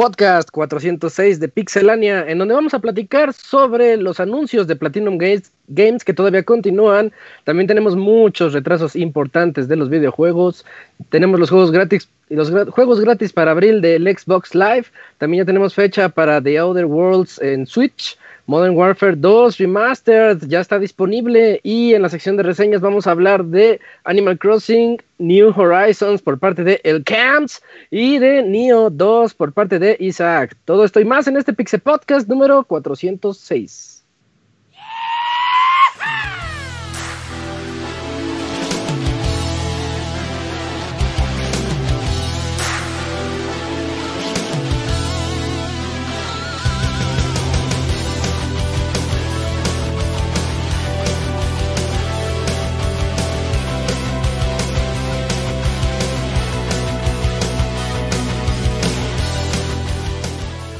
Podcast 406 de Pixelania, en donde vamos a platicar sobre los anuncios de Platinum Games, que todavía continúan. También tenemos muchos retrasos importantes de los videojuegos. Tenemos los juegos gratis, los juegos gratis para abril del Xbox Live. También ya tenemos fecha para The Outer Worlds en Switch. Modern Warfare 2 Remastered ya está disponible y en la sección de reseñas vamos a hablar de Animal Crossing New Horizons por parte de El Camps y de Neo 2 por parte de Isaac. Todo esto y más en este Pixel Podcast número 406.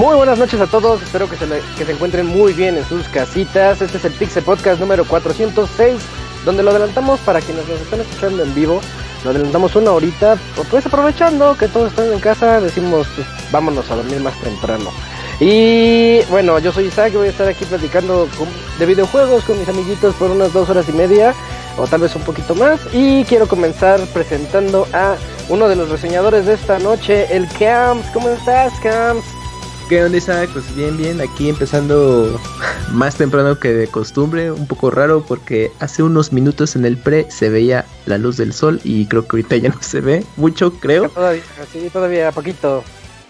Muy buenas noches a todos, espero que se, que se encuentren muy bien en sus casitas. Este es el Pixel Podcast número 406, donde lo adelantamos para quienes nos están escuchando en vivo. Lo adelantamos una horita, pues aprovechando que todos están en casa, decimos pues, vámonos a dormir más temprano. Y bueno, yo soy Isaac voy a estar aquí platicando de videojuegos con mis amiguitos por unas dos horas y media, o tal vez un poquito más. Y quiero comenzar presentando a uno de los reseñadores de esta noche, el Camps. ¿Cómo estás, Camps? ¿Qué onda Isaac? Pues bien, bien, aquí empezando más temprano que de costumbre, un poco raro porque hace unos minutos en el pre se veía la luz del sol y creo que ahorita ya no se ve mucho, creo, Todavía, sí, todavía poquito.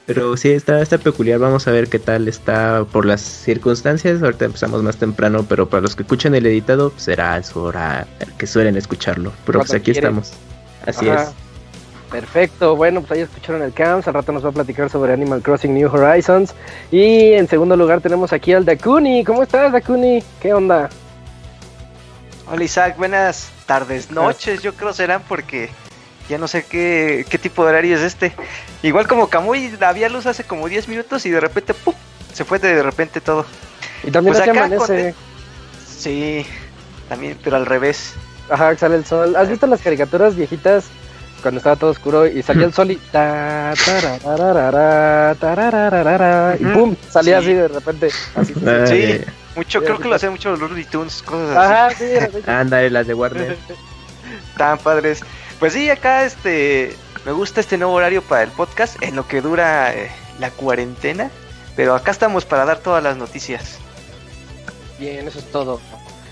pero sí está, está peculiar, vamos a ver qué tal está por las circunstancias, ahorita empezamos más temprano, pero para los que escuchan el editado pues, será su hora que suelen escucharlo, pero pues aquí quieren. estamos, así Ajá. es. Perfecto, bueno, pues ahí escucharon el Camps, al rato nos va a platicar sobre Animal Crossing New Horizons. Y en segundo lugar tenemos aquí al Dakuni. ¿Cómo estás, Dakuni? ¿Qué onda? Hola Isaac, buenas tardes, noches, yo creo serán porque ya no sé qué, qué tipo de horario es este. Igual como Camuy, había luz hace como 10 minutos y de repente, ¡pum! Se fue de repente todo. Y también Pues acá amanece. Sí, también, pero al revés. Ajá, sale el sol. ¿Has visto las caricaturas viejitas cuando estaba todo oscuro y salía el sol y ta, tarararara, tarararara, y pum, salía sí. así de repente. Así. Sí. Mucho, Sí, creo que lo hacen mucho los Looney Tunes, cosas así. Ajá, sí. Ándale, las de Warner. Tan padres. Pues sí, acá este me gusta este nuevo horario para el podcast en lo que dura eh, la cuarentena. Pero acá estamos para dar todas las noticias. Bien, eso es todo.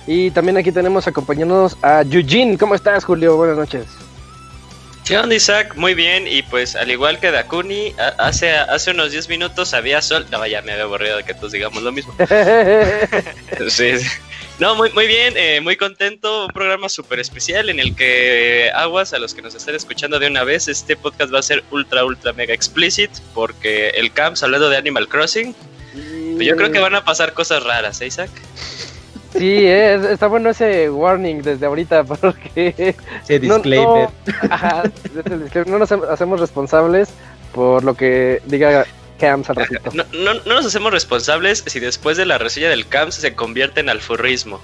Y también aquí tenemos acompañándonos a Eugene. ¿Cómo estás, Julio? Buenas noches. ¿Qué onda Isaac? Muy bien, y pues al igual que Dakuni, hace, hace unos 10 minutos había sol. No, ya me había aburrido de que todos digamos lo mismo. Sí, sí. No, muy, muy bien, eh, muy contento. Un programa súper especial en el que aguas a los que nos están escuchando de una vez. Este podcast va a ser ultra, ultra, mega explicit porque el Camps hablando de Animal Crossing. pues yo creo que van a pasar cosas raras, ¿eh, Isaac? Sí, es- está bueno ese warning desde ahorita porque Sí, no, disclaimer. no, ajá, disclaimer, no nos ha- hacemos responsables por lo que diga Camps al ratito. No, no, no nos hacemos responsables si después de la reseña del Camps se convierte en alfurrismo.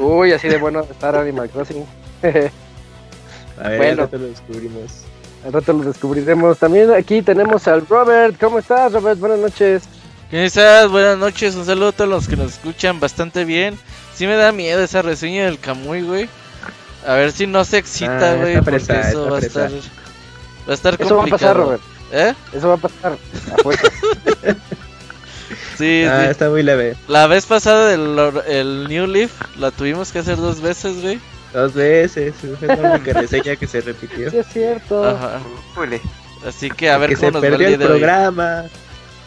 Uy, así de bueno estar Animal Crossing. A ver, Bueno. bueno. lo descubrimos. al rato lo descubriremos. También aquí tenemos al Robert. ¿Cómo estás, Robert? Buenas noches. ¿Qué estás? Buenas noches, un saludo a todos los que nos escuchan bastante bien. Sí me da miedo esa reseña del Camuy, güey. A ver si no se excita, Ah, güey, está porque eso va a estar va a estar Eso va a complicado. pasar, Robert. ¿Eh? Eso va a pasar. a. Sí, Ah, sí. está muy leve. La vez pasada del el New Leaf la tuvimos que hacer dos veces, güey. Dos veces, es la única reseña que se repitió. sí, es cierto. Ajá. Así que a ver cómo se nos va el el de hoy.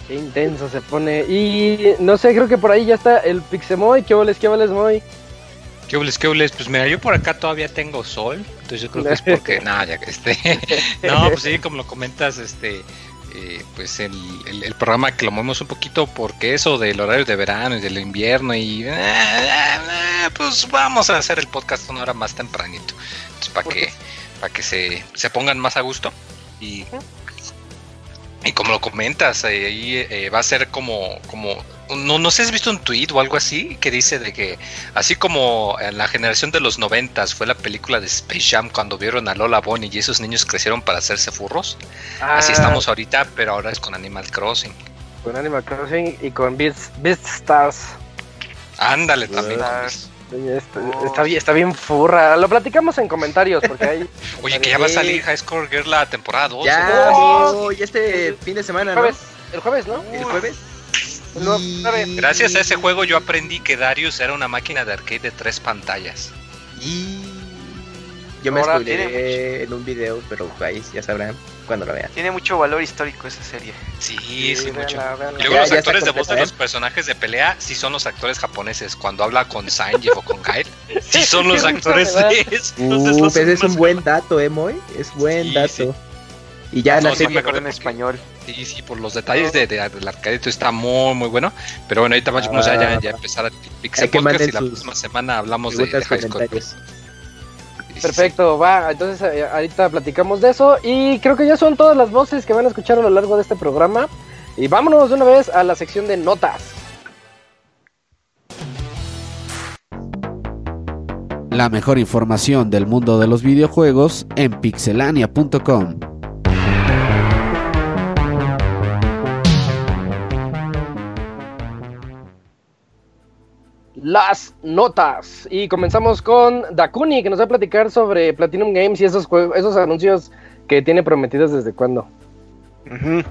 Qué intenso se pone. Y no sé, creo que por ahí ya está el Pixemoy. ¿Qué voles, qué voles, Moy? ¿Qué qué? Pues mira, yo por acá todavía tengo sol, entonces yo creo que es porque, nada, ya que esté. no, pues sí, como lo comentas, este, eh, pues el, el, el, programa que lo movemos un poquito porque eso del horario de verano y del invierno y eh, eh, pues vamos a hacer el podcast una hora más tempranito, entonces para que para que se, se pongan más a gusto y y como lo comentas, eh, ahí eh, va a ser como, como no, no sé si has visto un tweet o algo así que dice de que así como en la generación de los noventas fue la película de Space Jam cuando vieron a Lola Bonnie y esos niños crecieron para hacerse furros, ah. así estamos ahorita, pero ahora es con Animal Crossing. Con Animal Crossing y con Beast, Beast Stars. Ándale también. Está, está, bien, está bien furra. Lo platicamos en comentarios porque hay. Oye, que ya va a salir High Score Girl la temporada 2. Ya, oh, y este fin de semana, el jueves, ¿no? El jueves, ¿no? El jueves. Y... Gracias a ese juego yo aprendí que Darius era una máquina de arcade de tres pantallas. Y yo me spoileré en un video, pero ahí ya sabrán cuando lo vean. Tiene mucho valor histórico esa serie. Sí, sí, sí mucho. Luego ya, los actores de voz de los personajes de pelea sí son los actores japoneses. Cuando habla con Sanji o con Gael, sí son los actores de eso. Uh, pues es un buen dato, eh, Moy. Es buen sí, dato. Sí. Y ya no, la serie en español. Sí, sí, por los detalles de, de, del arcadito está muy, muy bueno. Pero bueno, ahorita vamos ah, ya, ya, empezar a Pixel Podcast y la sus, próxima semana hablamos de, de High School. Perfecto, va, entonces eh, ahorita platicamos de eso y creo que ya son todas las voces que van a escuchar a lo largo de este programa y vámonos de una vez a la sección de notas. La mejor información del mundo de los videojuegos en pixelania.com. las notas. Y comenzamos con Dakuni, que nos va a platicar sobre Platinum Games y esos, esos anuncios que tiene prometidos desde cuándo. Uh -huh.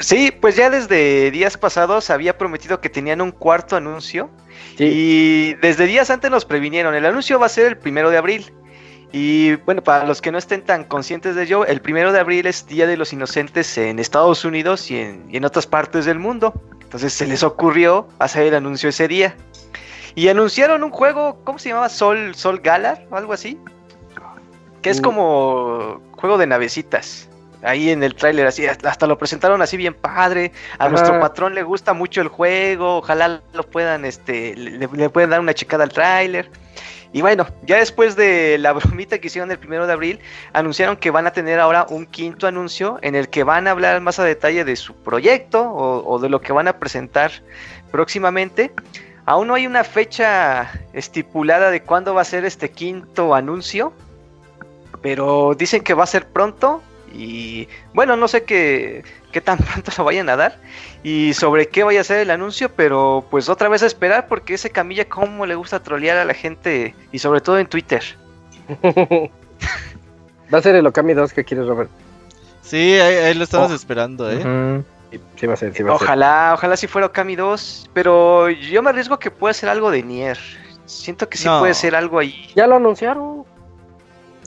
Sí, pues ya desde días pasados había prometido que tenían un cuarto anuncio. Sí. Y desde días antes nos previnieron. El anuncio va a ser el primero de abril. Y bueno, para los que no estén tan conscientes de ello, el primero de abril es Día de los Inocentes en Estados Unidos y en, y en otras partes del mundo. Entonces se les ocurrió hacer el anuncio ese día. Y anunciaron un juego, ¿cómo se llamaba? Sol, Sol Galar o algo así. Que es como juego de navecitas. Ahí en el tráiler, así, hasta lo presentaron así bien padre. A Ajá. nuestro patrón le gusta mucho el juego. Ojalá lo puedan, este, le, le puedan dar una checada al tráiler. Y bueno, ya después de la bromita que hicieron el primero de abril, anunciaron que van a tener ahora un quinto anuncio en el que van a hablar más a detalle de su proyecto o, o de lo que van a presentar próximamente. Aún no hay una fecha estipulada de cuándo va a ser este quinto anuncio, pero dicen que va a ser pronto y bueno, no sé qué, qué tan pronto lo vayan a dar y sobre qué vaya a ser el anuncio, pero pues otra vez a esperar porque ese Camilla cómo le gusta trolear a la gente y sobre todo en Twitter. va a ser el Okami 2 que quieres, Robert. Sí, ahí, ahí lo estamos oh. esperando, ¿eh? Uh -huh. Sí, va a ser, sí va a ojalá, ser. ojalá si fuera Okami 2, pero yo me arriesgo que puede ser algo de Nier. Siento que sí no. puede ser algo ahí. Ya lo anunciaron.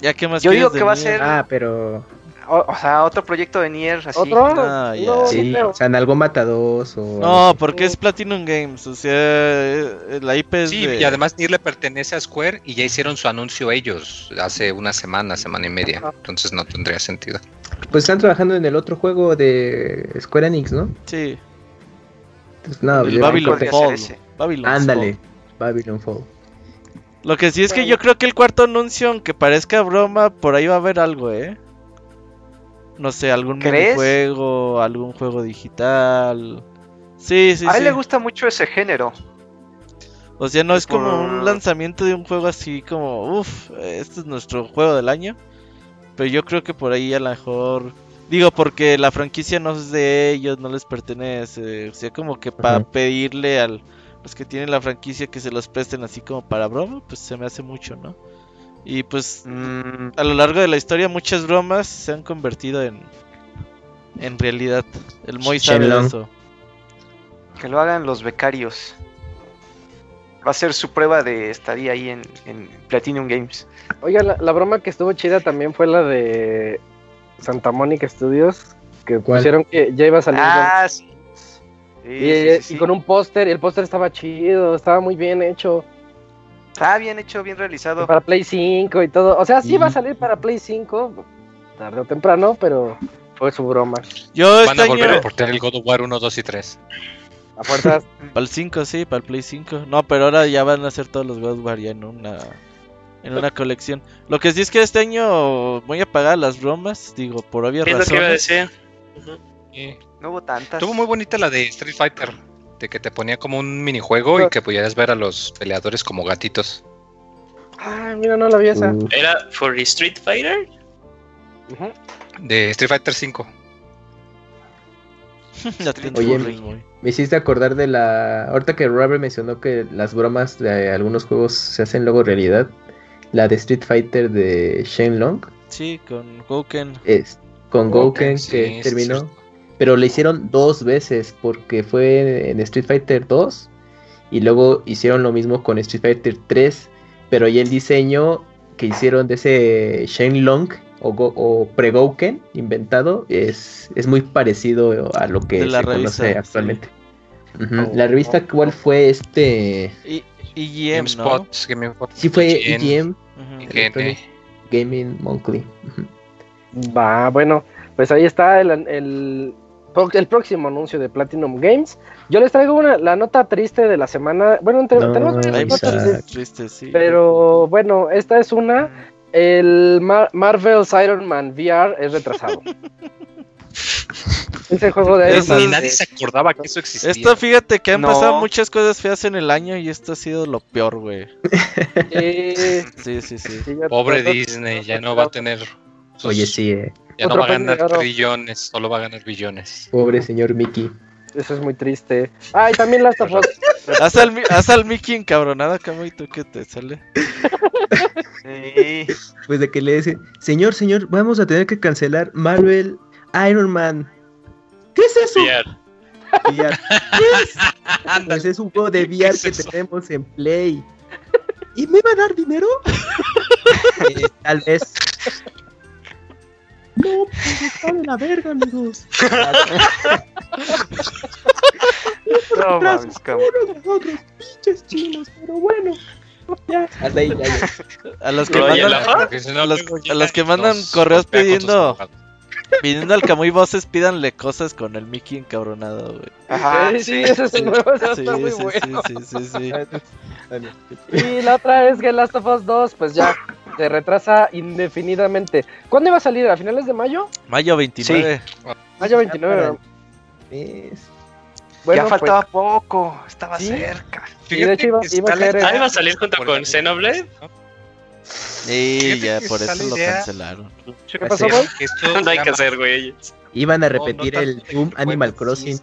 Ya qué más Yo digo que va Nier? a ser Ah, pero o, o, sea, otro proyecto de Nier así. ¿Otro? Ah, ya. No, sí, o sea, en algo mata 2 o No, porque es Platinum Games, o sea, eh, la IP es Sí, de... y además Nier le pertenece a Square y ya hicieron su anuncio ellos hace una semana, semana y media. Entonces no tendría sentido. Pues están trabajando en el otro juego de Square Enix, ¿no? Sí. Entonces, no, el Babylon Fall. Babylon Ándale, Babylon Fall. Lo que sí es que yo creo que el cuarto anuncio, aunque parezca broma, por ahí va a haber algo, ¿eh? No sé, algún juego, algún juego digital. Sí, sí, A él sí. le gusta mucho ese género. O sea, no es como un lanzamiento de un juego así como, uff, este es nuestro juego del año. Pero yo creo que por ahí a lo mejor. Digo, porque la franquicia no es de ellos, no les pertenece. O sea, como que para uh -huh. pedirle a los que tienen la franquicia que se los presten así como para broma, pues se me hace mucho, ¿no? Y pues mm, a lo largo de la historia muchas bromas se han convertido en en realidad. El Moy sabe de eso. Que lo hagan los becarios. Va a ser su prueba de estadía ahí en, en Platinum Games. Oiga, la, la, broma que estuvo chida también fue la de Santa Mónica Studios. Que ¿Cuál? pusieron que ya iba a salir. Ah, sí. Sí, y, sí, sí, y, con un póster, y el póster estaba chido, estaba muy bien hecho. Está bien hecho, bien realizado. Para Play 5 y todo. O sea, sí Sí. va a salir para Play 5, tarde o temprano, pero fue su broma. Yo Van este a volver año. a portear el God of War 1, 2 y 3. A fuerzas. Para el 5, sí, para el Play 5. No, pero ahora ya van a hacer todos los God of War ya en una. En una colección. Lo que sí es que este año voy a pagar las bromas, digo, por obvias Es lo que iba a razones. decir. Ujú. Y No hubo tantas. Estuvo muy bonita la de Street Fighter. De que te ponía como un minijuego y que pudieras ver a los peleadores como gatitos. Ay, mira, no la vi esa. Uh, ¿Era for Street Fighter? De Street Fighter 5. La tiene Oye, muy- me hiciste acordar de la. Ahorita que Robert mencionó que las bromas de algunos juegos se hacen luego realidad. La de Street Fighter de Shenlong Sí, con Gouken. es con Gouken que sí, terminó. sí. Pero le hicieron dos veces porque fue en Street Fighter 2 y luego hicieron lo mismo con Street Fighter 3. Pero ahí el diseño que hicieron de ese Shenlong o, Go- o Pre-Gouken inventado es, es muy parecido a lo que la se conoce revista, actualmente. Oh. La revista, ¿cuál fue este? Y, y GM, ¿no? GameSpot, GameSpot. Sí, fue IGN, EGM. IGN. Electronic Gaming Monthly. Va, bueno, pues ahí está el, el, el próximo anuncio de Platinum Games. Yo les traigo una, la nota triste de la semana. Bueno, entre- No, tenemos varias notas, muchas tristes, sí. pero bueno, esta es una. El Mar- Marvel's Iron Man VR es retrasado. Ese juego de Iron Eso Man. Nadie se acordaba que eso existía. Esto, fíjate que han No. pasado muchas cosas feas en el año y esto ha sido lo peor, güey. Sí, sí, sí. Pobre Disney, ya no va a tener. sus- Oye, sí, eh. Ya no va a ganar trillones, solo va a ganar billones. pobre señor Mickey. Eso es muy triste. Ah, y también Last of Us. Haz al, Mi- haz al Mickey encabronado, Camo, y tú que te sale. Sí. Pues de que le dice, señor, señor, vamos a tener que cancelar Marvel Iron Man. ¿Qué es eso? VR. VR. ¿Qué es? Pues es un juego de VR es que eso? tenemos en Play. ¿Y me va a dar dinero? Eh, tal vez. No, pues está de la verga, amigos. No mames, cabrón. Uno de otros pinches chinos, pero bueno. Ya. Hasta ahí, ya, ya. A los que mandan, la- Porque si no, a los- luego a los que mandan correos pidiendo- pidiendo al Camuy voces, pídanle cosas con el Mickey encabronado, güey. Ajá, Sí, sí, ese es el nuevo, Sí, está muy sí, bueno. sí, sí, sí, sí. Y la otra es que Last of Us 2, pues ya se retrasa indefinidamente. ¿Cuándo iba a salir? ¿A finales de mayo? Mayo 29. Mayo 29. ¿no? Es- Bueno, ya pues, faltaba poco, estaba Sí. cerca. Y de hecho iba- iba a Ah, iba a salir junto con la- Xenoblade. Y Fíjate ya por eso lo idea. cancelaron. ¿Qué pasó, No hay que hacer, güey. Iban a no, no repetir el Doom Animal Crossing.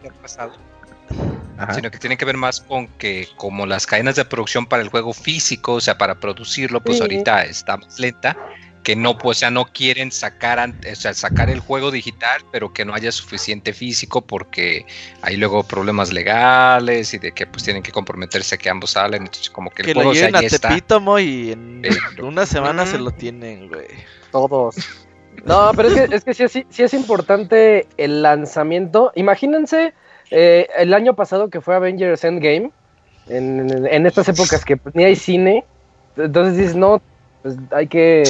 Ajá. Sino que tiene que ver más con que como las cadenas de producción para el juego físico, o sea, para producirlo, pues Sí. ahorita está más lenta, que no, pues, o sea, no quieren sacar, o sea, sacar el juego digital, pero que no haya suficiente físico porque hay luego problemas legales y de que pues tienen que comprometerse a que ambos salen, entonces como que el Que juego lo o sea, a. Tepito, y en Pero- una semana se Mm. lo tienen, güey. Todos. No, pero es que, es que sí, sí es importante el lanzamiento. Imagínense eh, el año pasado que fue Avengers Endgame, en, en estas épocas que ni hay cine. Entonces dices, no, pues hay que...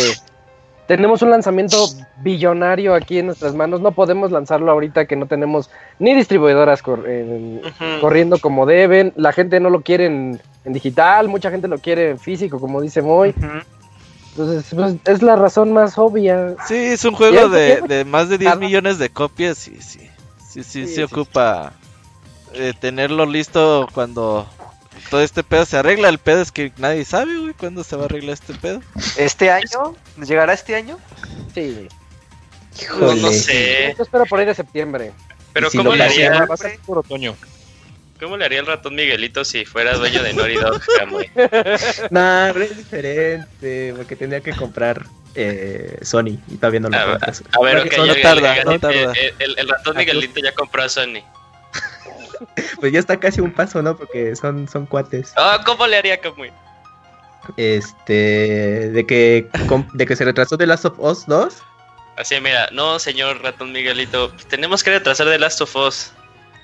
Tenemos un lanzamiento billonario aquí en nuestras manos. No podemos lanzarlo ahorita que no tenemos ni distribuidoras cor- en- Ujú. corriendo como deben. La gente no lo quiere en, en digital, mucha gente lo quiere en físico, como dice Moy. Entonces, pues, es la razón más obvia. Sí, es un juego Y de, de más de 10 Nada. millones de copias. Sí, sí. Sí, sí, Sí, se sí, ocupa eh, tenerlo listo cuando todo este pedo se arregla. El pedo es que nadie sabe, güey, cuándo se va a arreglar este pedo. ¿Este año? ¿Llegará este año? Sí. No, no Híjole. sé. Yo espero por ir a septiembre. Pero si ¿cómo le, haría, Va a ser puro otoño. ¿cómo le haría el ratón Miguelito si fuera dueño de Naughty Dog, es diferente, porque tendría que comprar eh, Sony y todavía no lo compras. A ver, ok, no tarda, no tarda. El, el- el ratón Miguelito ya compró a Sony. Pues ya está casi un paso, ¿no? Porque son, son cuates. Ah, ¿cómo le haría Camuy? Este, de que, de que se retrasó The Last of Us 2. Así, mira, no, señor ratón Miguelito, tenemos que retrasar The Last of Us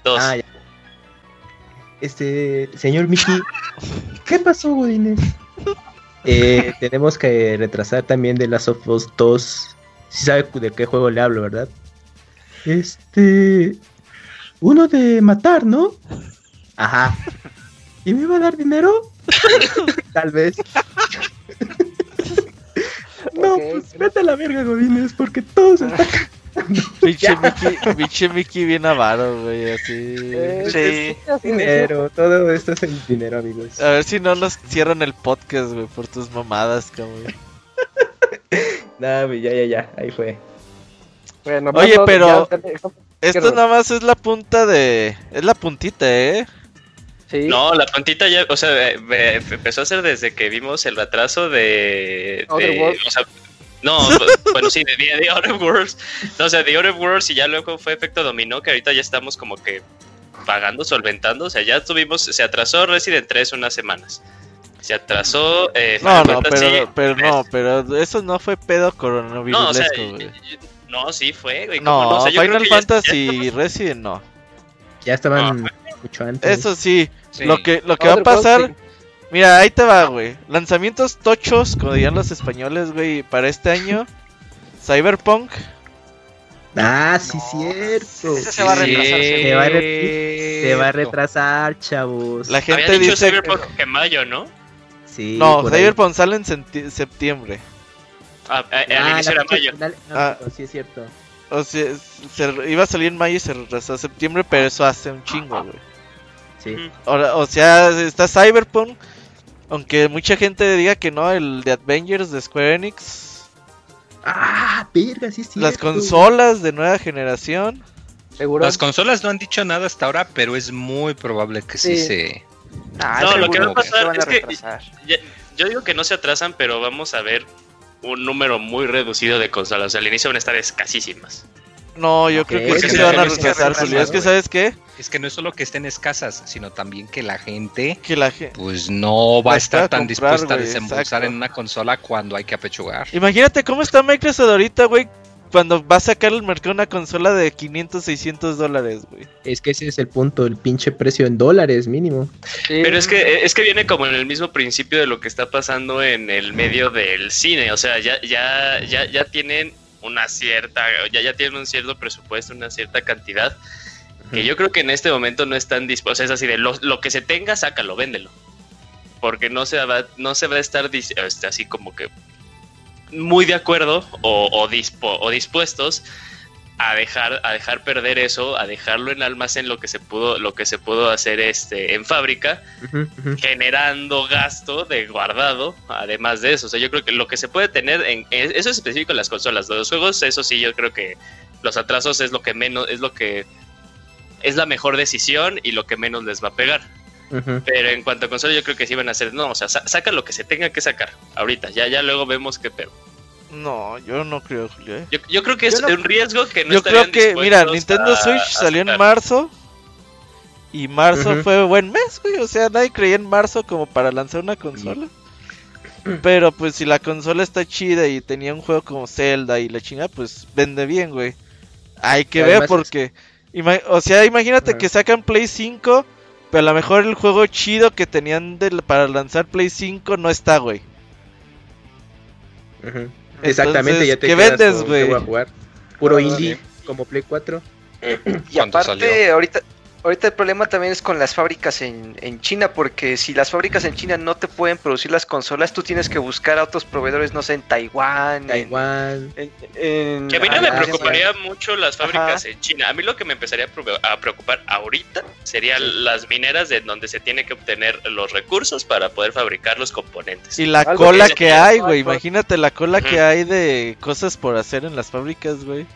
2. Ah, ya. Este, señor Mickey, ¿qué pasó, Godines? Eh, tenemos que retrasar también de Last of Us 2. Si sabe de qué juego le hablo, ¿verdad? Este. Uno de matar, ¿no? Ajá. ¿Y me va a dar dinero? Tal vez. no, pues vete a la verga, Godines, porque todos están. Pinche Mickey, pinche Mickey bien avaro, güey, así. Eh, Sí. Dinero, todo esto es el dinero, amigos. A ver si no nos cierran el podcast, güey, por tus mamadas, cabrón. Nah, güey, ya, ya, ya, ahí fue. Bueno, Oye, vamos, pero- ya Esto nada más es la punta de. Es la puntita, eh. Sí. No, la puntita ya, o sea, eh, empezó a ser desde que vimos el atraso de. Outer de- Worlds. o sea, no, bueno, sí, de, de, de Outer Worlds. No, o sea, de Outer Worlds y ya luego fue efecto dominó, que ahorita ya estamos como que pagando, solventando. O sea, ya tuvimos, se atrasó Resident 3 unas semanas. Se atrasó. Eh, No, no, pero, no, pero eso no fue pedo coronavirus. No, o sea, güey. No, sí fue, güey. ¿cómo No, O sea, yo creo Final Fantasy y Resident no. Ya estaban mucho antes. Eso sí, Sí. lo que, lo que va a pasar, sí. mira, ahí te va, güey. Lanzamientos tochos, como dirían los españoles, güey, para este año. Cyberpunk, Ah, sí, No, cierto. ese se va a retrasar, sí. Se va a, re- se va a retrasar, chavos. la gente Había dicho dice... Cyberpunk que mayo, ¿no? Sí, No, por ahí. Cyberpunk sale en septiembre. Ah, a- al Ah, inicio era mayo. final- no, Ah. no, sí, es cierto. O sea, se, iba a salir en mayo y se retrasó a septiembre, pero eso hace un chingo, güey. Sí. O sea, está Cyberpunk, aunque mucha gente diga que no, el de Avengers de Square Enix. Ah, verga, sí, cierto. Las consolas de nueva generación. Seguro. Las consolas no han dicho nada hasta ahora, pero es muy probable que sí, Sí. se. Ah, No, seguro lo que va a pasar es que-. Ya- yo digo que no se atrasan, pero vamos a ver un número muy reducido de consolas. O sea, al inicio van a estar escasísimas. No, yo creo que sí se van a retrasar, Julio. Es que. ¿sabes qué? Es que no es solo que estén escasas, sino también que la gente Que la gente... pues no va a estar tan comprar, dispuesta a desembolsar exacto. en una consola cuando hay que apechugar. Imagínate cómo está Microsoft ahorita, güey, cuando va a sacar al mercado una consola de 500, 600 dólares, güey. Es que ese es el punto, el pinche precio en dólares mínimo. Sí. Pero es que, es que viene como en el mismo principio de lo que está pasando en el medio del cine. O sea, ya, ya, ya, ya tienen una cierta, ya, ya tienen un cierto presupuesto, una cierta cantidad. Que yo creo que en este momento no están dispuestos. Es así de lo, lo que se tenga, sácalo, véndelo. Porque no se va, no se va a estar este, así como que muy de acuerdo o, o, dispo- o dispuestos a dejar, a dejar perder eso, a dejarlo en almacén lo que se pudo, lo que se pudo hacer este en fábrica generando gasto de guardado, además de eso. O sea, yo creo que lo que se puede tener en es- eso es específico en las consolas. Los juegos, eso sí, yo creo que los atrasos es lo que menos, es lo que es la mejor decisión y lo que menos les va a pegar. Pero en cuanto a consola, yo creo que sí van a hacer, no, o sea, sa- saca lo que se tenga que sacar ahorita. Ya, ya luego vemos qué pedo. No, yo no creo, Julio. ¿eh? Yo, yo creo que es no- un riesgo que no yo creo que, mira, Nintendo a- Switch salió en marzo. Y marzo fue buen mes, güey. O sea, nadie creía en marzo como para lanzar una consola. Pero pues si la consola está chida y tenía un juego como Zelda y la chingada, pues vende bien, güey. Hay que Y ver porque... o sea, imagínate que sacan Play 5, pero a lo mejor el juego chido que tenían para lanzar Play 5 no está, güey. Ujú. Exactamente, Entonces, ya te ¿qué quedas vendes, güey? voy a jugar. Puro Ah, indie, como Play 4. Y aparte, salió. ahorita, ahorita el problema también es con las fábricas en, en China, porque si las fábricas en China no te pueden producir las consolas, tú tienes que buscar a otros proveedores, no sé, en Taiwán. en- Taiwán. En, en- Que a mí no me preocuparía mucho las fábricas Ajá. en China. A mí lo que me empezaría a preocupar ahorita serían las mineras de donde se tiene que obtener los recursos para poder fabricar los componentes. Y la Algo cola que- que hay, güey. Imagínate la cola que hay de cosas por hacer en las fábricas, güey.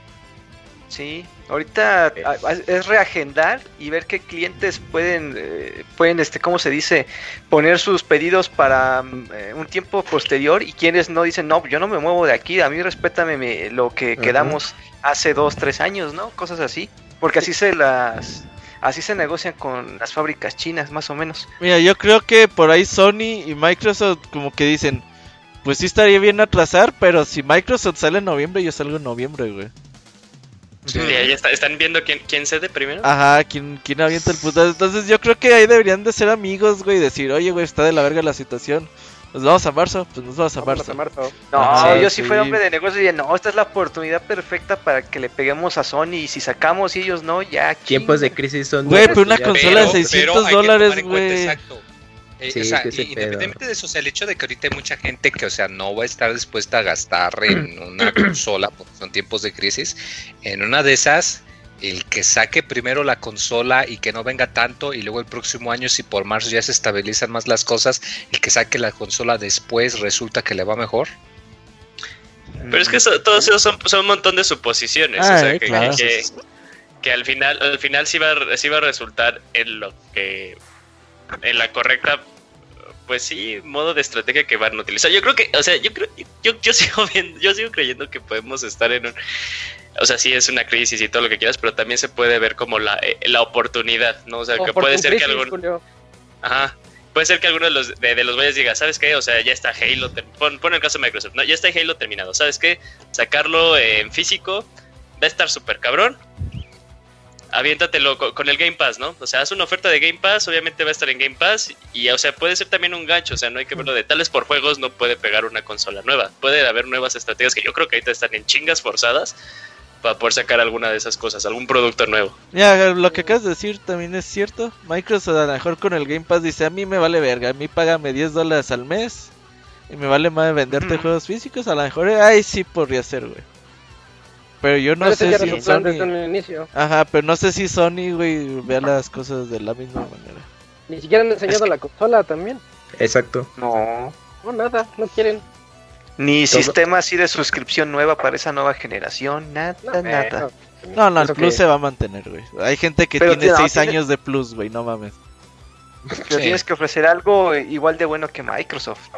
Sí, ahorita Eh. es reagendar y ver qué clientes pueden, eh, pueden, este, ¿cómo se dice? Poner sus pedidos para mm, eh, un tiempo posterior y quienes no dicen, no, yo no me muevo de aquí, a mí respétame me- lo que quedamos hace dos, tres años, ¿no? Cosas así, porque así se las, así se negocian con las fábricas chinas, más o menos. Mira, yo creo que por ahí Sony y Microsoft como que dicen, pues sí estaría bien atrasar, pero si Microsoft sale en noviembre, yo salgo en noviembre, güey. Sí, ahí está- están viendo quién, quién cede primero. Ajá, ¿quién, quién avienta el putazo? Entonces yo creo que ahí deberían de ser amigos, güey. Decir, oye, güey, está de la verga la situación. Nos vamos a marzo, pues nos vamos a marzo. a marzo. No, Ajá, yo sí sí. fuera hombre de negocio y dije, no, esta es la oportunidad perfecta para que le peguemos a Sony y si sacamos y ellos no, ya. Tiempos de crisis son... Güey, pero una consola de 600 hay que dólares, güey. Exacto. Eh, Sí, o sea, independientemente de eso, o sea, el hecho de que ahorita hay mucha gente que, o sea, no va a estar dispuesta a gastar en una consola porque son tiempos de crisis, en una de esas, el que saque primero la consola y que no venga tanto, y luego el próximo año, si por marzo ya se estabilizan más las cosas, el que saque la consola después resulta que le va mejor. Pero es que eso- todos esos son, son un montón de suposiciones. Ah, o sea, eh, que, claro. que, que al final, al final sí va, sí va a resultar en lo que. En la correcta. Pues sí, modo de estrategia que van a utilizar. Yo creo que, o sea, yo creo, yo, yo sigo viendo, yo sigo creyendo que podemos estar en un. O sea, sí es una crisis y todo lo que quieras, pero también se puede ver como la, eh, la oportunidad, ¿no? O sea, que puede ser que algún. Ajá. Puede ser que alguno de los, de, de los güeyes diga, ¿sabes qué? O sea, ya está Halo. Pon, pon el caso de Microsoft, ¿no? Ya está Halo terminado. ¿Sabes qué? Sacarlo en físico va a estar súper cabrón. Aviéntatelo co- con, el Game Pass, ¿no? O sea, haz una oferta de Game Pass, obviamente va a estar en Game Pass. Y, o sea, puede ser también un gancho. O sea, no hay que verlo de tales por juegos, no puede pegar una consola nueva. Puede haber nuevas estrategias que yo creo que ahorita están en chingas forzadas para poder sacar alguna de esas cosas, algún producto nuevo. Ya, lo que acabas de decir también es cierto. Microsoft a lo mejor con el Game Pass dice, a mí me vale verga, a mí págame 10 dólares al mes y me vale más venderte juegos físicos. A lo mejor ahí sí podría ser, güey. Pero yo no sé si Sony... inicio. Ajá, pero no sé si Sony, güey, vea las cosas de la misma manera. Ni siquiera han enseñado Es que- la consola también. Exacto. No. No, nada, no quieren. Ni Todo. sistema así de suscripción nueva para esa nueva generación, nada, No, nada. eh, No, no, el Plus que- se va a mantener, güey. Hay gente que Pero tiene tiene- 6 tiene- años de Plus, güey, no mames. Pero Sí. tienes que ofrecer algo igual de bueno que Microsoft.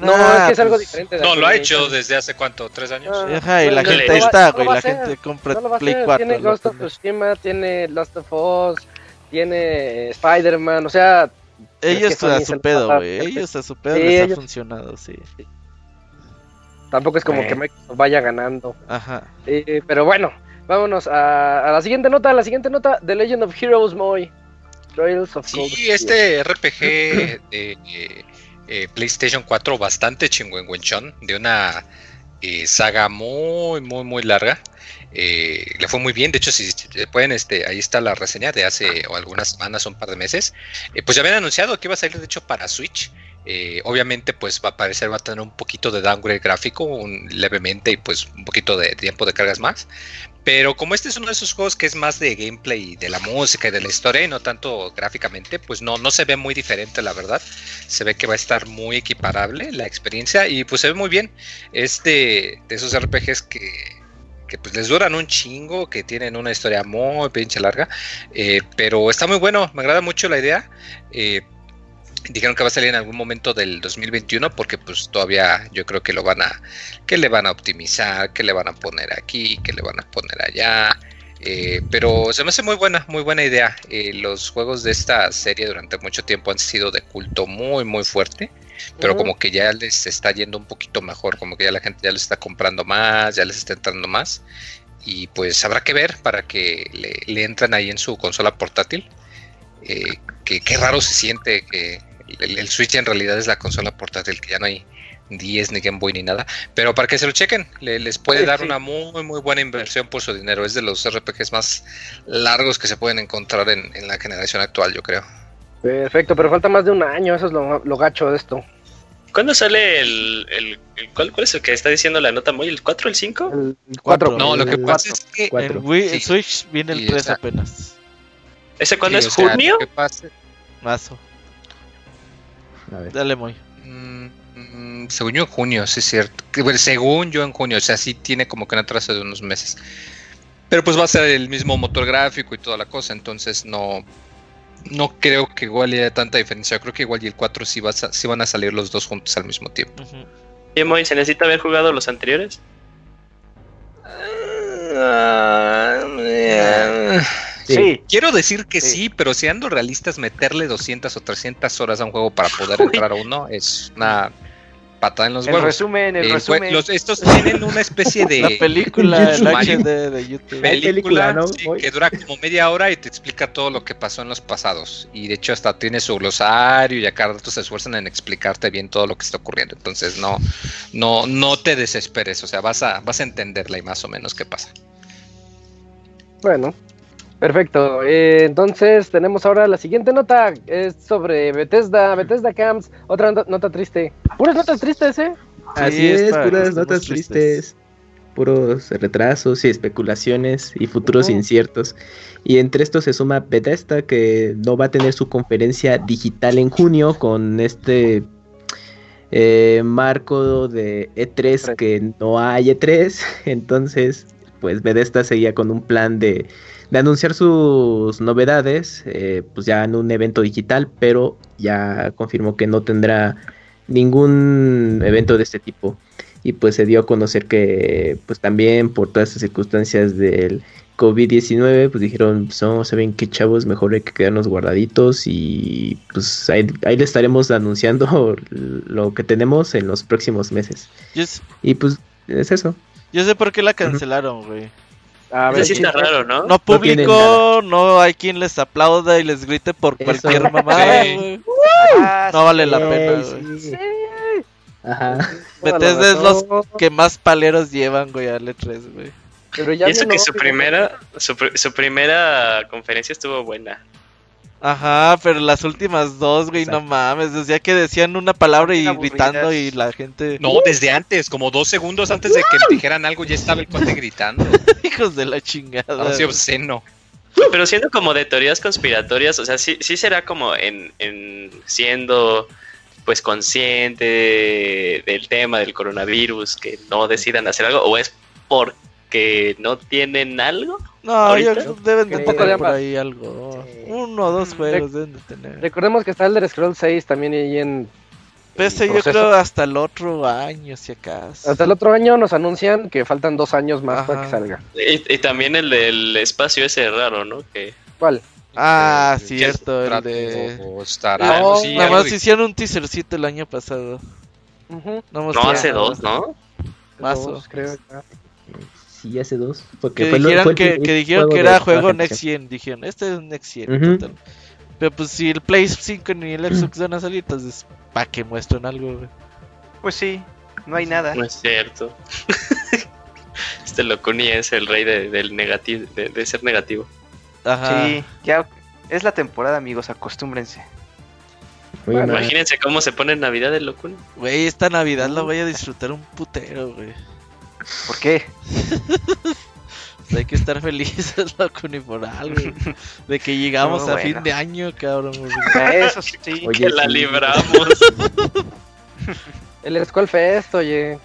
No, Ah, es que es algo pues, diferente. de No, lo ha hecho desde hace cuánto, tres años. Ah, Ajá, y la gente ahí está, güey. a La gente compra a Play hacer, 4. Tiene Ghost of. Tsushima, tiene Last of Us, tiene Spider-Man, o sea, Ellos es que a su pedo, a güey. Ellos a su pedo Sí, les ha funcionado, sí. tampoco es como Eh. que Microsoft vaya ganando. Ajá. Eh, pero bueno, vámonos a, a la siguiente nota, la siguiente nota, The Legend of Heroes Moy. Trails of Cold Sí, este RPG de eh, PlayStation 4 bastante chingüengüenchón, de una eh, saga muy, muy, muy larga. Eh, le fue muy bien, de hecho, si pueden, este, ahí está la reseña de hace o algunas semanas, un par de meses. Pues ya habían anunciado que iba a salir, de hecho, para Switch. Obviamente, pues va a parecer, va a tener un poquito de downgrade gráfico, un, levemente, y pues un poquito de tiempo de cargas más. Pero como este es uno de esos juegos que es más de gameplay, de la música y de la historia y no tanto gráficamente, pues no, no se ve muy diferente, la verdad. Se ve que va a estar muy equiparable la experiencia y pues se ve muy bien. Es de, de esos RPGs que, que pues les duran un chingo, que tienen una historia muy pinche larga, eh, pero está muy bueno, me agrada mucho la idea. Eh, dijeron que va a salir en algún momento del 2021 porque pues todavía yo creo que lo van a que le van a optimizar que le van a poner aquí que le van a poner allá. Eh, pero se me hace muy buena muy buena idea. Eh, los juegos de esta serie durante mucho tiempo han sido de culto muy muy fuerte pero como que ya les está yendo un poquito mejor como que ya la gente ya les está comprando más ya les está entrando más. Y pues habrá que ver para que le, le entren ahí en su consola portátil. Eh, que qué raro se siente que el, el Switch en realidad es la consola portátil, que ya no hay 10 ni Game Boy ni nada. Pero para que se lo chequen, le- les puede Sí, dar sí. una muy, muy buena inversión por su dinero. Es de los RPGs más largos que se pueden encontrar en, en la generación actual, yo creo. Perfecto, pero falta más de un año, eso es lo, lo gacho de esto. ¿Cuándo sale el, el, el- ¿cuál, cuál es el que está diciendo la nota muy? ¿El 4 el 5? El Cuatro. 4. No, lo que El pasa es que. Wii, Sí. en Switch viene el Y 3 esa- apenas. ¿Ese cuándo sí, es? o sea, ¿Junio? lo que pasa- Mazo. A ver. Dale, muy. Mm, mm, según yo en junio, sí es cierto. Bueno, según yo en junio, o sea, sí tiene como que un atraso de unos meses. Pero pues va a ser el mismo motor gráfico y toda la cosa, entonces no no creo que igual haya tanta diferencia. Yo creo que igual y el 4 sí, va a sí van a salir los dos juntos al mismo tiempo. Oye, Moy, ¿se necesita haber jugado los anteriores? Sí. Quiero decir que Sí. sí, pero siendo realistas, meterle 200 o 300 horas a un juego para poder Uy. entrar a uno es una patada en los El huevos. resumen, el El jue- resumen. los- estos tienen una especie de La película, el YouTube. HD de YouTube. Película, ¿no? sí, que dura como media hora y te explica todo lo que pasó en los pasados. Y de hecho hasta tiene su glosario y a cada rato se esfuerzan en explicarte bien todo lo que está ocurriendo. Entonces no, no, no te desesperes, o sea, vas a, vas a entenderla y más o menos qué pasa. Bueno, perfecto. Eh, entonces tenemos ahora la siguiente nota. Es sobre Bethesda, Bethesda Camps. Otra nota, nota triste. Puras notas tristes, ¿eh? Así Sí, es, puras notas tristes. tristes. puros retrasos y especulaciones y futuros inciertos. Y entre estos se suma Bethesda que no va a tener su conferencia digital en junio con este eh, marco de E3 que no hay E3. Entonces, pues Bethesda seguía con un plan de, de anunciar sus novedades, eh, pues ya en un evento digital, pero ya confirmó que no tendrá ningún evento de este tipo. Y pues se dio a conocer que pues también por todas las circunstancias del COVID-19 pues dijeron pues, no saben qué chavos mejor hay que quedarnos guardaditos y pues ahí, ahí le estaremos anunciando lo que tenemos en los próximos meses y pues es eso. Yo sé por qué la cancelaron, güey. A Eso sí está raro, ¿no? Público, no hay quien les aplauda y les grite por Eso. cualquier mamada, Sí. Ah, No vale la pena, sí. ajá Bethesda es los que más paleros llevan, güey, al E3, güey. Pero ya Y eso no, que su primera, su, su primera conferencia estuvo buena. Ajá, pero las últimas dos, güey, no mames. Decía que decían una palabra y gritando y la gente. No, desde antes, como dos segundos antes de que dijeran algo, ya estaba el cuate gritando. Hijos de la chingada. Güey. obsceno. Pero siendo como de teorías conspiratorias, o sea, sí, sí será como en, en siendo pues consciente de- del tema del coronavirus que no decidan hacer algo o es porque no tienen algo. No, yo- deben de tener de por ahí algo. Sí. Uno o dos Mm, juegos deben de tener. Recordemos que está el de Scroll 6 también ahí en. PC yo proceso. creo hasta el otro año, si acaso. Hasta el otro año nos anuncian que faltan dos años más para que salga. Y, y también el del espacio ese raro, ¿no? Que ¿Cuál? Ah, Eh, cierto, el trato de... estará, No, sí, Nada más de- hicieron un teasercito el año pasado. Ujú. No, no mostraron hace dos, ¿no? Dos, creo. ya. Sí hace dos porque Que fue lo- dijeron fue que, dijeron que era juego. Next Gen. Dijeron, este es Next Gen. Ujú. total. Pero pues si el Play 5 ni el Xbox van a salir, entonces, ¿para que muestren algo, güey? Pues sí, no hay nada. No es cierto. este Locuni es el rey de, del negativo, de, de ser negativo. Ajá. Sí, ya es la temporada, amigos, acostúmbrense. Bueno. Imagínense cómo se pone en Navidad el Locuni. Güey, esta Navidad la voy a disfrutar un putero, güey. ¿Por qué? Hay que estar felices, loco, ni por algo. De que llegamos No, a bueno. fin de año, cabrón. Eso sí. Oye, que la libramos. El Skull Fest, oye.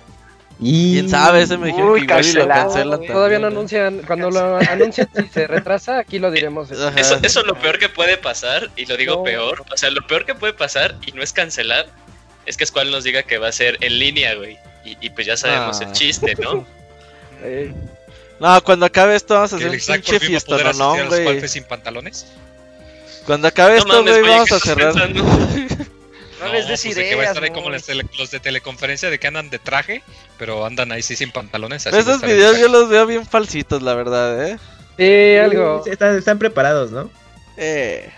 y ¿Quién sabe? Ese me dijeron Uy, que igual y lo cancelan. Todavía no ¿eh? anuncian. Cuando lo anuncian, si se retrasa, aquí lo diremos. Eso, eso es lo peor que puede pasar, y lo digo No. peor. O sea, lo peor que puede pasar, y no es cancelar, es que Squall nos diga que va a ser en línea, güey. Y, y pues ya sabemos Ah. el chiste, ¿no? Eh, No, cuando acabe esto vamos a hacer el un pinche fiesta, no, los güey. sin pantalones. Cuando acabe No esto, mames, güey, vamos ¿qué a cerrar. pensando? No les des pues de que va a ideas, estar ahí como no. los, tele- los de teleconferencia de que andan de traje, pero andan ahí sí sin pantalones. así Esos videos yo los veo bien falsitos, la verdad, ¿eh? sí, algo. Están, están preparados no Eh,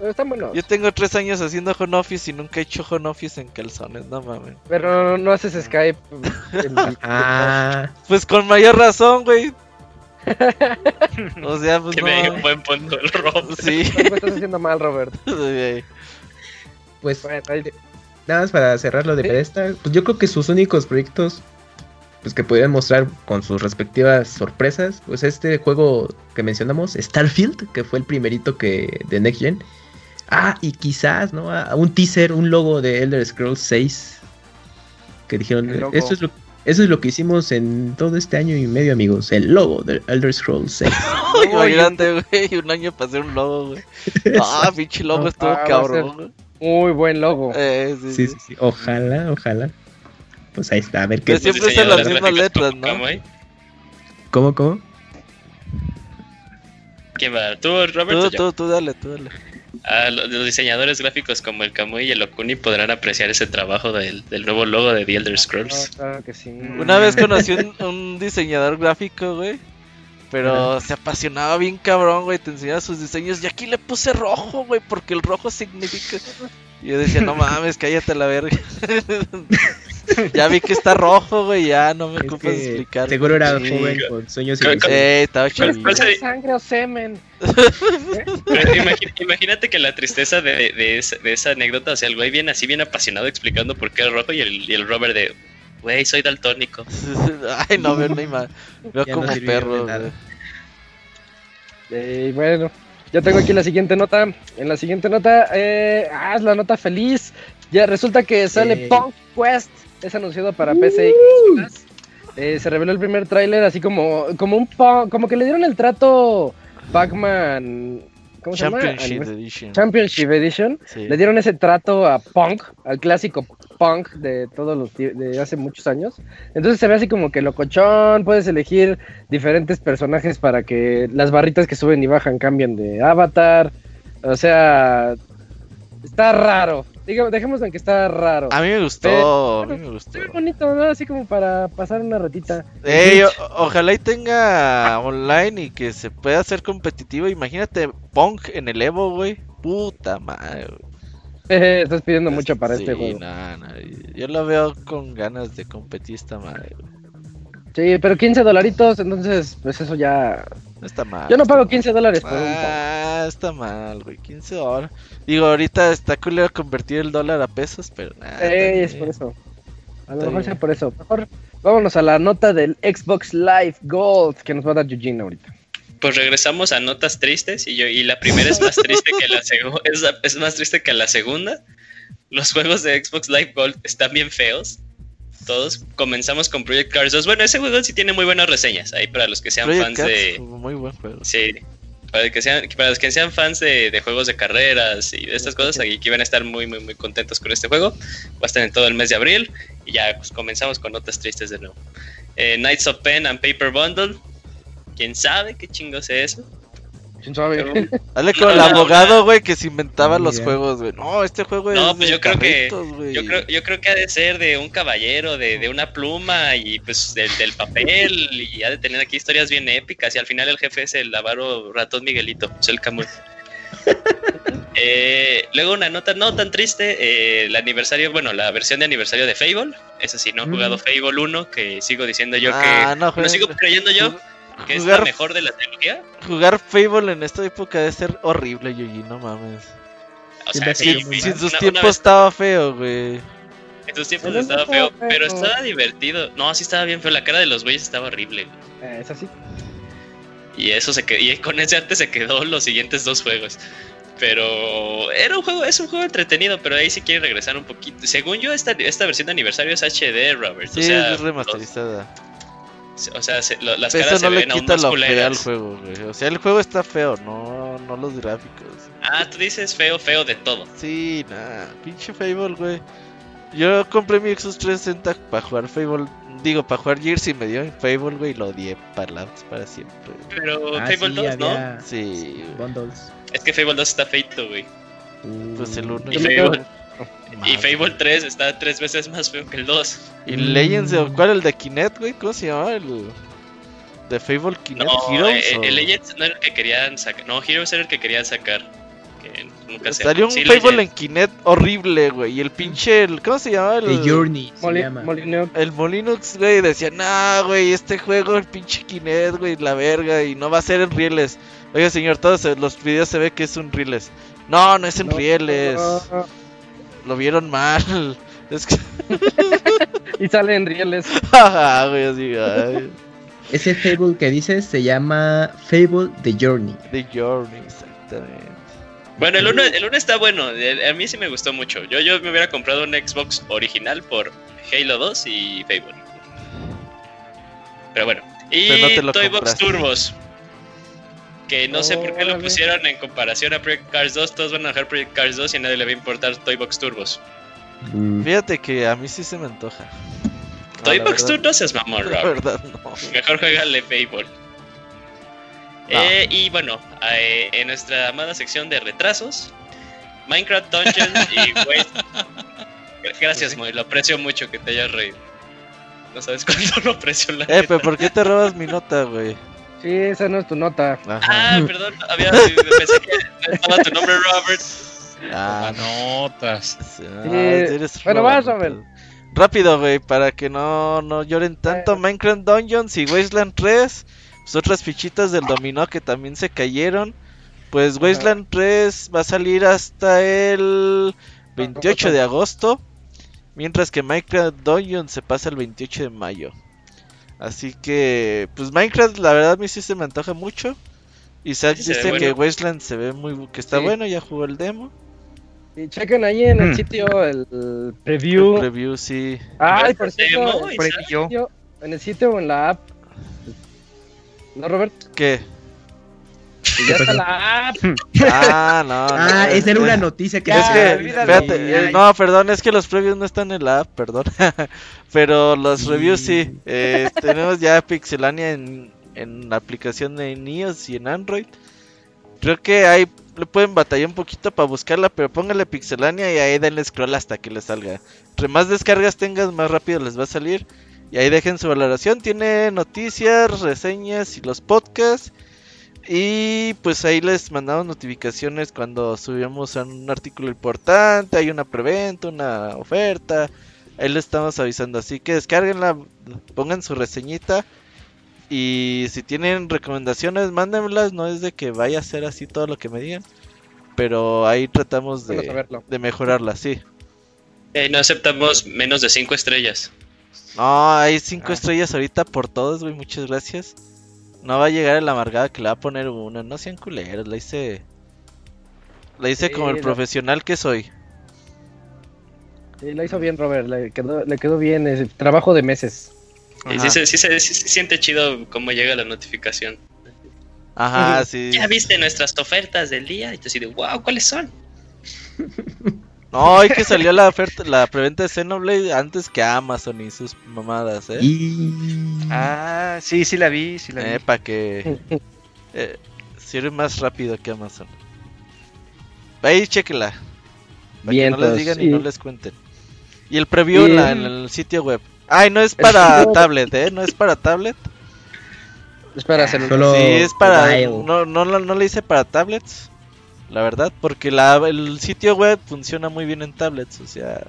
Están buenos. yo tengo tres años haciendo home office y nunca he hecho home office en calzones, no mames. Pero no haces Skype. en- ah Pues con mayor razón, güey. O sea, pues Que me dio un no. buen punto el Rob. Sí. Algo estás haciendo mal, Robert. pues Bueno, ahí- Nada más para cerrar lo de ¿Sí? Pues yo creo que sus únicos proyectos pues que podrían mostrar con sus respectivas sorpresas, pues este juego que mencionamos, Starfield, que fue el primerito que de Next Gen. Ah, y quizás, ¿no? Ah, un teaser, un logo de Elder Scrolls 6 que dijeron, eso es lo eso es lo que hicimos en todo este año y medio, amigos, el logo de Elder Scrolls 6. Imagínate, güey, un año para hacer un logo, güey. Ah, pinche logo No, estuvo ah, cabrón. Muy buen logo. Eh, sí, Sí, sí. sí, sí. Ojalá, ojalá. Pues ahí está, a ver qué Pero siempre usan las mismas letras, ¿no? ¿Cómo, cómo? ¿Quién va? ¿Tú, Robert? o Tú, tú, tú, dale, tú, dale. A lo- los diseñadores gráficos como el Kamui y el Okuni podrán apreciar ese trabajo del, del nuevo logo de The Elder No, Scrolls. claro que sí. Una vez conocí un, un diseñador gráfico, güey. Pero se apasionaba bien cabrón, güey. Te enseñaba sus diseños. Y aquí le puse rojo, güey. Porque el rojo significa. Y yo decía, no mames, cállate a la verga. ya vi que está rojo, güey. Ya no me ocupas que explicar. seguro era Sí. joven con sueños y. Eh, estaba ¿Cuál- chido. ¿Sangre o semen? Imagínate que la tristeza de, de esa, de esa anécdota, o sea, el güey viene así bien apasionado explicando por qué el rojo y el, y el Robert de, güey, soy daltónico. Ay, no veo ni mal. Veo Ya no como sirvieron perro, de güey. Eh, bueno, ya tengo aquí la siguiente nota. En la siguiente nota, eh, ah, es la nota feliz. Ya resulta que sale Ey. Punk Quest. Es anunciado para PC. Eh, se reveló el primer tráiler así como, como un Punk- como que le dieron el trato Pac-Man. ¿Cómo se llama? Championship Anivers- Edition. Championship Edition. Sí. Le dieron ese trato a Punk, al clásico Punk de todos los de hace muchos años. Entonces se ve así como que locochón, puedes elegir diferentes personajes para que las barritas que suben y bajan cambien de avatar. O sea, está raro. Digamos, dejemos en que está raro. A mí me gustó, a mí me gustó. Bonito, ¿no? Así como para pasar una ratita. Ey, o- ojalá y tenga online y que se pueda hacer competitivo. Imagínate Punk en el Evo, güey. Puta madre. Estás pidiendo mucho para Sí, este juego. nah, nah, Yo lo veo con ganas de competir esta madre. güey. Sí, pero 15 dolaritos, entonces, pues eso ya. No está mal. Yo no pago mal. 15 dólares por un. Ah, está mal, güey. 15 dólares. Digo, ahorita está culero convertir el dólar a pesos, pero nada. Ey, es por eso. A lo mejor sea por eso. Mejor vámonos a la nota del Xbox Live Gold que nos va a dar Eugene ahorita. Pues regresamos a notas tristes y yo y la primera es más triste que la segunda, es, es más triste que la segunda. Los juegos de Xbox Live Gold están bien feos. Todos comenzamos con Project Cars 2. Bueno, ese juego sí tiene muy buenas reseñas ahí para los que sean Project fans de Muy buen juego. Sí. Para, que sean, para los que sean fans de, de juegos de carreras y de estas cosas, aquí que van a estar muy, muy, muy contentos con este juego. Va a estar en todo el mes de abril. Y ya pues, comenzamos con notas tristes de nuevo. Eh, Knights of Pen and Paper Bundle. ¿Quién sabe qué chingos es eso? ¿Quién sabe? Dale con el No, no, abogado, güey, que se inventaba los juegos, güey. No, este juego No, es pues de yo creo que- carritos, güey. Yo creo, yo creo que ha de ser de un caballero, de, de una pluma y pues del, del papel. Y ha de tener aquí historias bien épicas. Y al final el jefe es el avaro ratón Miguelito, es el Camuy. Eh, luego una nota no tan triste, eh, el aniversario, bueno, la versión de aniversario de Fable. Eso sí, no he Mm. jugado Fable 1, que sigo diciendo yo Ah, que... no, juega- sigo creyendo yo que es la jugar, mejor de la trilogía. jugar Fable en esta época debe ser horrible, Yuji, no mames. O sea, sí, Si sí, en sus tiempos vez- estaba feo, güey. en sus tiempos estaba feo, pero estaba divertido. No, sí estaba bien feo, la cara de los güeyes estaba horrible. güey. Eh, es así. Y eso se quedó, y con ese arte se quedó los siguientes dos juegos. Pero era un juego, es un juego entretenido, pero ahí sí quiere regresar un poquito. Según yo, esta, esta versión de aniversario es HD, Robert. Sí, o sea, es remasterizada. los- o sea, se- lo- las caras eso se no le ven aún quita más lo feo al juego, güey. O sea, el juego está feo, no, no los gráficos. Ah, tú dices feo, feo de todo. Sí, nada, pinche Fable, güey. Yo compré mi Xbox 360 para jugar Fable. Digo, para jugar Gears y me dio en Fable, güey, y lo odié para, la- para siempre. Pero Ah, Fable sí, 2, ¿no? había Sí. Bundles. Es que Fable 2 está feito, güey. Pues el uno. Y Yo me Fable, y Fable 3 está tres veces más feo que el 2. Y Legends, of- ¿cuál el de Kinect, güey? ¿Cómo se llamaba? El de Fable Kinect No, Heroes. eh, o- el Legends no era el que querían sacar. No, Heroes era el que querían sacar. Que nunca se Salió un sí, Fable en. Kinect horrible, güey. Y el pinche, el- ¿cómo se llamaba? The El, Journey se Moli- llama. Molineux. el Molinux, güey, decía, nah, güey, este juego, el pinche Kinect, güey, la verga, y no va a ser en rieles. Oiga, señor, todos eh, los videos se ve que es un rieles. No, no es en No, rieles. no, no. Lo vieron mal. Es que, Y sale en rieles. Ajá, güey, así, ay, Ese Fable que dices se llama Fable The Journey. The Journey, exactamente. Bueno, el 1 el uno está bueno. el- A mí sí me gustó mucho. Yo, yo me hubiera comprado un Xbox original por Halo 2 y Fable. Pero bueno. Y Pero no te lo Toy Box compraste. Turbos. Que no sé por qué lo pusieron en comparación a Project Cars 2. Todos van a jugar Project Cars 2 y a nadie le va a importar Toy Box Turbos. Mm. Fíjate que a mí sí se me antoja. No, Toy la Box verdad- Turbos es mamón, La Robert. verdad, no. Mejor juegale Fable. Eh, y bueno, eh, en nuestra amada sección de retrasos, Minecraft Dungeons y Waste. Gracias, Moy, lo aprecio mucho que te hayas reído. No sabes cuánto lo aprecio la Eh, pero ¿por qué te robas mi nota, güey? Sí, esa no es tu nota. Ajá. Ah, perdón, había, pensé que estaba tu nombre, Robert. Ah, notas. sí, ah, eres bueno, vas. Robert. Rápido, güey, para que no, no lloren tanto. Minecraft Dungeons y Wasteland 3. Pues otras fichitas del dominó que también se cayeron. Pues Wasteland 3 va a salir hasta el 28 de agosto. Mientras que Minecraft Dungeons se pasa el 28 de mayo. Así que, pues Minecraft la verdad a mí sí se me antoja mucho. Isaac Sí, dice bueno. que Wasteland se ve muy que está Sí. bueno, ya jugó el demo. Y chequen ahí en el Mm. sitio el, el El preview. preview sí. Ay, ¿Ves por el cierto, demo, en Isaac? el sitio- en el sitio o en la app. ¿No, Robert? ¿Qué? Ya está la app. Ah, no. no, Ah, esa era eh, una noticia que Es Ya, que, espérate, eh, no, perdón, es que los previews no están en la app, perdón. Pero los reviews sí. Eh, tenemos ya Pixelania en, en la aplicación de iOS y en Android. Creo que ahí le pueden batallar un poquito para buscarla, pero póngale Pixelania y ahí denle scroll hasta que le salga. Entre más descargas tengas, más rápido les va a salir. Y ahí dejen su valoración. Tiene noticias, reseñas y los podcasts. Y pues ahí les mandamos notificaciones cuando subimos un artículo importante, hay una preventa, una oferta. Ahí les estamos avisando. Así que descarguenla, pongan su reseñita. Y si tienen recomendaciones, mándenmelas. No es de que vaya a ser así todo lo que me digan. Pero ahí tratamos de, de mejorarla, sí. Eh, no aceptamos menos de 5 estrellas. No, hay cinco Ah. estrellas ahorita por todos, güey. Muchas gracias. No va a llegar el amargada que le va a poner una. No sean culeros, la hice. La hice Sí, como el profesional que soy. Sí, lo hizo bien, Robert. Le quedó, le quedó bien. Es trabajo de meses. Y sí, se- sí sí se siente chido cómo llega la notificación. Ajá, sí. Ya viste nuestras ofertas del día y te dices, wow, ¿cuáles son? No, hoy que salió la oferta, la preventa de Xenoblade antes que Amazon y sus mamadas, eh. Y... Ah, sí, sí la vi, sí la vi. Eh, para que eh, sirve más rápido que Amazon. Ahí chequela. Para Bien, que no les digan y y- no les cuenten. Y el preview en, Y- la- en el sitio web. Ay, no es para tablet, ¿eh? No es para tablet. Espera, celular. Solo sí, es para... No, no, no le hice para tablets. La verdad, porque la, el sitio web funciona muy bien en tablets. O sea...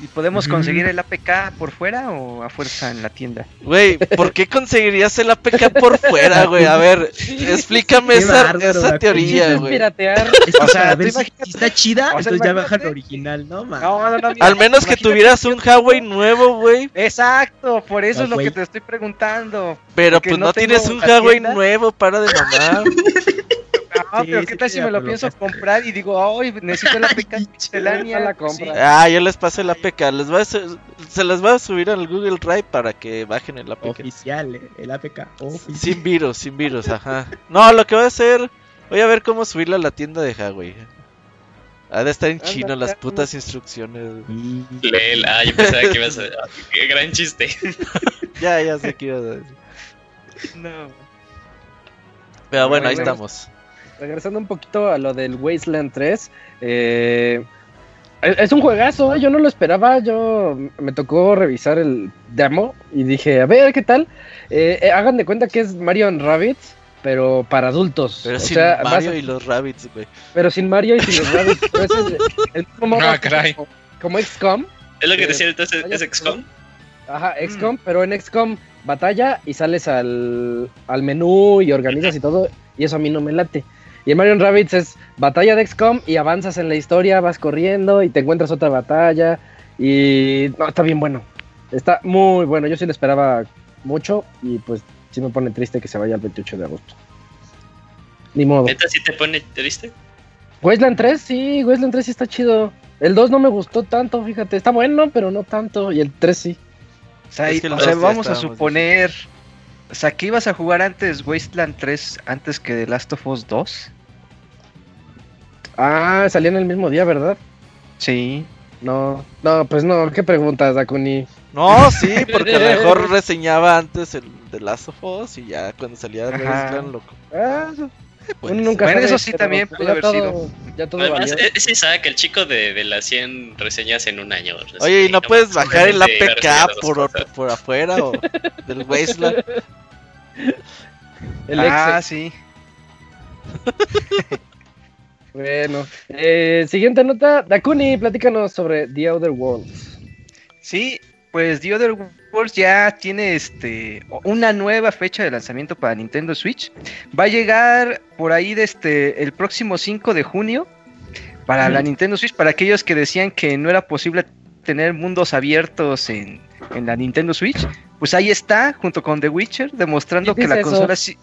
¿Y podemos conseguir el APK por fuera o a fuerza en la tienda? Güey, ¿por qué conseguirías el APK por fuera, güey? A ver, explícame esa, bárbaro, esa teoría, ¿Quieres güey. O sea, tú ver si, está chida, o sea, entonces ya baja el original, ¿no, man? No, no, no. mira, Al menos que tuvieras un Huawei nuevo, güey. Exacto, por eso No, es lo que te estoy preguntando. Pero pues no, no tienes un Huawei nuevo, para de mamar. Ah, Sí, pero sí ¿qué tal te si la me lo pienso comprar y digo, ay, necesito la APK de Pixelania? la compra. sí. ah, yo les paso el APK. Les voy a se las voy a subir al Google Drive para que bajen el APK. Oficial, eh, el APK. Oficial. Sin virus, sin virus, ajá. No, lo que voy a hacer, voy a ver cómo subirla a la tienda de Huawei. Ha de estar en Anda, chino las putas instrucciones. güey. Y- Leel, ah, yo pensaba que ibas a... Qué gran chiste. Ya, ya sé qué ibas a decir. No. Pero bueno, ahí Bueno, estamos. Regresando un poquito a lo del Wasteland 3. eh, es un juegazo, ¿eh? yo no lo esperaba. Yo me tocó revisar el demo y dije, a ver qué tal. Eh, eh, hagan de cuenta que es Mario and Rabbids, pero para adultos. Pero o sin sea, Mario a- y los Rabbits, güey. Pero sin Mario y sin los Rabbids. pero ese es el mismo modo Ah, caray. como, como XCOM. Es lo que Eh, decía entonces, ¿es XCOM? Ajá, XCOM, pero en XCOM batalla y sales al, al menú y organizas y todo, y eso a mí no me late. Y en Mario Rabbids es batalla de XCOM y avanzas en la historia, vas corriendo y te encuentras otra batalla y no, está bien bueno. Está muy bueno, yo sí lo esperaba mucho y pues sí me pone triste que se vaya el 28 de agosto. Ni modo. ¿Neta sí te pone triste? Wasteland 3, sí, Wasteland 3 sí está chido. El 2 no me gustó tanto, fíjate, está bueno, pero no tanto, y el 3 sí. O sea, Es que o vamos a suponer. O sea, que ibas a jugar antes Wasteland 3 antes que The Last of Us 2. Ah, salían el mismo día, ¿verdad? Sí. No, no, pues no, ¿qué preguntas, Dakuni? No, sí, porque a lo mejor reseñaba antes el de Last of Us y ya cuando salía de. Clan loco. Ah, Pues, uno nunca Bueno, sabe, eso sí también ya pudo haber todo- sido. Ya todo Además, valió. es Isaac, el chico de, de las 100 reseñas en un año. Oye, ¿y no puedes bajar el APK por, por afuera o del Wasteland? El ah, exe. sí. Bueno, eh, siguiente nota. Dakuni, platícanos sobre The Outer Worlds. Sí, pues The Other Worlds ya tiene este una nueva fecha de lanzamiento para Nintendo Switch. Va a llegar por ahí desde el próximo 5 de junio para la Nintendo Switch. Para aquellos que decían que no era posible tener mundos abiertos en, en la Nintendo Switch, pues ahí está, junto con The Witcher, demostrando ¿Quién que la eso? consola sí.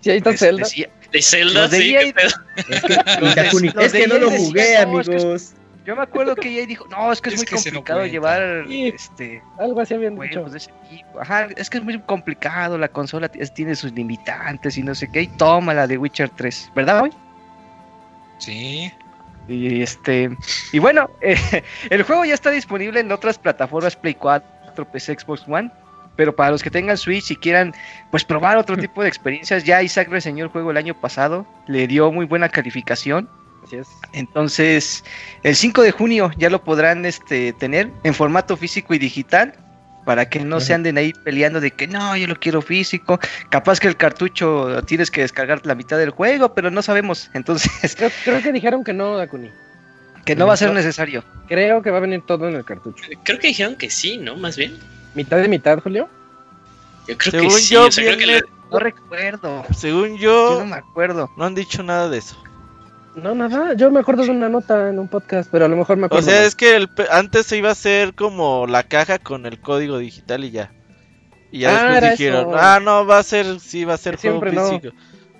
Sí, ahí está Zelda. De Zelda, de sí, EA pedo. Es que, es no EA lo jugué, "No, es que es- amigos. Yo me acuerdo que ella dijo, no, es que es, Es muy que se no complicado cuenta". llevar Sí. este Algo así habían dicho. de ese tipo. Ajá, es que es muy complicado, la consola tiene sus limitantes y no sé qué. Y toma la de Witcher 3, ¿verdad, hoy? Sí. Y este y bueno, eh, el juego ya está disponible en otras plataformas Play 4, PC, Xbox One. Pero para los que tengan Switch y quieran pues probar otro tipo de experiencias, ya Isaac reseñó el juego el año pasado, le dio muy buena calificación. Así es. Entonces, el 5 de junio ya lo podrán este, tener en formato físico y digital. Para que no se anden ahí peleando de que no, yo lo quiero físico. Capaz que el cartucho tienes que descargar la mitad del juego, pero no sabemos. Entonces, Creo, creo que dijeron que no, Dakuni. que no va a ser necesario. Creo que va a venir todo en el cartucho. Creo que dijeron que sí, ¿no? Más bien. ¿Mitad de mitad, Julio? Yo creo Según que sí. yo, o sea, creo que viene- le- No recuerdo. Según Yo yo, no me acuerdo. no han dicho nada de eso. No, nada. Yo me acuerdo de una nota en un podcast, pero a lo mejor me O acuerdo. sea, mal. es que el pe- antes se iba a hacer como la caja con el código digital y ya. Y ya Ah, después dijeron, eso. ah, no, va a ser, sí, va a ser Que juego no. físico.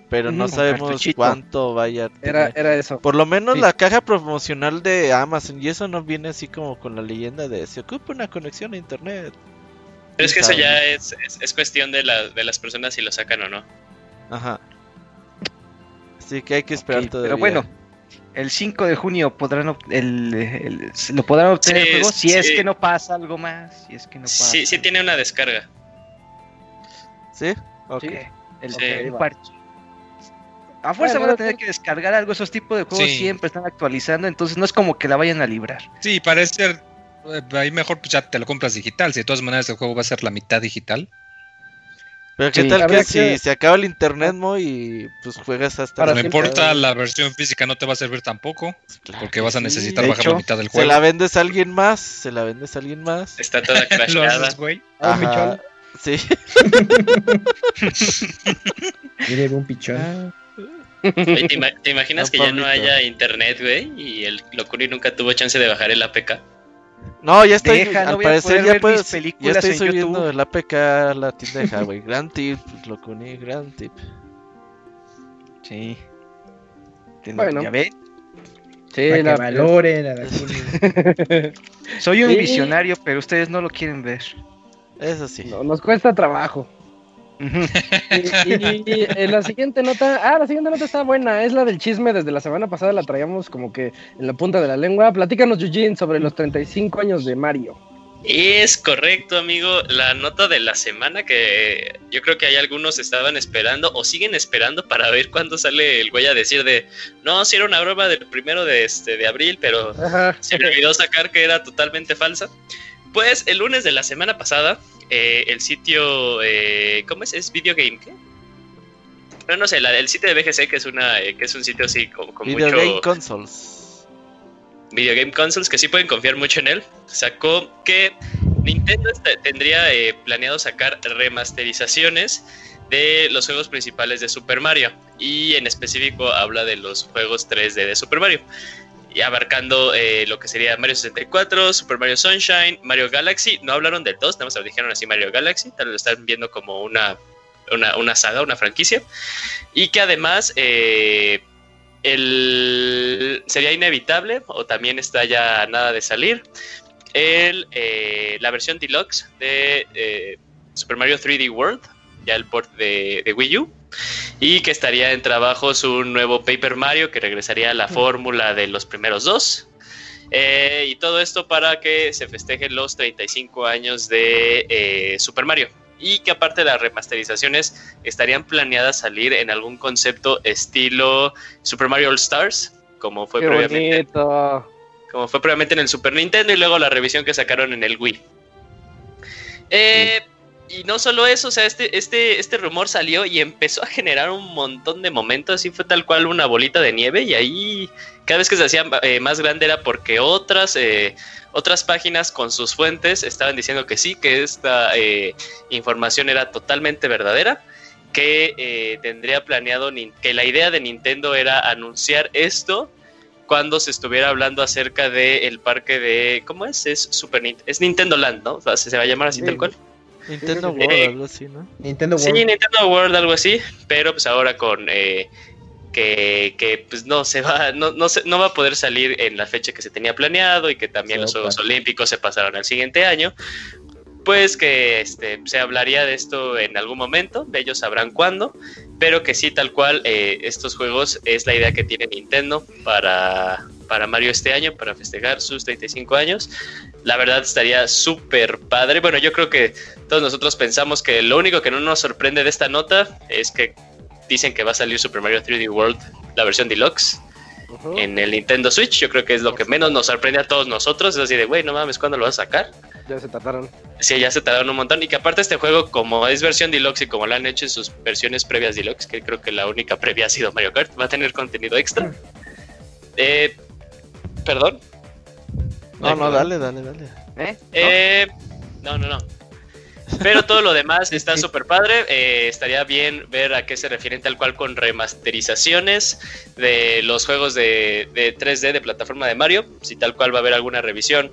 Pero no sabemos cartuchito. cuánto vaya a tener. Era, era eso. Por lo menos Sí. la caja promocional de Amazon y eso no viene así como con la leyenda de se ocupa una conexión a internet. Pero es que eso ya es, es, es cuestión de, la, de las personas si lo sacan o no. Ajá. Así que hay que esperar Ok, todavía. pero bueno, el 5 de junio podrán el, el- lo podrán obtener Sí, el juego si es que no pasa algo más. Si es que no pasa. Sí, sí tiene una descarga. ¿Sí? Ok. Sí. El, Sí. el parche. A fuerza Bueno, van a tener que descargar algo, esos tipos de juegos Sí. siempre están actualizando, entonces no es como que la vayan a librar. Sí, parece ahí mejor pues ya te lo compras digital. Si de todas maneras el juego va a ser la mitad digital. Pero qué Sí. tal que si que- se acaba el internet, Mo, y pues juegas hasta no importa, la versión física no te va a servir tampoco. Claro Porque que vas a sí. necesitar de bajar hecho, la mitad del Se juego. la vendes a alguien más, se la vendes a alguien más. Está toda crashada. güey. Ah. Sí. Mire, un pichón. Oye, ¿Te, ima- te imaginas No, que ya no haya internet, güey? Y el Locuri nunca tuvo chance de bajar el APK. No, ya estoy. Deja, al parecer ya puedes. Ya estoy en subiendo YouTube. el APK a la tienda de Huawei. Gran tip, pues, lo uní, gran tip. Sí. Bueno. Ya ven, Sí, Para la- que valoren a Dakuni. soy un Sí. visionario, pero ustedes no lo quieren ver. Eso sí. no, nos cuesta trabajo. Y, y- y, eh, la siguiente nota, ah, la siguiente nota está buena, es la del chisme, desde la semana pasada la traíamos como que en la punta de la lengua. Platícanos, Eugene, sobre los 35 años de Mario. Es correcto, amigo. La nota de la semana que yo creo que hay algunos estaban esperando o siguen esperando para ver cuándo sale el güey a decir de no, si era una broma del primero de este de abril, pero Ajá. se me olvidó sacar que era totalmente falsa. Pues el lunes de la semana pasada, eh, el sitio, eh, ¿cómo es? ¿Es Video Game? ¿Qué? No, no sé, la, el sitio de BGC, que es una, eh, que es un sitio así con, con Video mucho Game Consoles. Video Game Consoles, que sí pueden confiar mucho en él, sacó que Nintendo este- tendría eh, planeado sacar remasterizaciones de los juegos principales de Super Mario. Y en específico habla de los juegos 3D de Super Mario. Y abarcando eh, lo que sería Mario 64, Super Mario Sunshine, Mario Galaxy. No hablaron del 2, nada más lo dijeron así Mario Galaxy. Tal vez lo están viendo como una, una, saga, una franquicia. Y que además eh, el, sería inevitable, o también está ya nada de salir, el, eh, la versión deluxe de Super Mario 3D World, ya el port de, de Wii U, y que estaría en trabajos un nuevo Paper Mario que regresaría a la fórmula de los primeros dos. Eh, y todo esto para que se festejen los 35 años de eh, Super Mario. Y que aparte de las remasterizaciones estarían planeadas salir en algún concepto estilo Super Mario All Stars, como fue Qué previamente bonito. como fue previamente en el Super Nintendo y luego la revisión que sacaron en el Wii. Eh, Y no solo eso, o sea, este, este, este rumor salió y empezó a generar un montón de momentos, así fue tal cual una bolita de nieve y ahí cada vez que se hacía eh, más grande era porque otras, eh, otras páginas con sus fuentes estaban diciendo que sí, que esta eh, información era totalmente verdadera que eh, tendría planeado, que la idea de Nintendo era anunciar esto cuando se estuviera hablando acerca del parque de, ¿cómo es? Es Super Nint- es Nintendo Land, ¿no? O sea, se va a llamar así Sí. tal cual. Nintendo sí, sí. World, Eh, algo así, ¿no? Nintendo Sí, World. Nintendo World, algo así, pero pues ahora con eh, que, que, pues no se va, no, no, se- no va a poder salir en la fecha que se tenía planeado y que también Se los Juegos pasar. Olímpicos se pasaron al siguiente año. Pues que este, se hablaría de esto en algún momento, de ellos sabrán cuándo, pero que sí, tal cual, eh, estos juegos es la idea que tiene Nintendo para, para Mario este año, para festejar sus 35 años. La verdad estaría súper padre. Bueno, yo creo que todos nosotros pensamos que lo único que no nos sorprende de esta nota es que dicen que va a salir Super Mario 3D World, la versión deluxe, en el Nintendo Switch. Yo creo que es lo que menos nos sorprende a todos nosotros. Es así de, güey, no mames, ¿cuándo lo vas a sacar? Ya se tardaron. Sí, ya se tardaron un montón. Y que aparte este juego, como es versión deluxe y como lo han hecho en sus versiones previas deluxe, que creo que la única previa ha sido Mario Kart, va a tener contenido extra. Eh, Perdón. No, no, dale, dale, dale. ¿Eh? Eh, no, no, no. Pero todo lo demás está súper padre. Eh, estaría bien ver a qué se refieren tal cual con remasterizaciones de los juegos de, de 3D de plataforma de Mario. Si tal cual va a haber alguna revisión.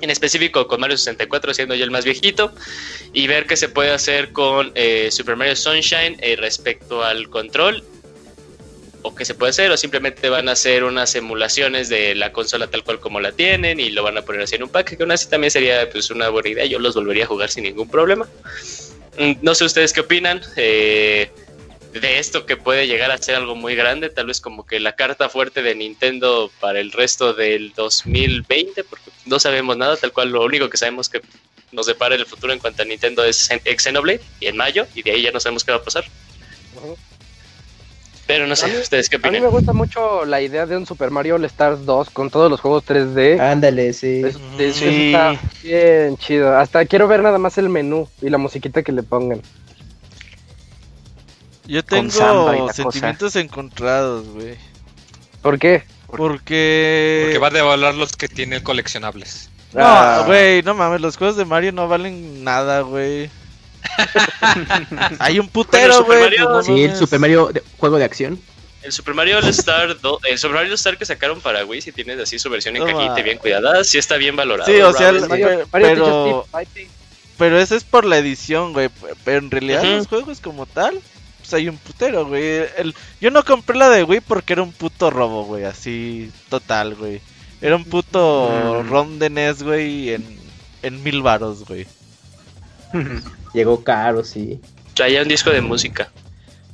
En específico con Mario 64 siendo yo el más viejito. Y ver qué se puede hacer con eh, Super Mario Sunshine eh, respecto al control. O qué se puede hacer. O simplemente van a hacer unas emulaciones de la consola tal cual como la tienen. Y lo van a poner así en un pack. Que aún así también sería pues, una buena idea. Yo los volvería a jugar sin ningún problema. Mm, No sé ustedes qué opinan. eh, de esto que puede llegar a ser algo muy grande, tal vez como que la carta fuerte de Nintendo para el resto del 2020, porque no sabemos nada, tal cual lo único que sabemos que nos depara el futuro en cuanto a Nintendo es Xen- Xenoblade y en mayo, y de ahí ya no sabemos qué va a pasar. Pero no sé, A mí- ustedes qué A mí me opinan. gusta mucho la idea de un Super Mario All Stars 2 con todos los juegos 3D. Ándale, sí. Es- es- eso Sí. está bien chido. Hasta quiero ver nada más el menú y la musiquita que le pongan. Yo tengo sentimientos encontrados, güey. ¿Por qué? Porque... Porque va a devaluar los que tienen coleccionables. Ah. No, güey, no mames, los juegos de Mario no valen nada, güey. Hay un Bueno, putero, Super güey. Mario- pues no Sí, el. Super Mario de- juego de acción. El Super Mario All Star, do- el Super Mario All Star que sacaron para Wii, si tienes así su versión en No cajita bien cuidada, sí está bien valorado. Sí, o sea, el- sí. Mario, pero- pero- eso es por la edición, güey. Pero en realidad los juegos como tal, pues hay un putero, güey. El... Yo no compré la de Wii porque era un puto robo, güey. Así, total, güey. Era un puto Mm. ROM de NES, güey, en, en mil varos, güey. Llegó caro, sí. Traía un disco de música.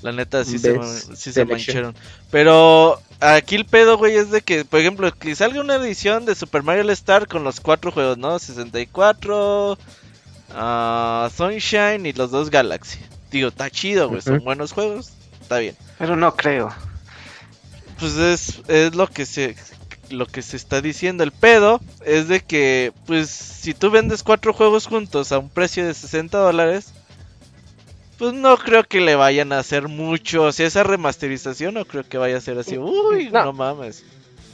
La neta, sí se, Best man- sí se Selection. mancharon. Pero aquí el pedo, güey, es de que, por ejemplo, que salga una edición de Super Mario All Star con los cuatro juegos, ¿no? 64, ah, Sunshine y los dos Galaxy. Digo, está chido, güey, son buenos juegos, está bien. Pero no creo. Pues es, es lo que se lo que se está diciendo. El pedo es de que, pues, si tú vendes cuatro juegos juntos a un precio de 60 dólares, pues no creo que le vayan a hacer mucho. O sea, esa remasterización no creo que vaya a ser así. Uy, no, No. mames.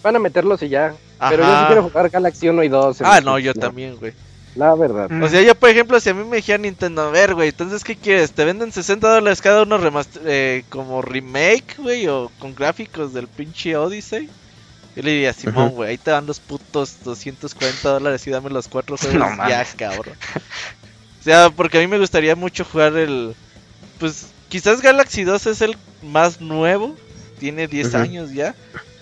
Van a meterlos y ya. Pero yo sí quiero jugar Galaxy 1 y 2. en Ah, no, yo también, güey. La verdad. Mm. O sea, yo, por ejemplo, si a mí me dijera Nintendo, a ver, güey, entonces, ¿qué quieres? ¿Te venden 60 dólares cada uno remaster eh, como remake, güey? O con gráficos del pinche Odyssey. Yo le diría, Simón, güey, ahí te dan los putos 240 dólares y dame los cuatro juegos No ya, cabrón. O sea, porque a mí me gustaría mucho jugar el... Pues quizás Galaxy 2 es el más nuevo, tiene 10 Ujú. años ya.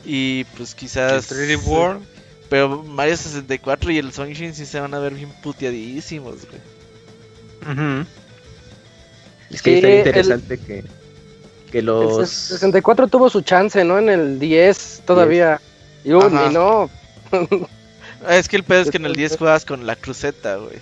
Y pues El quizás... 3D World. Pero Mario 64 y el Sunshine sí se van a ver bien puteadísimos, güey. Ujú. Es que Sí, el- interesante que, que El los... 64 tuvo su chance, ¿no? En el 10 todavía. Y, uh, Ajá. y no. Ah, Es que el pedo es que en el 10 jugabas con la cruceta, güey.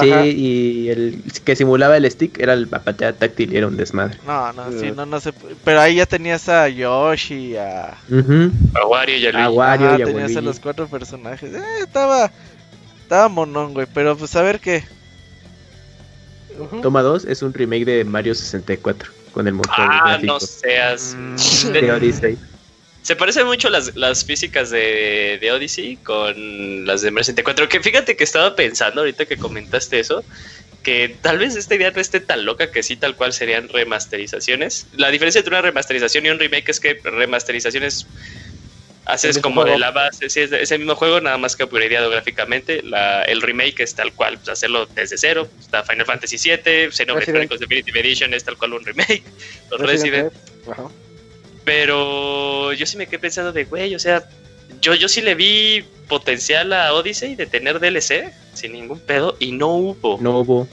Sí, Ajá. y el que simulaba el stick era el patea táctil y era un desmadre. No, no, sí, no, no sé. Pero ahí ya tenías a Yoshi, a. Ujú. A Wario y a Luigi. A Wario Ajá, y a tenías a Waluigi. los cuatro personajes. Eh, estaba. Estaba monón, güey. Pero pues a ver qué. Toma 2 es un remake de Mario 64 con el motor Ah, gráfico no seas. Mm, De-. Se parecen mucho las, las físicas de, de Odyssey con las de Mario 64. Que fíjate que estaba pensando ahorita que comentaste eso. Que tal vez esta idea no esté tan loca que sí, tal cual serían remasterizaciones. La diferencia entre una remasterización y un remake es que remasterizaciones haces como de la base, sí, es, el mismo juego, nada más que upgradeado gráficamente. La, el remake es tal cual, pues, hacerlo desde cero. Está Final Fantasy VII, Xenoblade. Chronicles Definitive Edition es tal cual un remake. Los Resident, Resident Evil. Ajá. Pero yo sí me quedé pensando de, güey, o sea, yo, yo sí le vi potencial a Odyssey de tener DLC sin ningún pedo y no hubo. No hubo.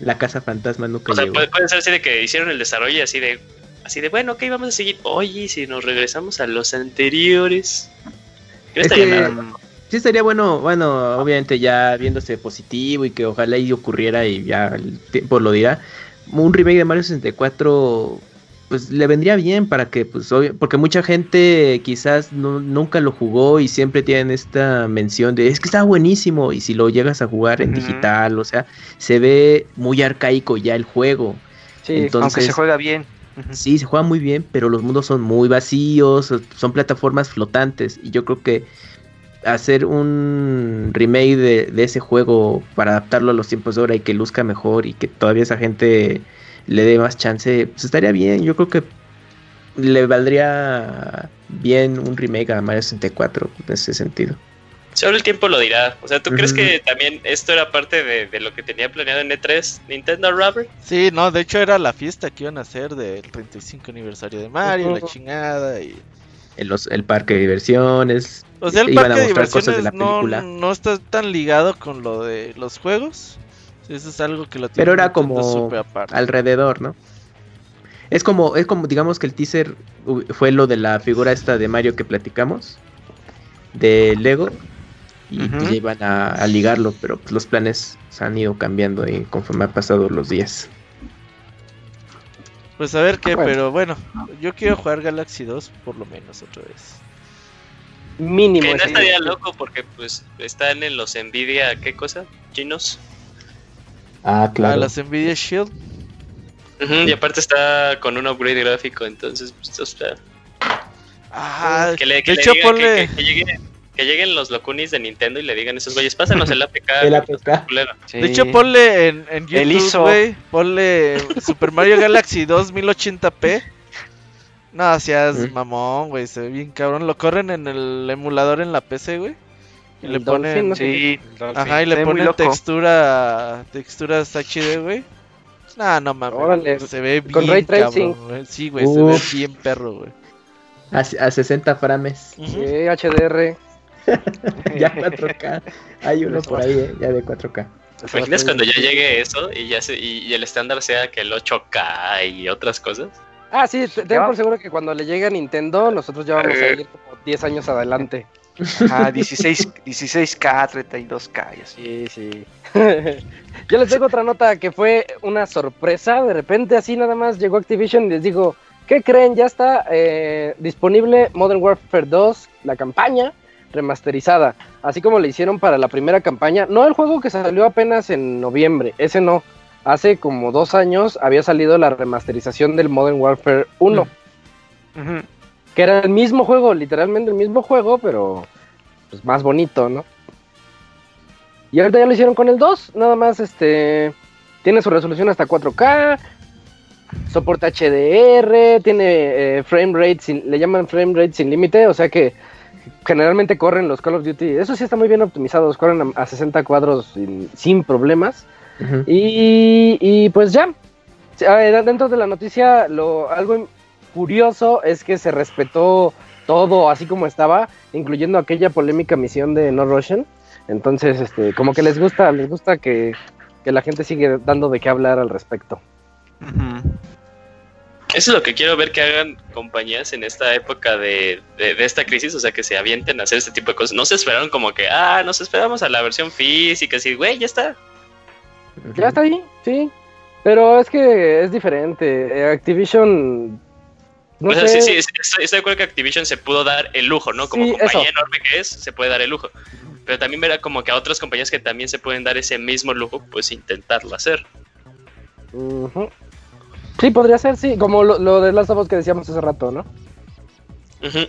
La casa fantasma nunca o sea, llegó. puede, puede ser así de que hicieron el desarrollo así de, así de, bueno, ok, vamos a seguir. Oye, si nos regresamos a los anteriores. Es estaría que- nada. Sí estaría bueno, bueno, obviamente ya viéndose positivo y que ojalá y ocurriera y ya el tiempo lo dirá. Un remake de Mario 64 pues le vendría bien para que pues obvio- porque mucha gente quizás no- nunca lo jugó y siempre tienen esta mención de es que está buenísimo y si lo llegas a jugar en digital, o sea, se ve muy arcaico ya el juego. Sí, Entonces- Aunque se juega bien. Sí, se juega muy bien, pero los mundos son muy vacíos, son plataformas flotantes y yo creo que hacer un remake de, de ese juego para adaptarlo a los tiempos de ahora y que luzca mejor y que todavía esa gente le dé más chance, pues estaría bien. Yo creo que le valdría bien un remake a Mario 64 en ese sentido. Solo el tiempo lo dirá. O sea, ¿tú crees que también esto era parte de, de lo que tenía planeado en E3 Nintendo Robert? Sí, no, de hecho era la fiesta que iban a hacer del 35 aniversario de Mario, la Ujú. chingada y... El, los- el parque de diversiones. O sea, el iban parque a de mostrar cosas de diversiones la no, película. no está tan ligado con lo de los juegos. Eso es algo que lo tiene Pero era como alrededor, ¿no? Es como, es como, digamos que el teaser fue lo de la figura esta de Mario que platicamos, de Lego, y pues ya iban a, a ligarlo, pero pues, los planes se han ido cambiando y conforme han pasado los días. Pues a ver qué, Bueno. pero bueno, yo quiero jugar Galaxy 2 por lo menos otra vez. Mínimo. Que no estaría loco porque pues están en los Nvidia, ¿qué cosa? Chinos. Ah, A las Nvidia Shield. Y aparte está con un upgrade gráfico, entonces pues, o sea, Ah, que le, que de le hecho digan que- ponle... que, que lleguen, que lleguen los locunis de Nintendo y le digan a esos güeyes, pásanos el APK. El APK. culero". Sí. De hecho, ponle en, en El YouTube, ISO. güey. Ponle Super Mario Galaxy 2 1080p. No, seas Mm. mamón, güey. Se ve bien cabrón. Lo corren en el emulador en la PC, güey. El le Dolphin, ponen. ¿no? Sí, Ajá, y le ponen textura. Texturas HD, güey. No, no mames. Órale. Se ve bien. Con ray tracing. cabrón. Sí, güey. Se ve bien perro, güey. A, a 60 frames. Sí, HDR. ya 4K. Hay uno por ahí, eh, ya de 4K. ¿Te imaginas cuando ya llegue eso y ya se, y, y el estándar sea que el 8K y otras cosas? Ah, sí, te- ten Ya. por seguro que cuando le llegue a Nintendo, nosotros ya vamos a ir como 10 años adelante. Ah, 16, 16K, 32K y así. Sí, sí. Yo les tengo otra nota que fue una sorpresa. De repente, así nada más llegó Activision y les dijo: ¿Qué creen? Ya está eh, disponible Modern Warfare 2, la campaña remasterizada. Así como le hicieron para la primera campaña. No el juego que salió apenas en noviembre, ese no. Hace como dos años había salido la remasterización del Modern Warfare 1. Ujú. Que era el mismo juego, literalmente el mismo juego, pero pues más bonito, ¿no? Y ahorita ya lo hicieron con el 2, nada más este tiene su resolución hasta 4K, soporta HDR, tiene eh, frame rate sin, le llaman frame rate sin límite, o sea que generalmente corren los Call of Duty, eso sí está muy bien optimizados, corren a, a 60 cuadros sin, sin problemas. Y, y pues ya, Eh, dentro de la noticia, lo, algo curioso es que se respetó todo así como estaba, incluyendo aquella polémica misión de No Russian. Entonces, este, como que les gusta, les gusta que, que la gente sigue dando de qué hablar al respecto. Eso es lo que quiero ver que hagan compañías en esta época de, de, de esta crisis, o sea, que se avienten a hacer este tipo de cosas. No se esperaron como que, ah, nos esperamos a la versión física, así, güey, ya está. Ya está ahí, sí. Pero es que es diferente. Activision. No o sea, sé. sí, sí, estoy, estoy de acuerdo que Activision se pudo dar el lujo, ¿no? Como Sí, compañía eso. enorme que es, se puede dar el lujo. Pero también verá como que a otras compañías que también se pueden dar ese mismo lujo, pues intentarlo hacer. Sí, podría ser, sí. Como lo, lo de Last of Us que decíamos hace rato, ¿no? Sí,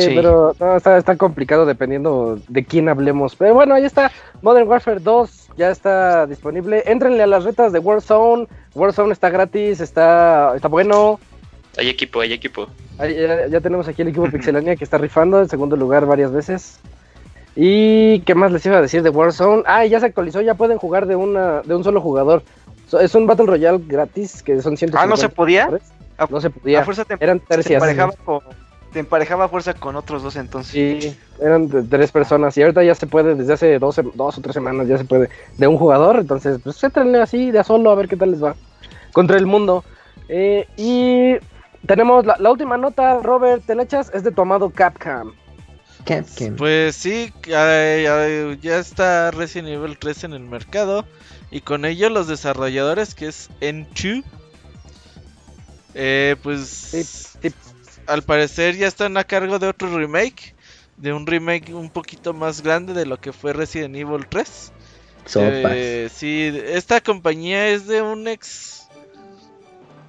Sí. pero no, está, está complicado dependiendo de quién hablemos. Pero bueno, ahí está. Modern Warfare 2 ya está disponible. Éntrenle a las retas de Warzone. Warzone está gratis, está, está bueno. Hay equipo, hay equipo. Ahí Ya, ya tenemos aquí el equipo Pixelania que está rifando en segundo lugar varias veces. ¿Y qué más les iba a decir de Warzone? Ah, ya se actualizó, ya pueden jugar de una de un solo jugador. So- es un Battle Royale gratis que son 150 Ah, ¿no se podía? A- No se podía. A fuerza te, Eran te tercias. emparejaba con, te emparejaba a fuerza con otros dos entonces. Sí, eran de tres personas y ahorita ya se puede, desde hace dos, sem- dos o tres semanas ya se puede de un jugador, entonces pues entrenle así de a solo a ver qué tal les va contra el mundo. Eh, y tenemos la, la última nota, Robert, te la echas, es de tu amado Capcom. Capcom. Pues sí, ay, ay, ya está Resident Evil 3 en el mercado. Y con ello los desarrolladores, que es N2, eh, pues al parecer ya están a cargo de otro remake. De un remake un poquito más grande de lo que fue Resident Evil 3. Sopas. Eh, sí, esta compañía es de un ex.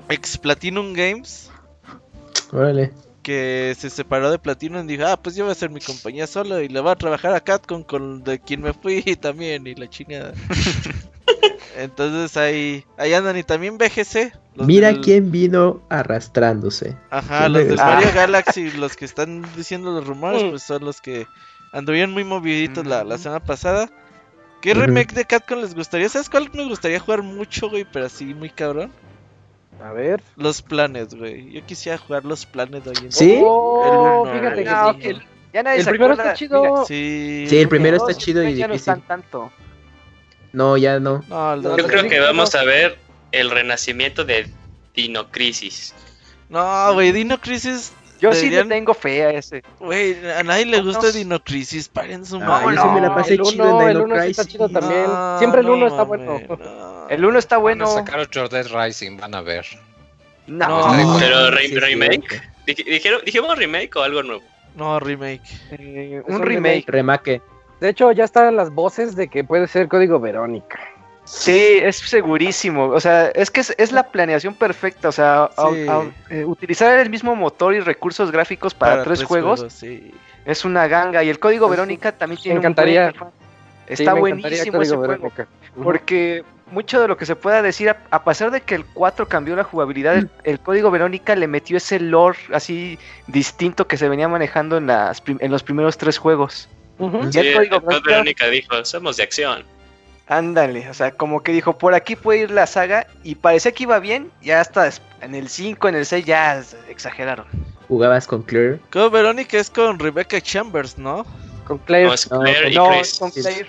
Ex Platinum Games. Órale. que se separó de Platinum y dijo, ah, pues yo voy a hacer mi compañía solo y le voy a trabajar a Capcom con de quien me fui también y la chingada. Entonces ahí, ahí andan y también BGC. Mira del- quién vino arrastrándose. Ajá, los del regresó. Mario Galaxy, los que están diciendo los rumores, Mm. pues son los que anduvieron muy moviditos la, la semana pasada. ¿Qué remake de Capcom les gustaría? ¿Sabes cuál me gustaría jugar mucho, güey? Pero así muy cabrón. A ver. Los planes, güey. Yo quisiera jugar los planes hoy en ¿Sí? Oh, El uno, fíjate que No, sí. el- ya nadie El se primero acuerda. está chido. Mira, Sí. Sí, el primero está chido y ya no difícil. están tanto. No, ya no. No, el Yo no. creo que no. vamos a ver el renacimiento de Dino Crisis. No, güey, Dino Crisis. Yo sí le tengo fe a ese. Güey, a nadie le No, gusta no. Dino Crisis. Paren su No, madre. yo sí me la pasé el chido uno, en el uno sí está chido también. No, Siempre el no uno está mames, bueno. El uno está Van a bueno. sacar otro Dead Rising, van a ver. No, No. Pero Sí, re- sí, remake. sí. Dijeron, dijimos remake o algo nuevo. No, remake. eh, un un remake. Remake. De hecho, ya están las voces de que puede ser código Verónica. Sí, es segurísimo. O sea, es que es, es la planeación perfecta. O sea, a- Sí. a- eh, utilizar el mismo motor y recursos gráficos para, tres, juegos, sí. es una ganga. Y el código Es- Verónica también me tiene encantaría. un buen interfaz. Sí, Está me encantaría buenísimo ese juego. Verónica. Porque mucho de lo que se pueda decir, a, a pesar de que el 4 cambió la jugabilidad, el, el código Verónica le metió ese lore así distinto que se venía manejando en, las, prim- en los primeros tres juegos. Sí, el código Verónica- Verónica dijo, somos de acción. Ándale, o sea, como que dijo, por aquí puede ir la saga y parecía que iba bien, ya hasta en el 5, en el 6 ya exageraron. Jugabas con Claire. Como Verónica es con Rebecca Chambers, ¿no? Con Claire. No, es No, Claire y no, Chris. con. Claire.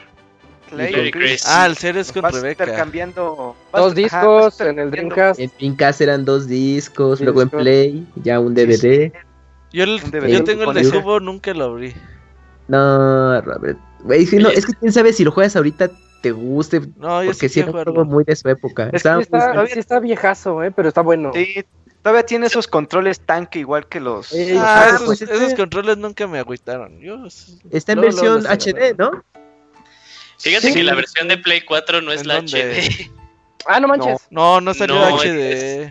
Claire Claire y Chris. Ah, el ser es con Vas Rebecca. intercambiando. vas- Dos discos en el. Dreamcast. En Dreamcast eran dos discos, luego en. Play, ya un DVD. Yo, el- Un DVD yo tengo el con de ese. Cubo, nunca lo abrí. No, Robert. No, Oye. es que quién sabe si lo juegas ahorita te guste, No, yo porque sí era jugarlo. muy de su época. Es que está, muy- sí está viejazo, eh, pero está bueno. Sí, todavía tiene esos controles tanque igual que los. Eh, Ah, Ah, esos, pues este- esos controles nunca me agüitaron. Yo, Está en luego, versión HD. ¿no? Fíjate Sí. que la versión de Play 4 no es ¿En la dónde? HD. Ah, no manches. No, no salió No, HD.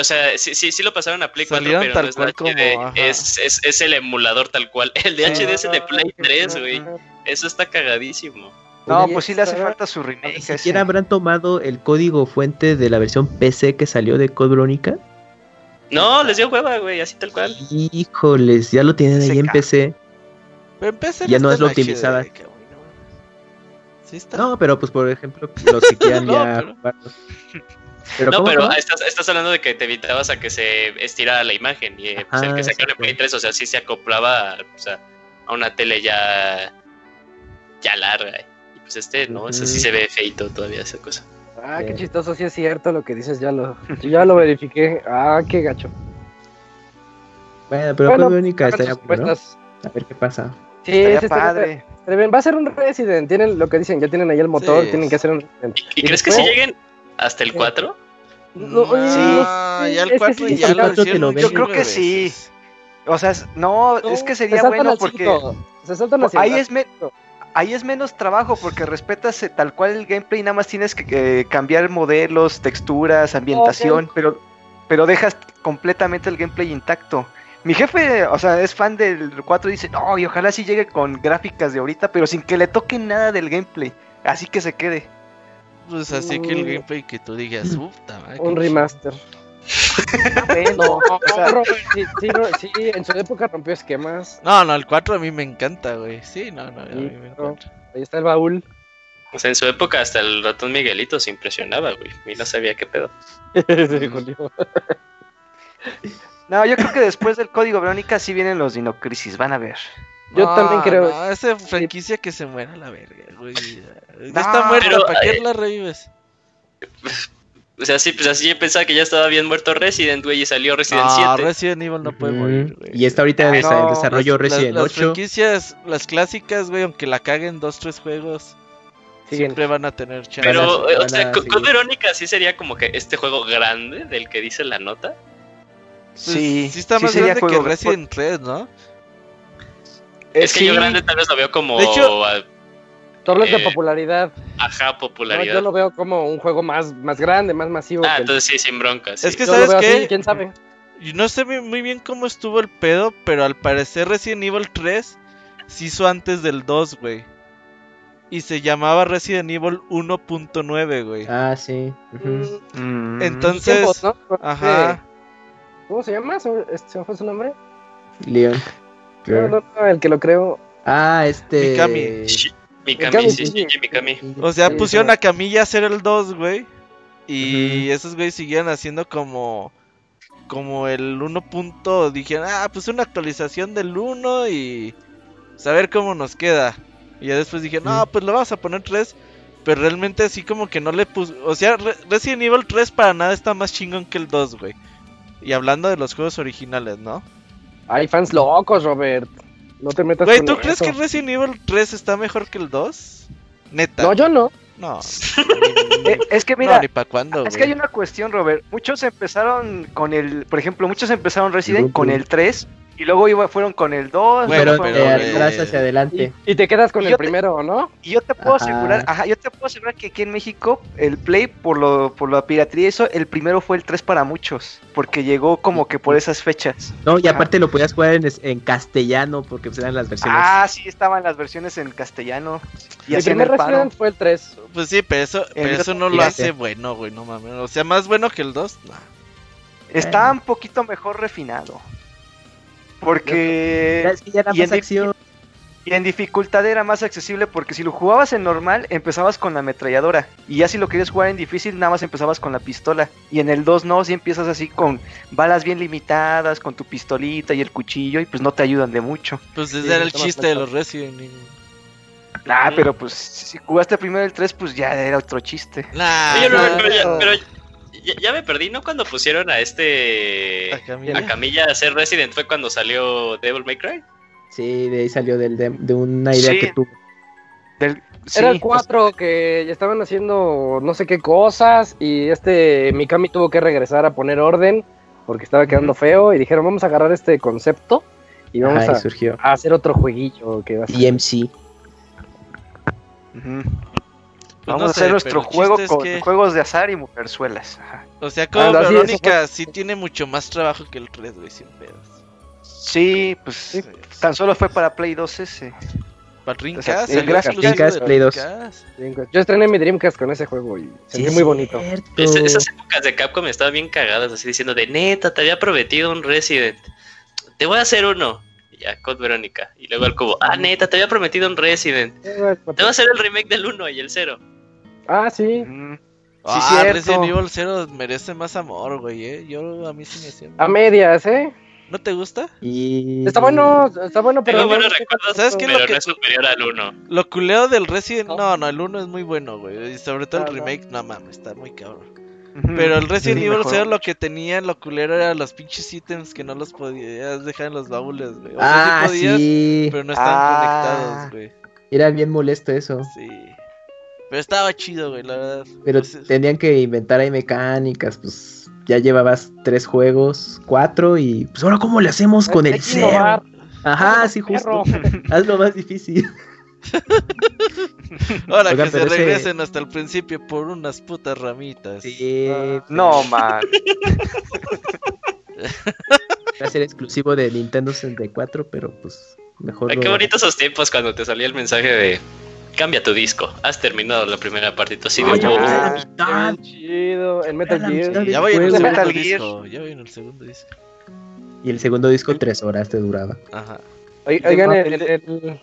O sea, sí, sí, sí lo pasaron a Play 4, Salieron pero tal no es HD. es, es, es el emulador tal cual. El de Sí. HD es el de Play Ah, 3, güey. Eso está cagadísimo. No, pues sí le hace falta su remake. Ni siquiera habrán tomado el código fuente de la versión PC que salió de Code Verónica. No, les dio hueva, güey, así tal cual. Híjoles, ya lo tienen ahí en. PC. Pero en PC Ya no es lo en Sí está. No, pero pues por ejemplo, los que quieran No, ya pero- no, ¿cómo, pero estás, estás hablando de que te evitabas a que se estirara la imagen. Y eh, pues, el Ajá, que sacaron en. Play 3, o sea, sí se acoplaba o sea, a una tele ya, ya larga. Y pues este, no, ese sí Ujú. se ve feito todavía esa cosa. Ah, qué Eh. chistoso, sí es cierto lo que dices, ya lo, yo ya lo verifiqué. Ah, qué gacho. Bueno, pero Bueno, Code Verónica hagan estaría bueno. A ver qué pasa. Sí, Estaría sí, estaría- padre. estaría Va a ser un Resident, tienen lo que dicen, ya tienen ahí el motor, Sí. tienen que hacer un Resident. ¿Y, ¿Y crees que si lleguen hasta el 4? No, Sí, no Ah, ya el que 4 sí, ya el lo cuatro te hicieron lo un venden. chingo Yo creo que sí. O sea, es- no, No, es que se sería bueno porque se ahí es, me- ahí es menos trabajo porque respetas eh, tal cual el gameplay, nada más tienes que eh, cambiar modelos, texturas, ambientación, pero, pero dejas completamente el gameplay intacto. Mi jefe, o sea, es fan del 4 y dice, no, y ojalá sí llegue con gráficas de ahorita, pero sin que le toque nada del gameplay. Así que se quede. Pues así que el Mm. gameplay que tú digas, puta madre. un remaster. Bueno, No, o sea, sí, sí, ro- sí, en su época rompió esquemas. No, no, el 4 a mí me encanta, güey. Sí, no, no, a mí me no. encanta. Ahí está el baúl. O sea, en su época hasta el ratón Miguelito se impresionaba, güey. Y no sabía qué pedo. Sí, Julio. no, yo creo que después del código Verónica sí vienen los Dinocrisis, van a ver. Yo No, también creo. No, esa franquicia que se muera la verga, güey. Ya No, está muerta, ¿para qué eh, la revives? O sea, sí, pues así yo pensaba que ya estaba bien muerto Resident, güey, y salió Resident No, 7. Resident Evil no puede morir, güey. Y está ahorita en en no. desarrollo Las- las- Resident las, 8. franquicias, las clásicas, güey, aunque la caguen dos, tres juegos, Siguen. siempre van a tener chance. Pero, a- o sea, con Verónica sí sería como que este juego grande del que dice la nota. Pues, Sí, sí está más grande que Resident 3, ¿no? Es que sí. yo grande tal vez lo veo como De hecho- a- Tú hablas de Eh, popularidad. ajá, No, popularidad. yo lo veo como un juego más, más grande, más masivo. ah, que el- entonces sí, sin broncas. Es que yo ¿sabes veo así, qué? ¿Quién sabe? No sé muy bien cómo estuvo el pedo, pero al parecer Resident Evil 3 se hizo antes del 2, güey. Y se llamaba Resident Evil 1.9, güey. Ah, sí. Mm, Entonces, Tiempos, ¿no? ajá. ¿Cómo se llama? ¿Se este, se me fue su nombre? Leon. No, no, no, el que lo creo. Ah, este. Mikami. Mikami, Mikami, sí, sí. Shinji Mikami. O sea, pusieron a Camilla a hacer el 2, güey. Y esos güeyes siguieron haciendo como. Como el 1. punto, dijeron, ah, pues una actualización del 1 y. Saber cómo nos queda. Y ya después dije, no, pues le vamos a poner 3. Pero realmente así como que no le puso. O sea, Re- Resident Evil 3 para nada está más chingón que el 2, güey. Y hablando de los juegos originales, ¿no? Hay fans locos, Robert. No te metas Güey, con ¿tú crees eso. que Resident Evil 3 está mejor que el 2? Neta. No, yo no. No. eh, es que no, mira, ni para cuándo, es que hay una cuestión, Robert. Muchos empezaron con el, por ejemplo, muchos empezaron Resident con el 3 y luego iba, fueron con el 2. Bueno, Pero eh, atrás hacia adelante. y te quedas con Y el yo te- primero, ¿no? Y yo te puedo Ajá. asegurar, ajá, yo te puedo asegurar que aquí en México el Play por lo por la piratería eso, el primero fue el 3 para muchos, porque llegó como que por esas fechas. No, y Ajá. aparte lo podías jugar en, castellano porque pues, eran las versiones. Ah, sí, estaban las versiones en castellano y primer el paro. Resident fue el 3. Pues sí, pero eso, pero eso no lo hace bueno, güey, no mames. O sea, más bueno que el 2, nah. Está un poquito mejor refinado. Porque Ya, es que ya era y en más acción. y en dificultad era más accesible porque si lo jugabas en normal empezabas con la ametralladora y ya si lo querías jugar en difícil nada más empezabas con la pistola y en el 2 no, si empiezas así con balas bien limitadas, con tu pistolita y el cuchillo y pues no te ayudan de mucho. Pues ese Sí, era el chiste de los Resident Evil. Ah, Mm. pero pues si jugaste primero el 3 pues ya era otro chiste. Nah, Oye, nah, pero, ya, no. pero ya, ya me perdí, ¿no? Cuando pusieron a este. a Camila. A Camilla a ser Resident fue cuando salió Devil May Cry. Sí, de ahí salió del, de, de una idea Sí. que tuvo. Del- Era sí, el 4 que estaban haciendo no sé qué cosas y este Mikami tuvo que regresar a poner orden porque estaba quedando feo y dijeron vamos a agarrar este concepto y vamos Ajá, a, surgió. a hacer otro jueguillo que va a ser DMC. Pues Vamos no a hacer nuestro juego con que- juegos de azar y mujerzuelas. Ajá. O sea, como Anda, sí, Verónica sí tiene mucho más trabajo que el 3, güey, sin pedos. Sí, pues tan solo fue para Play 2 ese. Para O Dreamcast, sea, gráfico- exclusivo Dreamcast, de Play 2. Dreamcast. Yo estrené mi Dreamcast con ese juego y sentí muy bonito. Es- esas épocas de Capcom estaban bien cagadas, así diciendo de neta, te había prometido un Resident. Te voy a hacer uno. Y ya, con Verónica. Y luego el cubo, ah, neta, te había prometido un Resident. Te voy a hacer el remake del 1 y el 0. Ah, sí. Ah, Sí, cierto. Resident Evil 0 merece más amor, güey, eh. Yo a mí sí me hacía. A medias, ¿eh? ¿No te gusta? Y... Está bueno, está bueno, pero. Tengo no- buenos recuerdos, ¿Sabes qué pero lo que- no es superior al 1. Lo culeo del Resident... No, no, el 1 es muy bueno, güey. Y sobre todo el Ah, no. remake, no mames, está muy cabrón. Pero el Resident Sí, Evil mejor. 0 lo que tenía, lo culero era los pinches ítems que no los podías dejar en los baúles, güey. O sea, Ah, sí podías, sí. pero no estaban Ah. conectados, güey. Era bien molesto eso. Sí. Pero estaba chido, güey, la verdad. Pero tenían que inventar ahí mecánicas, pues ya llevabas tres juegos, cuatro y pues ahora cómo le hacemos con el cero. Ajá, sí, justo. Hazlo más difícil. Ahora Oigan, que se ese- regresen hasta el principio por unas putas ramitas. Sí. No, man. Va a ser exclusivo de Nintendo 64, pero pues mejor. Ay, qué bonitos esos tiempos cuando te salía el mensaje de cambia tu disco, has terminado la primera parte y tú así de ya Ah, chido. En Metal Gear. Ya voy en el segundo Metal Gear. disco. Ya voy en el segundo disco. Y el segundo disco, tres horas te duraba. Ajá. Oigan, el. el- el-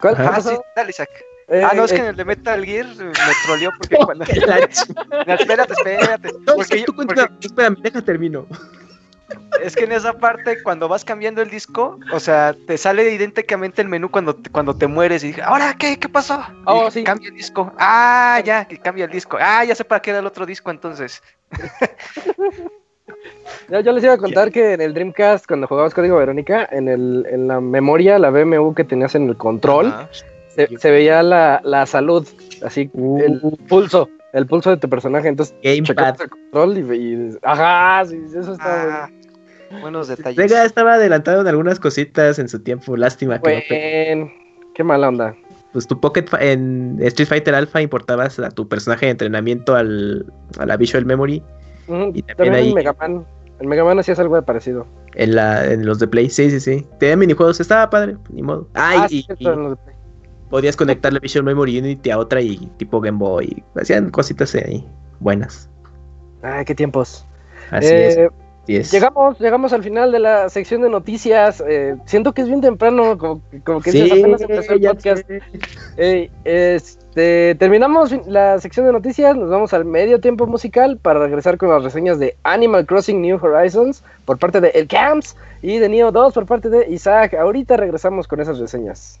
¿Cuál? Ajá. Ah, sí, dale, Isaac. Eh, Ah, no, es que eh, en el de Metal Gear eh, me troleó porque cuando... Espérate, espérate. No, Porque, tú yo- cuenta- porque espérame, deja termino. Es que en esa parte, cuando vas cambiando el disco, o sea, te sale idénticamente el menú cuando te, cuando te mueres y dije, ¿ahora qué? ¿Qué pasó? Oh, dije, sí. Cambia el disco. Ah, ya, que cambia el disco. Ah, ya sé para qué era el otro disco entonces. Yo, yo les iba a contar que en el Dreamcast, cuando jugabas Código Verónica, en, el, en la memoria, la BMU que tenías en el control, se, se veía la, la salud, así, Uh. el pulso, el pulso de tu personaje. Entonces, Gamepad. el control y, y- ajá, sí, eso está Ah, buenos detalles. Sega estaba adelantado en algunas cositas en su tiempo. Lástima que no bueno. Qué mala onda. Pues tu Pocket en Street Fighter Alpha importabas a tu personaje de entrenamiento al, a la Visual Memory. Y también También ahí- en Mega Man. En Mega Man hacías algo de parecido. En, la, en los de Play, sí, sí, sí. Tenía minijuegos, estaba padre, ni modo. Ah, Ah, y, sí, cierto, y en los de Play. Podías conectarle Visual Memory Unity a otra y tipo Game Boy. Hacían cositas ahí buenas. Ay, qué tiempos. Así Eh, es. Así es. Llegamos, llegamos al final de la sección de noticias. eh, siento que es bien temprano, como, como que Sí, dices, apenas empezó el podcast. este, terminamos la sección de noticias, nos vamos al medio tiempo musical para regresar con las reseñas de Animal Crossing New Horizons por parte de El Camps y de Neo 2 por parte de Isaac. Ahorita regresamos con esas reseñas.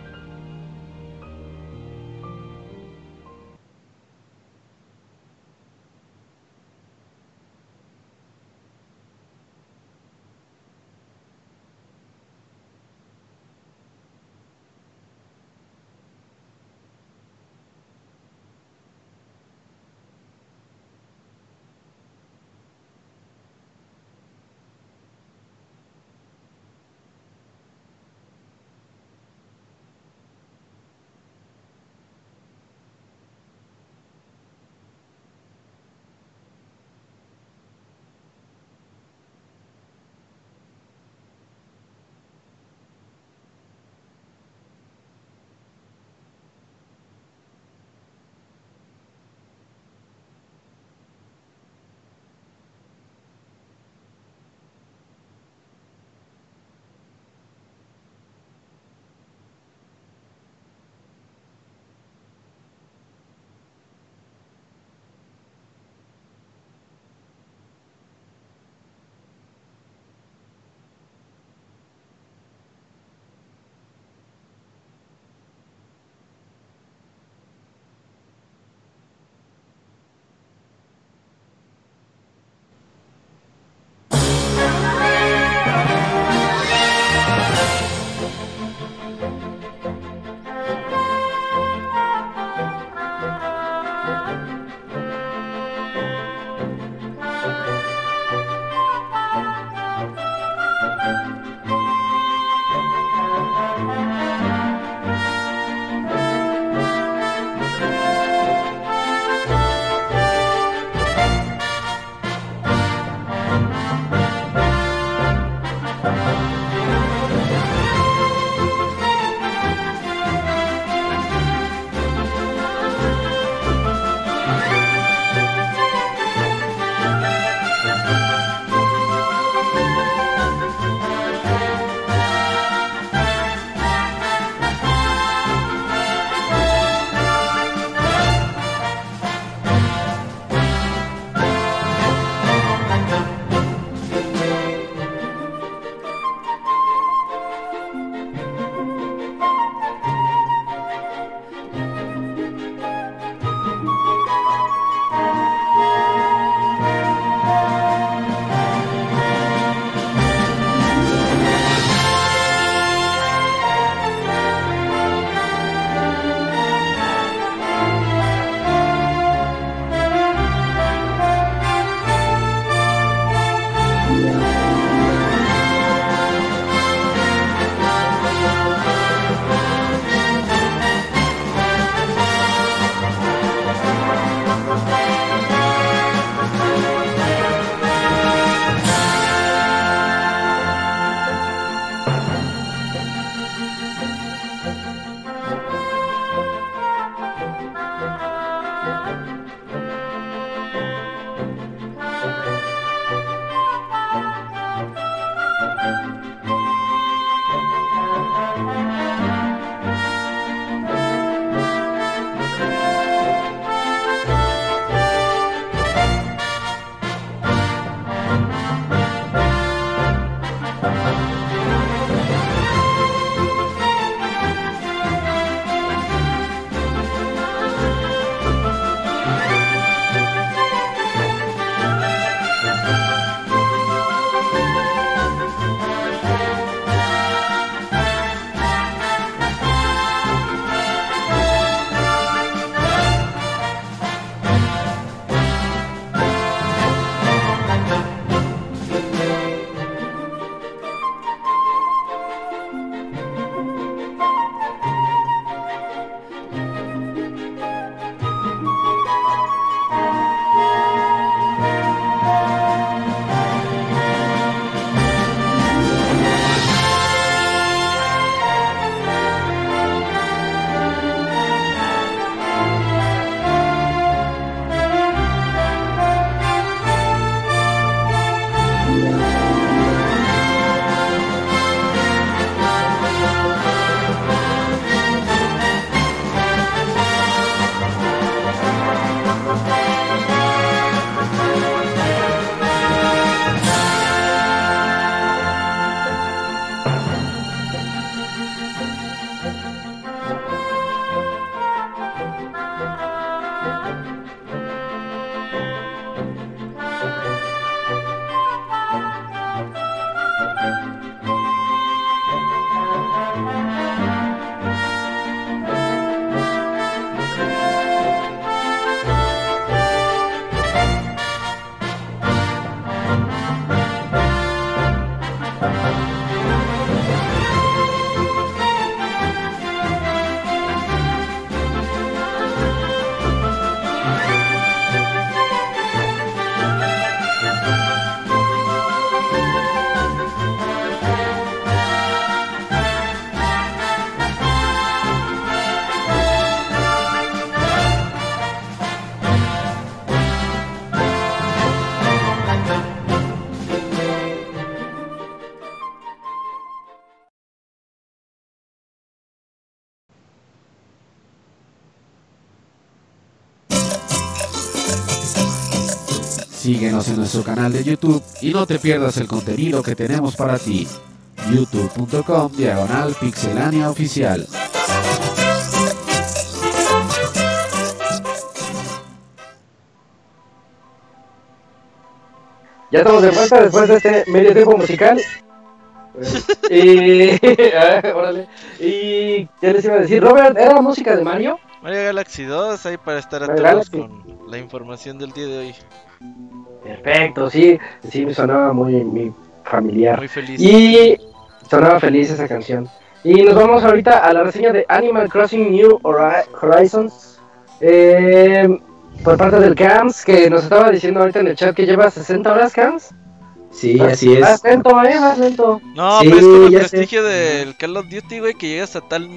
Síguenos en nuestro canal de YouTube y no te pierdas el contenido que tenemos para ti. youtube.com diagonal pixelania oficial. Ya estamos de vuelta después de este medio tiempo musical. y, órale. y ya les iba a decir, Robert, ¿era música de Mario? Mario Galaxy 2, ahí para estar atentos con la información del día de hoy. Perfecto, sí, sí me sonaba muy, muy familiar. Muy feliz. Y sonaba feliz esa canción. Y nos vamos ahorita a la reseña de Animal Crossing New Horizons. Eh, por parte del CAMS, que nos estaba diciendo ahorita en el chat que lleva 60 horas, CAMS. Sí, así es. Más lento, eh, más lento. No, Sí, pero es como el prestigio del Call of Duty, güey, que llegas a tal,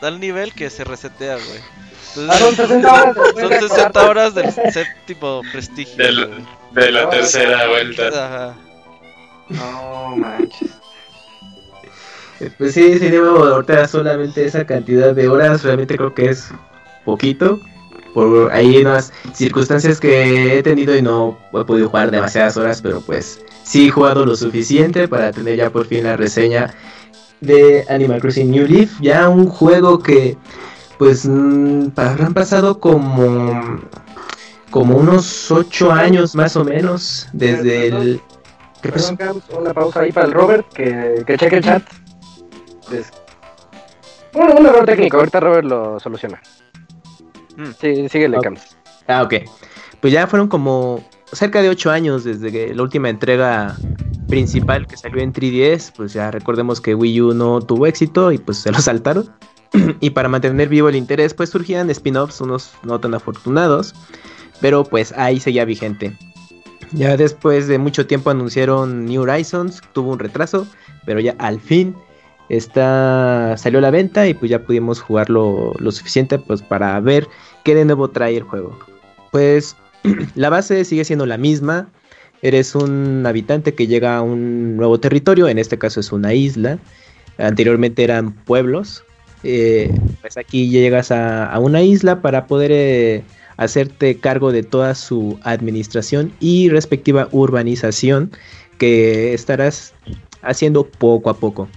tal nivel que se resetea, güey. Ah, son 60 horas. Son 60 horas del séptimo prestigio. Del-. De la tercera vuelta. Ajá. No manches. Pues sí, sí, debo ahorita solamente esa cantidad de horas, realmente creo que es poquito. Por ahí unas circunstancias que he tenido y no he podido jugar demasiadas horas, pero pues sí he jugado lo suficiente para tener ya por fin la reseña de Animal Crossing New Leaf. Ya un juego que pues mm, habrán pasado como como unos 8 años más o menos desde el... ¿Qué pasó? Una pausa ahí para el Robert, que, que cheque el chat. Des- Bueno, un error técnico, ahorita Robert lo soluciona. Mm. Sí, síguele, Ok. Cams. Ah, ok. Pues ya fueron como cerca de 8 años desde que la última entrega principal que salió en 3DS. Pues ya recordemos que Wii U no tuvo éxito y pues se lo saltaron. y para mantener vivo el interés, pues surgían spin-offs, unos no tan afortunados. Pero pues ahí seguía vigente. Ya después de mucho tiempo anunciaron New Horizons, tuvo un retraso, pero ya al fin está salió a la venta y pues ya pudimos jugarlo lo suficiente pues para ver qué de nuevo trae el juego. Pues la base sigue siendo la misma. Eres un habitante que llega a un nuevo territorio, en este caso es una isla. Anteriormente eran pueblos. Eh, pues aquí llegas a, una isla para poder eh, hacerte cargo de toda su administración y respectiva urbanización que estarás haciendo poco a poco.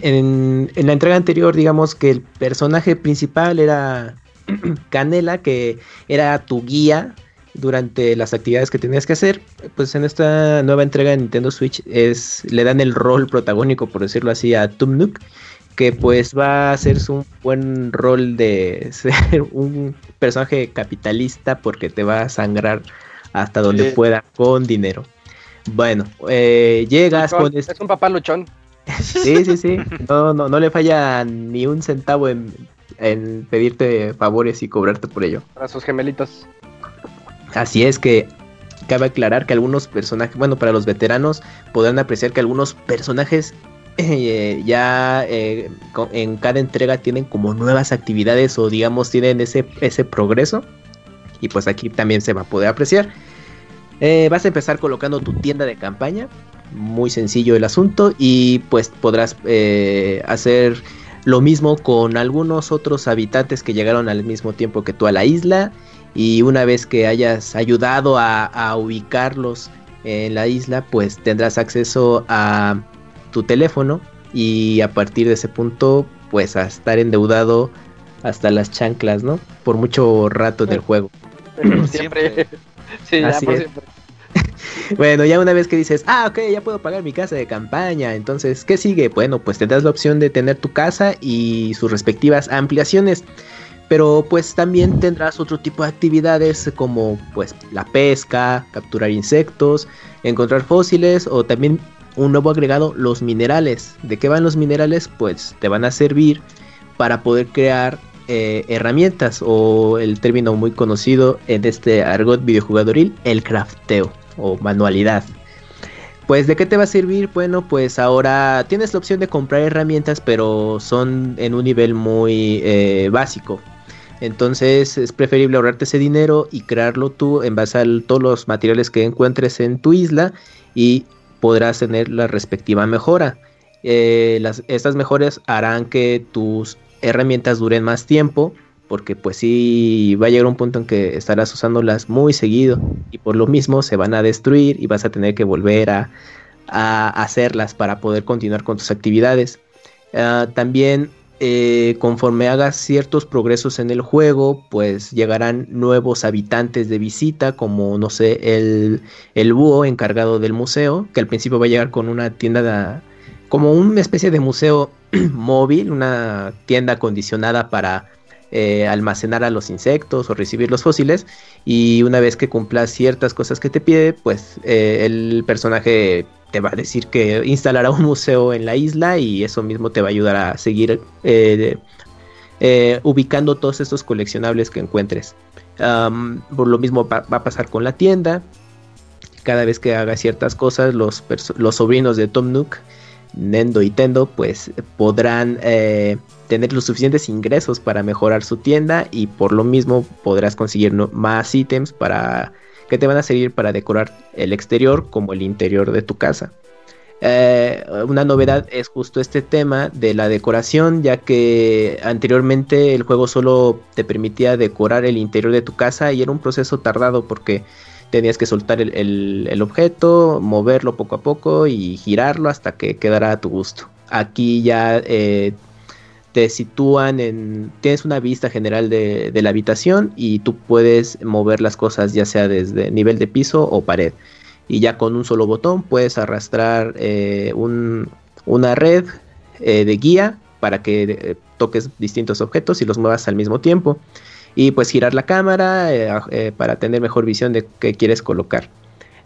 En, la entrega anterior, digamos que el personaje principal era Canela, que era tu guía durante las actividades que tenías que hacer. Pues en esta nueva entrega de Nintendo Switch es, le dan el rol protagónico, por decirlo así, a Tum Nook, que pues va a hacerse un buen rol de ser un personaje capitalista porque te va a sangrar hasta donde Sí. pueda con dinero. Bueno, eh, llegas con Es un papá luchón. Sí, sí, sí. No, no, no le falla ni un centavo en, en pedirte favores y cobrarte por ello. Para sus gemelitos. Así es que cabe aclarar que algunos personajes, bueno, para los veteranos podrán apreciar que algunos personajes eh, ya eh, en cada entrega tienen como nuevas actividades o digamos tienen ese, ese progreso. Y pues aquí también se va a poder apreciar. Eh, vas a empezar colocando tu tienda de campaña. Muy sencillo el asunto. Y pues podrás hacer lo mismo con algunos otros habitantes que llegaron al mismo tiempo que tú a la isla. Y una vez que hayas ayudado a ubicarlos en la isla, pues tendrás acceso a tu teléfono. Y a partir de ese punto, pues a estar endeudado hasta las chanclas, ¿no? Por mucho rato del juego. siempre. sí, ya Así por es. siempre. Bueno, ya una vez que dices, ah, ok, ya puedo pagar mi casa de campaña, entonces, ¿qué sigue? Bueno, pues te das la opción de tener tu casa y sus respectivas ampliaciones. Pero pues también tendrás otro tipo de actividades como pues la pesca, capturar insectos, encontrar fósiles o también un nuevo agregado, los minerales. ¿De qué van los minerales? Pues te van a servir para poder crear eh, herramientas o el término muy conocido en este argot videojugadoril, el crafteo o manualidad. Pues de qué te va a servir? Bueno, pues ahora tienes la opción de comprar herramientas, pero son en un nivel muy eh, básico. Entonces es preferible ahorrarte ese dinero y crearlo tú en base a todos los materiales que encuentres en tu isla y podrás tener la respectiva mejora. Eh, estas mejoras harán que tus herramientas duren más tiempo porque pues sí va a llegar un punto en que estarás usándolas muy seguido y por lo mismo se van a destruir y vas a tener que volver a, a hacerlas para poder continuar con tus actividades. Ah, también eh, conforme hagas ciertos progresos en el juego, pues llegarán nuevos habitantes de visita, como no sé, el, el búho encargado del museo, que al principio va a llegar con una tienda, de- como una especie de museo móvil, una tienda acondicionada para eh, almacenar a los insectos o recibir los fósiles. Y una vez que cumplas ciertas cosas que te pide, pues eh, el personaje te va a decir que instalará un museo en la isla y eso mismo te va a ayudar a seguir eh, eh, ubicando todos estos coleccionables que encuentres. Por lo mismo va, a pasar con la tienda. Cada vez que haga ciertas cosas, los, sobrinos de Tom Nook, Nendo y Tendo, pues podrán eh, tener los suficientes ingresos para mejorar su tienda y por lo mismo podrás conseguir más ítems para que te van a servir para decorar el exterior como el interior de tu casa. Eh, una novedad es justo este tema de la decoración, ya que anteriormente el juego solo te permitía decorar el interior de tu casa y era un proceso tardado porque tenías que soltar el, objeto, moverlo poco a poco y girarlo hasta que quedara a tu gusto. Aquí ya eh, te sitúan en... Tienes una vista general de, la habitación y tú puedes mover las cosas ya sea desde nivel de piso o pared. Y ya con un solo botón puedes arrastrar eh, un- una red eh, de guía para que eh, toques distintos objetos y los muevas al mismo tiempo. Y pues girar la cámara para tener mejor visión de qué quieres colocar.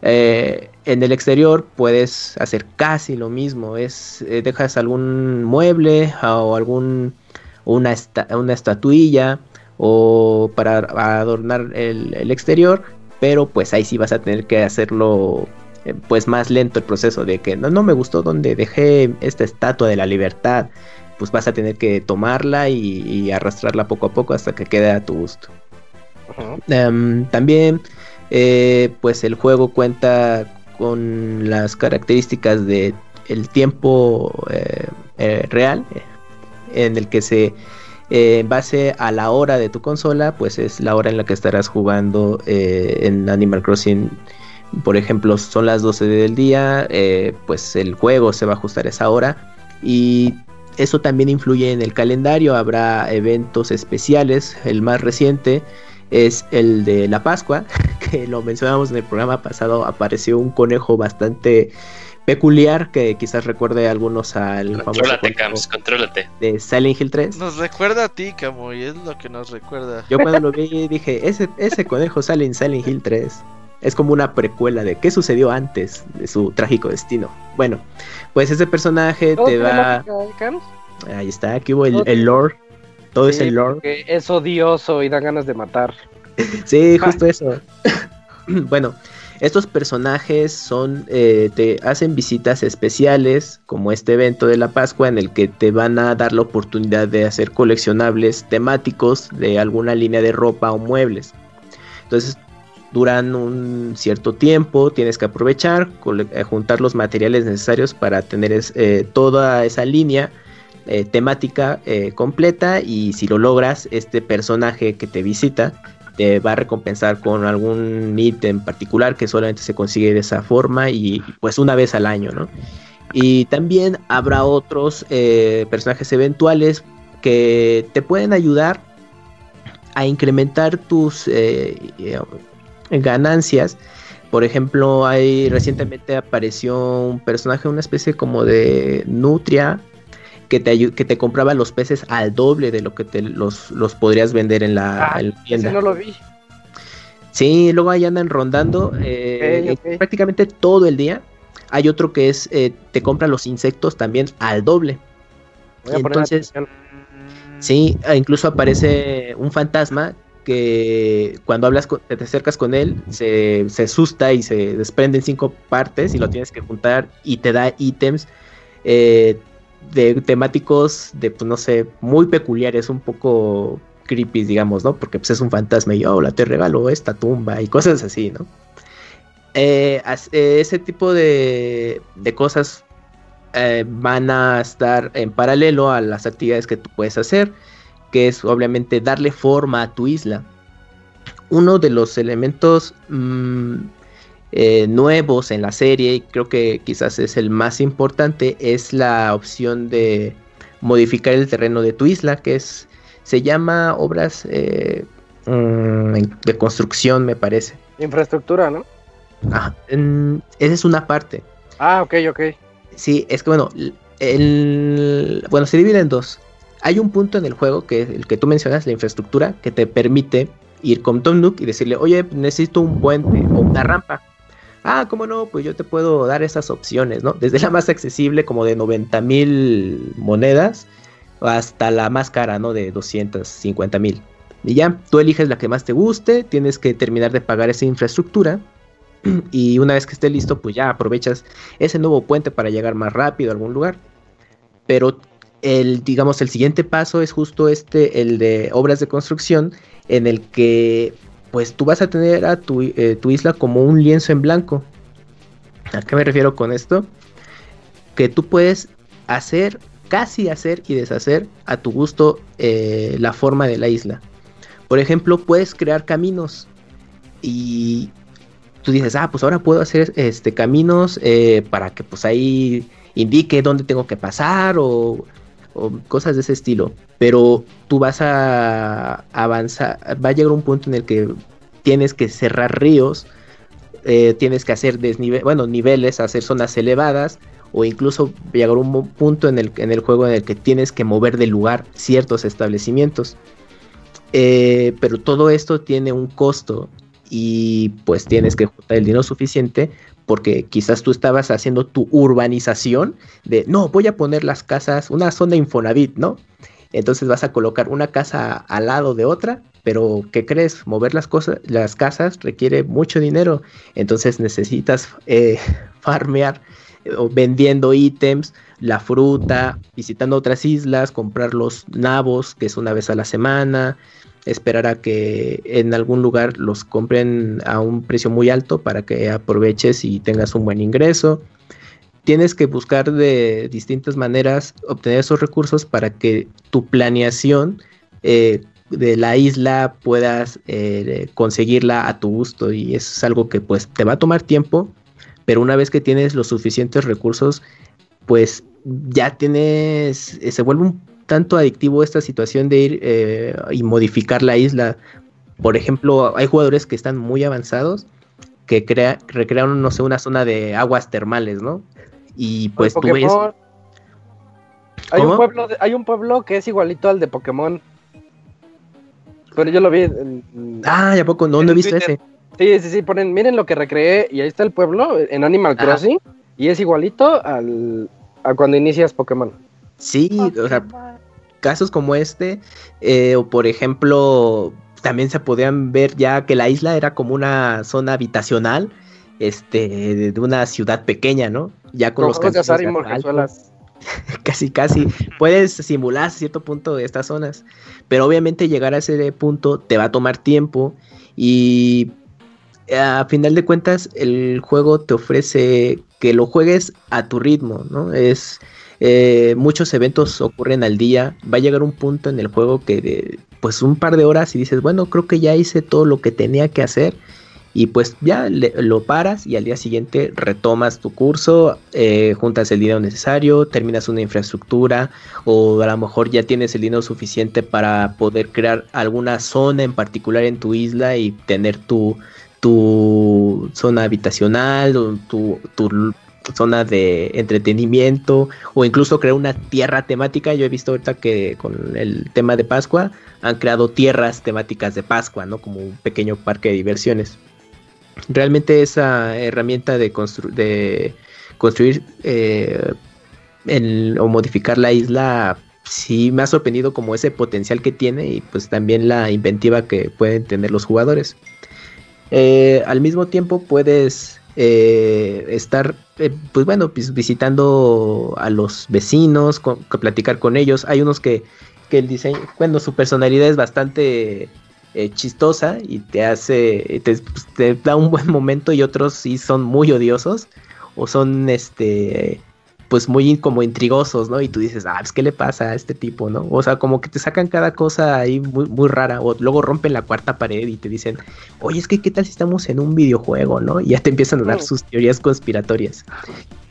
Eh, en el exterior puedes hacer casi lo mismo. Es, eh, dejas algún mueble o algún una, esta- una estatuilla o para adornar el, el exterior. Pero pues ahí sí vas a tener que hacerlo eh, pues más lento el proceso de que no, no me gustó donde dejé esta estatua de la libertad. Pues vas a tener que tomarla y, y arrastrarla poco a poco hasta que quede a tu gusto. Em, también, eh, pues el juego cuenta con las características de el tiempo eh, eh, real en el que se base a la hora de tu consola, pues es la hora en la que estarás jugando en Animal Crossing. Por ejemplo, son las 12 del día, pues el juego se va a ajustar a esa hora y eso también influye en el calendario. Habrá eventos especiales. El más reciente es el de la Pascua, que lo mencionamos en el programa pasado. Apareció un conejo bastante peculiar que quizás recuerde a algunos al famoso Contrólate, Cams, contrólate. de Silent Hill 3. Nos recuerda a ti, Camuy, es lo que nos recuerda. Yo cuando lo vi dije, ese, ese conejo sale en Silent Hill 3. Es como una precuela de qué sucedió antes de su trágico destino. Bueno, pues ese personaje ¿Todo te va... eh? Ahí está, aquí hubo el, el lore. Todo es Sí, el lore. porque es odioso y da ganas de matar. Sí, justo eso. bueno, estos personajes son, eh, te hacen visitas especiales, como este evento de la Pascua, en el que te van a dar la oportunidad de hacer coleccionables temáticos de alguna línea de ropa o muebles. Entonces, duran un cierto tiempo, tienes que aprovechar, eh, juntar los materiales necesarios para tener es- eh, toda esa línea eh, temática eh, completa y si lo logras, este personaje que te visita te va a recompensar con algún ítem particular que solamente se consigue de esa forma y pues una vez al año, ¿no? Y también habrá otros eh, personajes eventuales que te pueden ayudar a incrementar tus ganancias. Por ejemplo, hay recientemente apareció un personaje, una especie como de nutria que te que te compraba los peces al doble de lo que te los, los podrías vender en la, Ah, tienda. ese no lo vi. Sí, luego ahí andan rondando eh, prácticamente todo el día. Hay otro que es eh, te compra los insectos también al doble. Voy a poner Entonces. Sí, e incluso aparece un fantasma que cuando hablas, con- te acercas con él, se, se asusta y se desprende en cinco partes y lo tienes que juntar y te da ítems eh, de temáticos de, pues no sé, muy peculiares, un poco creepy, digamos, ¿no? Porque pues es un fantasma y, hola, te regalo esta tumba y cosas así, ¿no? Eh, eh, ese tipo de, de cosas eh, van a estar en paralelo a las actividades que tú puedes hacer, que es obviamente darle forma a tu isla. Uno de los elementos mm, eh, nuevos en la serie, y creo que quizás es el más importante, es la opción de modificar el terreno de tu isla, que es se llama obras eh, mm, de construcción, me parece. Infraestructura, ¿no? Ah, esa es una parte. Ah, ok, ok. Sí, es que bueno, el, bueno, se divide en dos. Hay un punto en el juego que es el que tú mencionas, la infraestructura, que te permite ir con Tom Nook y decirle, oye, necesito un puente o una rampa. Ah, cómo no, pues yo te puedo dar esas opciones, ¿no? Desde la más accesible, como de 90 mil monedas, hasta la más cara, ¿no? De 250 mil. Y ya, tú eliges la que más te guste, tienes que terminar de pagar esa infraestructura. Y una vez que esté listo, pues ya aprovechas ese nuevo puente para llegar más rápido a algún lugar. Pero el, digamos, el siguiente paso es justo este, el de obras de construcción, en el que pues tú vas a tener a tu, eh, tu isla como un lienzo en blanco. ¿A qué me refiero con esto? Que tú puedes hacer, casi hacer y deshacer a tu gusto eh, la forma de la isla. Por ejemplo, puedes crear caminos y tú dices, ah, pues ahora puedo hacer este caminos eh, para que pues ahí indique dónde tengo que pasar o, o cosas de ese estilo. Pero tú vas a avanzar, va a llegar un punto en el que tienes que cerrar ríos, eh, tienes que hacer desnive bueno, niveles, hacer zonas elevadas, o incluso llegar un mo- punto en el, en el juego en el que tienes que mover de lugar ciertos establecimientos. Eh, pero todo esto tiene un costo y pues tienes que juntar el dinero suficiente porque quizás tú estabas haciendo tu urbanización de no, voy a poner las casas, una zona Infonavit, ¿no? Entonces vas a colocar una casa al lado de otra, pero ¿qué crees? Mover las cosas, las casas requiere mucho dinero, entonces necesitas eh, farmear eh, o vendiendo ítems, la fruta, visitando otras islas, comprar los nabos, que es una vez a la semana, esperar a que en algún lugar los compren a un precio muy alto para que aproveches y tengas un buen ingreso. Tienes que buscar de distintas maneras obtener esos recursos para que tu planeación eh, de la isla puedas eh, conseguirla a tu gusto y es algo que pues te va a tomar tiempo, pero una vez que tienes los suficientes recursos, pues ya tienes, eh, se vuelve un tanto adictivo esta situación de ir eh, y modificar la isla. Por ejemplo, hay jugadores que están muy avanzados que crea, recrearon, no sé, una zona de aguas termales, ¿no? Y pues tú ves... Hay un, pueblo de- hay un pueblo que es igualito al de Pokémon. Pero yo lo vi en, Ah, ¿ya poco? No, no he visto Twitter. ese. Sí, sí, sí, ponen, miren lo que recreé y ahí está el pueblo en Animal Ajá. Crossing y es igualito al a cuando inicias Pokémon. Sí, o sea, casos como este, eh, o por ejemplo, también se podían ver ya que la isla era como una zona habitacional, este, de, una ciudad pequeña, ¿no? Ya con los de azar y casi casi. Puedes simular a cierto punto de estas zonas pero obviamente llegar a ese punto te va a tomar tiempo y a final de cuentas el juego te ofrece que lo juegues a tu ritmo no es eh, muchos eventos ocurren al día. Va a llegar un punto en el juego que de, pues un par de horas y dices bueno creo que ya hice todo lo que tenía que hacer y pues ya lo paras y al día siguiente retomas tu curso, eh, juntas el dinero necesario, terminas una infraestructura o a lo mejor ya tienes el dinero suficiente para poder crear alguna zona en particular en tu isla y tener tu, tu zona habitacional, tu zona de entretenimiento o incluso crear una tierra temática. Yo he visto ahorita que con el tema de Pascua han creado tierras temáticas de Pascua, ¿no? Como un pequeño parque de diversiones realmente esa herramienta de, de construir eh, o modificar la isla sí me ha sorprendido como ese potencial que tiene y pues también la inventiva que pueden tener los jugadores. Eh, al mismo tiempo puedes eh, estar, pues bueno, pues visitando a los vecinos, platicar con ellos. Hay unos que, que el diseño, bueno, su personalidad es bastante eh, chistosa y te hace, pues, te, da un buen momento y otros sí son muy odiosos o son este pues muy como intrigosos, ¿no? Y tú dices, ah, pues qué le pasa a este tipo, ¿no? O sea, como que te sacan cada cosa ahí muy, muy rara, o luego rompen la cuarta pared y te dicen, oye, es que qué tal si estamos en un videojuego, ¿no? Y ya te empiezan a dar sus teorías conspiratorias.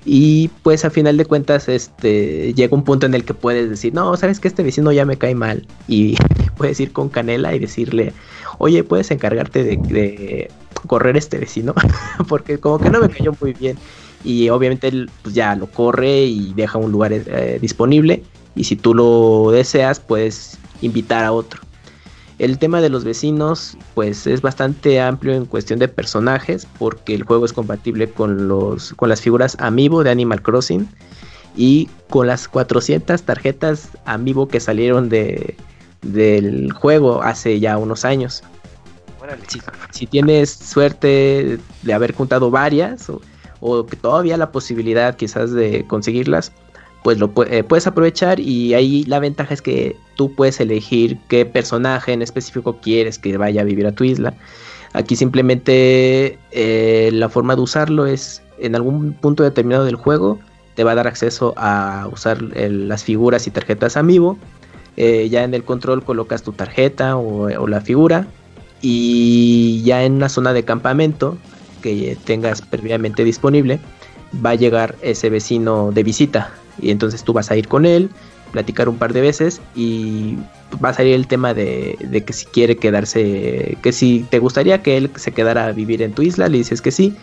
Y pues a final de cuentas, este, llega un punto en el que puedes decir, no, sabes que este vecino ya me cae mal. Y puedes ir con Canela y decirle, oye, puedes encargarte de, correr este vecino, porque como que no me cayó muy bien. Y obviamente él pues ya lo corre y deja un lugar eh, disponible. Y si tú lo deseas, puedes invitar a otro. El tema de los vecinos, pues es bastante amplio en cuestión de personajes, porque el juego es compatible con, los, con las figuras Amiibo de Animal Crossing y con las 400 tarjetas Amiibo que salieron de, del juego hace ya unos años. Si, tienes suerte de haber juntado varias o, que todavía la posibilidad quizás de conseguirlas, pues lo eh, puedes aprovechar y ahí la ventaja es que tú puedes elegir qué personaje en específico quieres que vaya a vivir a tu isla. Aquí simplemente eh, la forma de usarlo es en algún punto determinado del juego te va a dar acceso a usar las figuras y tarjetas amiibo. Eh, ya en el control colocas tu tarjeta o, o la figura y ya en una zona de campamento que tengas previamente disponible va a llegar ese vecino de visita y entonces tú vas a ir con él, platicar un par de veces y va a salir el tema de, que si quiere quedarse, que si te gustaría que él se quedara a vivir en tu isla, le dices que sí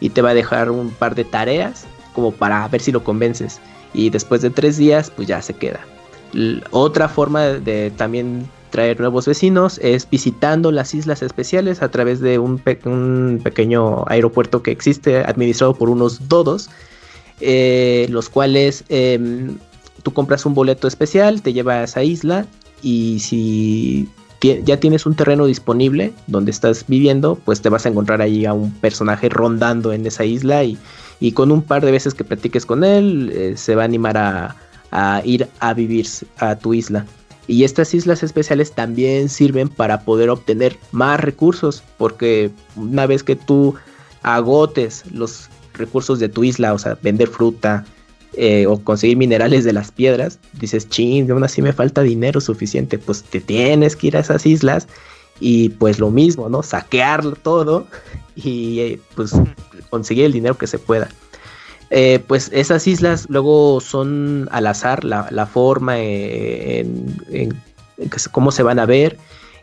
y te va a dejar un par de tareas como para ver si lo convences y después de tres días pues ya se queda. otra forma de, también traer nuevos vecinos es visitando las islas especiales a través de un, pequeño aeropuerto que existe administrado por unos dodos eh, los cuales em, tú compras un boleto especial, te lleva a esa isla y si ya tienes un terreno disponible donde estás viviendo, pues te vas a encontrar ahí a un personaje rondando en esa isla y, con un par de veces que platiques con él, eh, se va a animar a, a ir a vivir a tu isla. Y estas islas especiales también sirven para poder obtener más recursos, porque una vez que tú agotes los recursos de tu isla, o sea, vender fruta eh, o conseguir minerales de las piedras, dices, ching, aún así me falta dinero suficiente, pues te tienes que ir a esas islas y pues lo mismo, ¿no? Saquear todo y eh, pues conseguir el dinero que se pueda. Eh, pues esas islas luego son al azar la, forma en, cómo se van a ver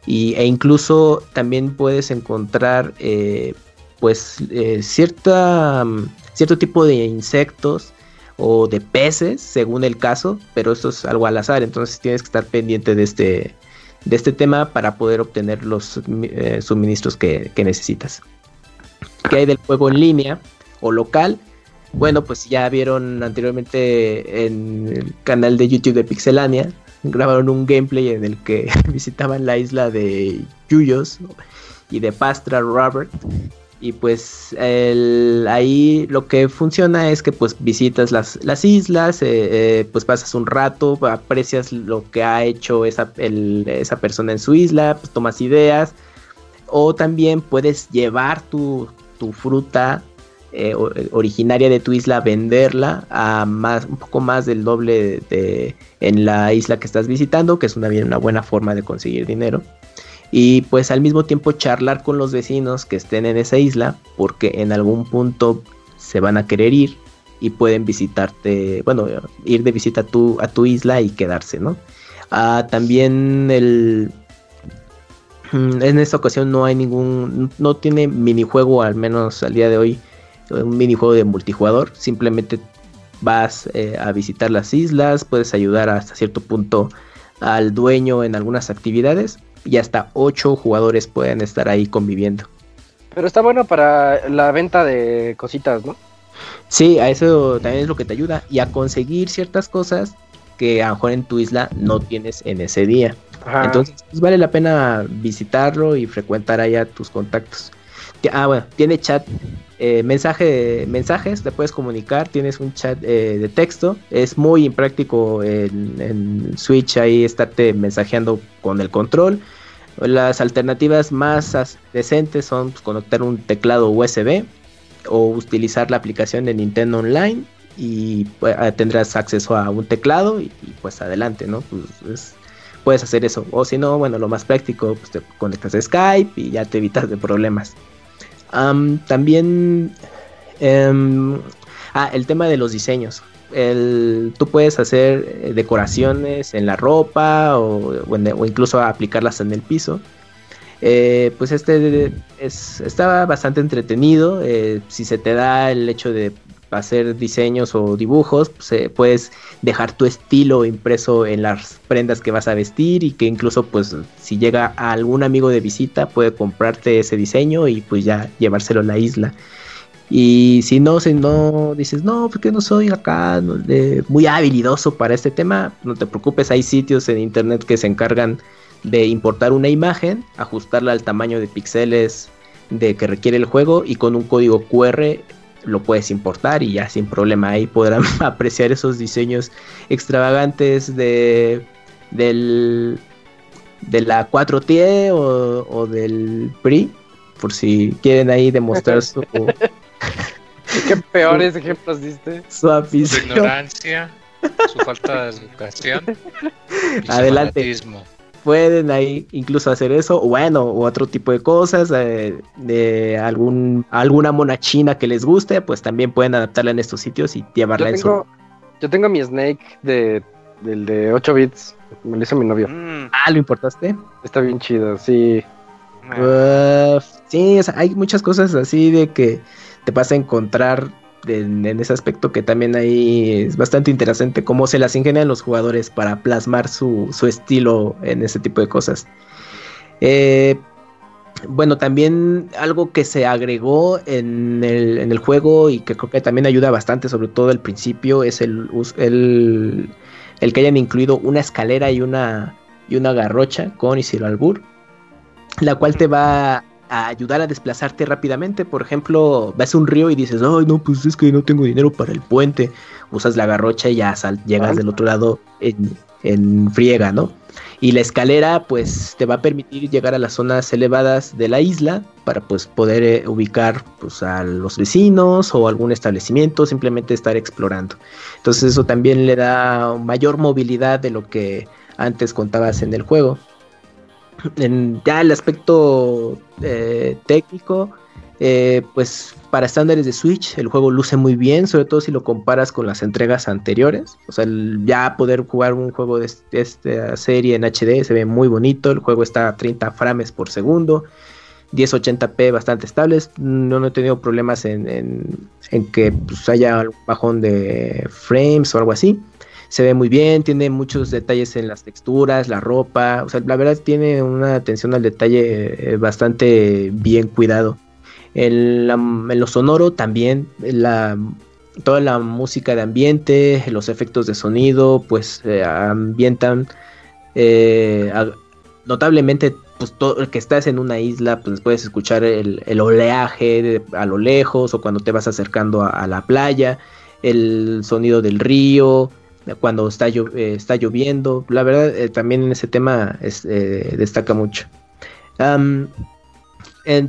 y, e incluso también puedes encontrar pues eh, cierta, mm, cierto tipo de insectos o de peces, según el caso, pero esto es algo al azar, entonces tienes que estar pendiente de este, de este tema para poder obtener los eh, suministros que, necesitas. ¿Qué hay del juego en línea o local? Bueno, pues ya vieron anteriormente en el canal de YouTube de Pixelania, grabaron un gameplay en el que visitaban la isla de Yuyos y de Pastra Robert y pues ahí lo que funciona es que pues visitas las, las islas, eh, eh, pues pasas un rato, aprecias lo que ha hecho esa, esa persona en su isla, pues tomas ideas. O también puedes llevar tu, fruta eh, originaria de tu isla, venderla a más, un poco más del doble de, en la isla que estás visitando, que es una, una buena forma de conseguir dinero. y pues al mismo tiempo charlar con los vecinos que estén en esa isla porque en algún punto se van a querer ir y pueden visitarte, bueno, ir de visita a tu, a tu isla y quedarse, ¿no? Ah, también el... Mm, en esta ocasión no hay ningún, no tiene minijuego, al menos al día de hoy, un minijuego de multijugador, simplemente vas eh, a visitar las islas, puedes ayudar hasta cierto punto al dueño en algunas actividades y hasta 8 jugadores pueden estar ahí conviviendo. Pero está bueno para la venta de cositas, ¿no? Sí, a eso también es lo que te ayuda y a conseguir ciertas cosas que a lo mejor en tu isla no tienes en ese día. Entonces, pues, vale la pena visitarlo y frecuentar allá tus contactos. Ah, bueno, tiene chat, eh, mensaje, mensajes, te puedes comunicar, tienes un chat eh, de texto. Es muy impráctico en, Switch ahí estarte mensajeando con el control. Las alternativas más decentes son pues, conectar un teclado USB o utilizar la aplicación de Nintendo Online y pues, ah, tendrás acceso a un teclado y, pues adelante, ¿no? Pues puedes hacer eso. O si no, bueno, lo más práctico, pues te conectas a Skype y ya te evitas de problemas. También, em, ah, el tema de los diseños. El, tú puedes hacer eh, decoraciones en la ropa o, o incluso aplicarlas en el piso. Eh, pues este es, estaba bastante entretenido. Eh, si se te da el hecho de hacer diseños o dibujos, pues, eh, puedes dejar tu estilo impreso en las prendas que vas a vestir y que incluso pues si llega algún amigo de visita puede comprarte ese diseño y pues ya llevárselo a la isla. Y si no, si no dices, no, porque no soy acá muy habilidoso para este tema, no te preocupes, hay sitios en internet que se encargan de importar una imagen, ajustarla al tamaño de píxeles de que requiere el juego y con un código QR lo puedes importar y ya sin problema ahí podrán apreciar esos diseños extravagantes de del de la 4T o, del PRI por si quieren ahí demostrar su qué peores ejemplos diste. su ignorancia su falta de educación adelante pueden ahí incluso hacer eso, o bueno, o otro tipo de cosas, eh, de algún, alguna mona china que les guste, pues también pueden adaptarla en estos sitios y llevarla en su... Yo tengo mi Snake de, del de 8 bits, me lo hizo mi novio. Mm. Ah, ¿lo importaste? Está bien chido, sí. sí, hay muchas cosas así de que te vas a encontrar en, ese aspecto que también ahí es bastante interesante cómo se las ingenian los jugadores para plasmar su, estilo en ese tipo de cosas. Eh, bueno, también algo que se agregó en el, juego y que creo que también ayuda bastante, sobre todo al principio, es el, el, el que hayan incluido una escalera y una, y una garrocha con Isidro Albur, la cual te va a ayudar a desplazarte rápidamente. Por ejemplo, vas a un río y dices, ay, no, pues es que no tengo dinero para el puente. Usas la garrocha y ya llegas del otro lado en, friega, ¿no? Y la escalera, pues, te va a permitir llegar a las zonas elevadas de la isla para, pues, poder eh, ubicar, pues, a los vecinos o algún establecimiento, simplemente estar explorando. Entonces, eso también le da mayor movilidad de lo que antes contabas en el juego en ya el aspecto eh, técnico, eh, pues para estándares de Switch el juego luce muy bien, sobre todo si lo comparas con las entregas anteriores. O sea, ya poder jugar un juego de, esta serie en HD se ve muy bonito, el juego está a 30 frames por segundo. 1080p bastante estables, no, he tenido problemas en, que pues, haya un bajón de frames o algo así se ve muy bien, tiene muchos detalles en las texturas, la ropa, o sea, la verdad tiene una atención al detalle eh, bastante bien cuidado. En, lo sonoro también, la, toda la música de ambiente, los efectos de sonido, pues eh, ambientan eh, notablemente pues todo que estás en una isla, pues puedes escuchar el, oleaje a lo lejos o cuando te vas acercando a, la playa, el sonido del río, cuando está, eh, está lloviendo. La verdad, eh, también en ese tema eh, destaca mucho.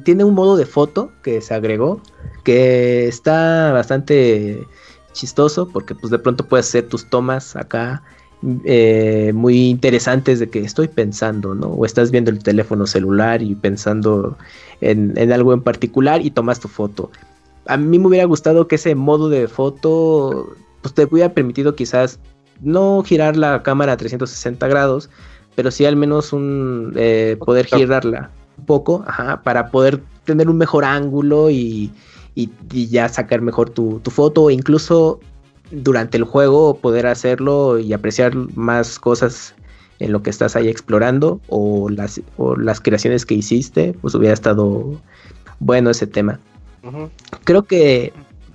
tiene un modo de foto que se agregó que está bastante chistoso porque pues de pronto puedes hacer tus tomas acá muy interesantes de que estoy pensando, ¿no? O estás viendo el teléfono celular y pensando en, en algo en particular y tomas tu foto. A mí me hubiera gustado que ese modo de foto pues te hubiera permitido quizás no girar la cámara a 360 grados, pero sí al menos un eh, poder girarla un poco, ajá, para poder tener un mejor ángulo y, y, ya sacar mejor tu, tu, foto, o incluso durante el juego poder hacerlo y apreciar más cosas en lo que estás ahí explorando, o las, o las creaciones que hiciste, pues hubiera estado bueno ese tema. Creo que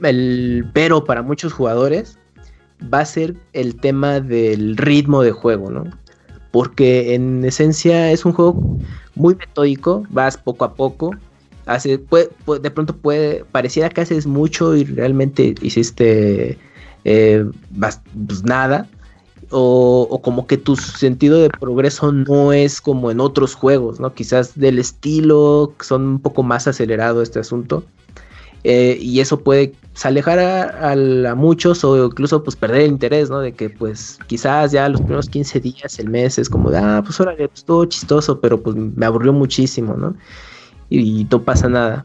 el pero para muchos jugadores va a ser el tema del ritmo de juego, ¿no? Porque en esencia es un juego muy metódico, vas poco a poco, hace, puede, de pronto puede, pareciera que haces mucho y realmente hiciste eh, pues nada, o, o, como que tu sentido de progreso no es como en otros juegos, ¿no? Quizás del estilo, son un poco más acelerado este asunto. Eh, y eso puede alejar a, muchos o incluso pues perder el interés, ¿no? De que pues quizás ya los primeros 15 días, el mes es como de, ah, pues órale, pues todo chistoso, pero pues me aburrió muchísimo, ¿no? Y, no pasa nada.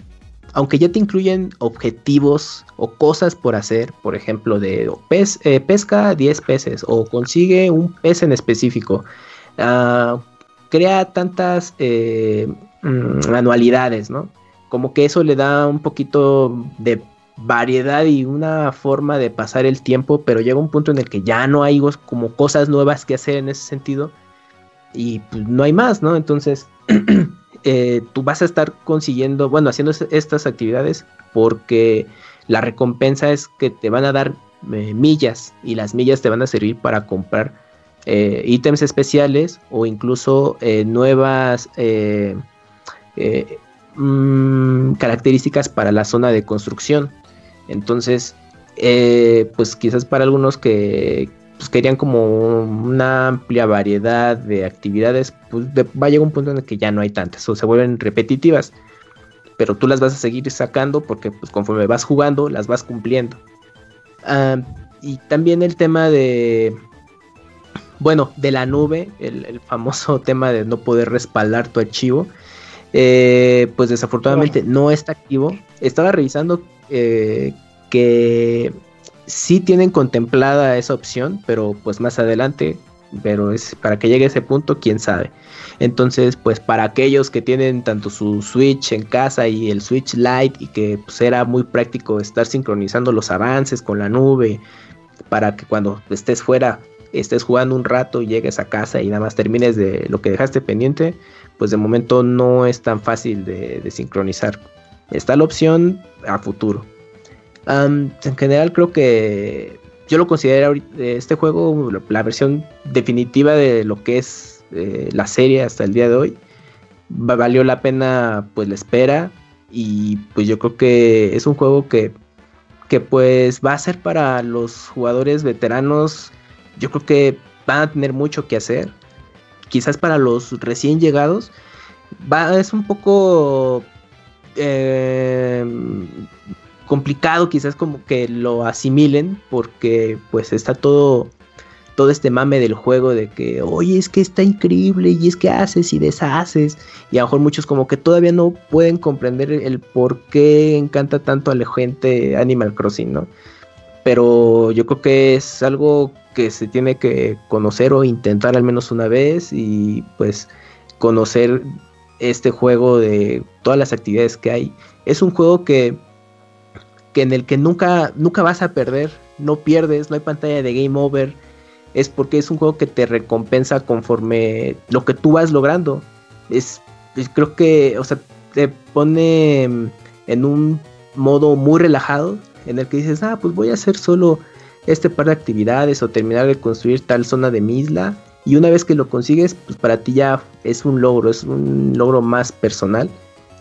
Aunque ya te incluyen objetivos o cosas por hacer, por ejemplo, de eh, pesca 10 peces o consigue un pez en específico, uh, crea tantas eh, mm, anualidades, ¿no? Como que eso le da un poquito de variedad y una forma de pasar el tiempo, pero llega un punto en el que ya no hay como cosas nuevas que hacer en ese sentido y pues, no hay más, ¿no? Entonces eh, tú vas a estar consiguiendo, bueno, haciendo estas actividades porque la recompensa es que te van a dar eh, millas y las millas te van a servir para comprar eh, ítems especiales o incluso nuevas mmm, características para la zona de construcción. Entonces, eh, pues quizás para algunos que pues, querían como una amplia variedad de actividades, pues va a llegar un punto en el que ya no hay tantas o se vuelven repetitivas. Pero tú las vas a seguir sacando porque pues conforme vas jugando las vas cumpliendo. Ah, y también el tema de, bueno, de la nube, el, famoso tema de no poder respaldar tu archivo. Eh, pues desafortunadamente no está activo. Estaba revisando eh, que sí tienen contemplada esa opción, pero pues más adelante, pero es para que llegue a ese punto, quién sabe. Entonces, pues para aquellos que tienen tanto su Switch en casa y el Switch Lite y que pues era muy práctico estar sincronizando los avances con la nube para que cuando estés fuera estés jugando un rato y llegues a casa y nada más termines de lo que dejaste pendiente, pues de momento no es tan fácil de, sincronizar. Está la opción a futuro. en general creo que yo lo considero este juego la versión definitiva de lo que es eh, la serie hasta el día de hoy. Valió la pena pues la espera y pues yo creo que es un juego que, que pues va a ser para los jugadores veteranos. Yo creo que van a tener mucho que hacer quizás para los recién llegados, va, es un poco eh, complicado quizás como que lo asimilen porque pues está todo todo este mame del juego de que oye es que está increíble y es que haces y deshaces y a lo mejor muchos como que todavía no pueden comprender el por qué encanta tanto a la gente Animal Crossing, ¿no? Pero yo creo que es algo que se tiene que conocer o intentar al menos una vez y pues conocer este juego de todas las actividades que hay. Es un juego que, que en el que nunca, nunca vas a perder, no pierdes, no hay pantalla de game over. Es porque es un juego que te recompensa conforme lo que tú vas logrando. Es, creo que, o sea, te pone en un modo muy relajado en el que dices, ah, pues voy a hacer solo este par de actividades o terminar de construir tal zona de mi isla. Y una vez que lo consigues, pues para ti ya es un logro, es un logro más personal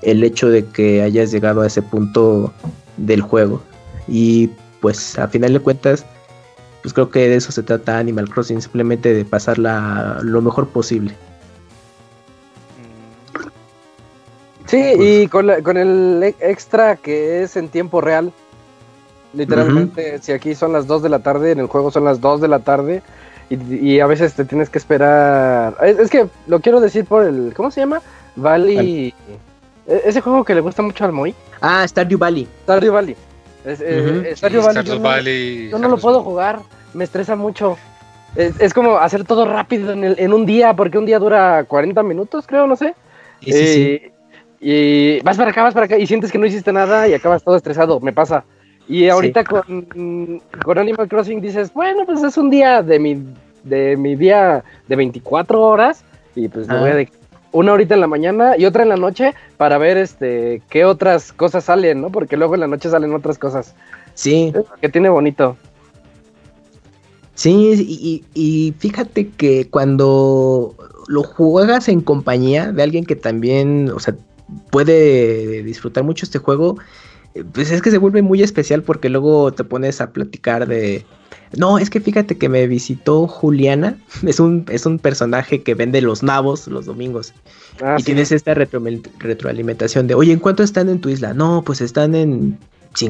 el hecho de que hayas llegado a ese punto del juego. Y pues a final de cuentas, pues creo que de eso se trata Animal Crossing, simplemente de pasarla lo mejor posible. Sí, y con, con el extra que es en tiempo real, Literalmente, si aquí son las 2 de la tarde, en el juego son las 2 de la tarde. y, a veces te tienes que esperar. Es, que lo quiero decir por el. ¿Cómo se llama? Valley. E, ese juego que le gusta mucho al Moy. Ah, Stardew Valley. Stardew Valley. Eh, Stardew Valley. yo, no, lo puedo jugar. Me estresa mucho. Es, como hacer todo rápido en, en, un día, porque un día dura 40 minutos, creo, no sé. Sí, sí, sí. Eh, y vas para acá, vas para acá, y sientes que no hiciste nada y acabas todo estresado. Me pasa. Y ahorita con, con Animal Crossing dices, bueno, pues es un día de mi, de mi día de 24 horas y pues voy a de una horita en la mañana y otra en la noche para ver este qué otras cosas salen, ¿no? Porque luego en la noche salen otras cosas. Sí. que tiene bonito. Sí, y, y, fíjate que cuando lo juegas en compañía de alguien que también, o sea, puede disfrutar mucho este juego, pues es que se vuelve muy especial porque luego te pones a platicar de... No, es que fíjate que me visitó Juliana, es un, es un personaje que vende los nabos los domingos. Ah, y tienes esta retroalimentación de, oye, ¿en cuánto están en tu isla? No, pues están en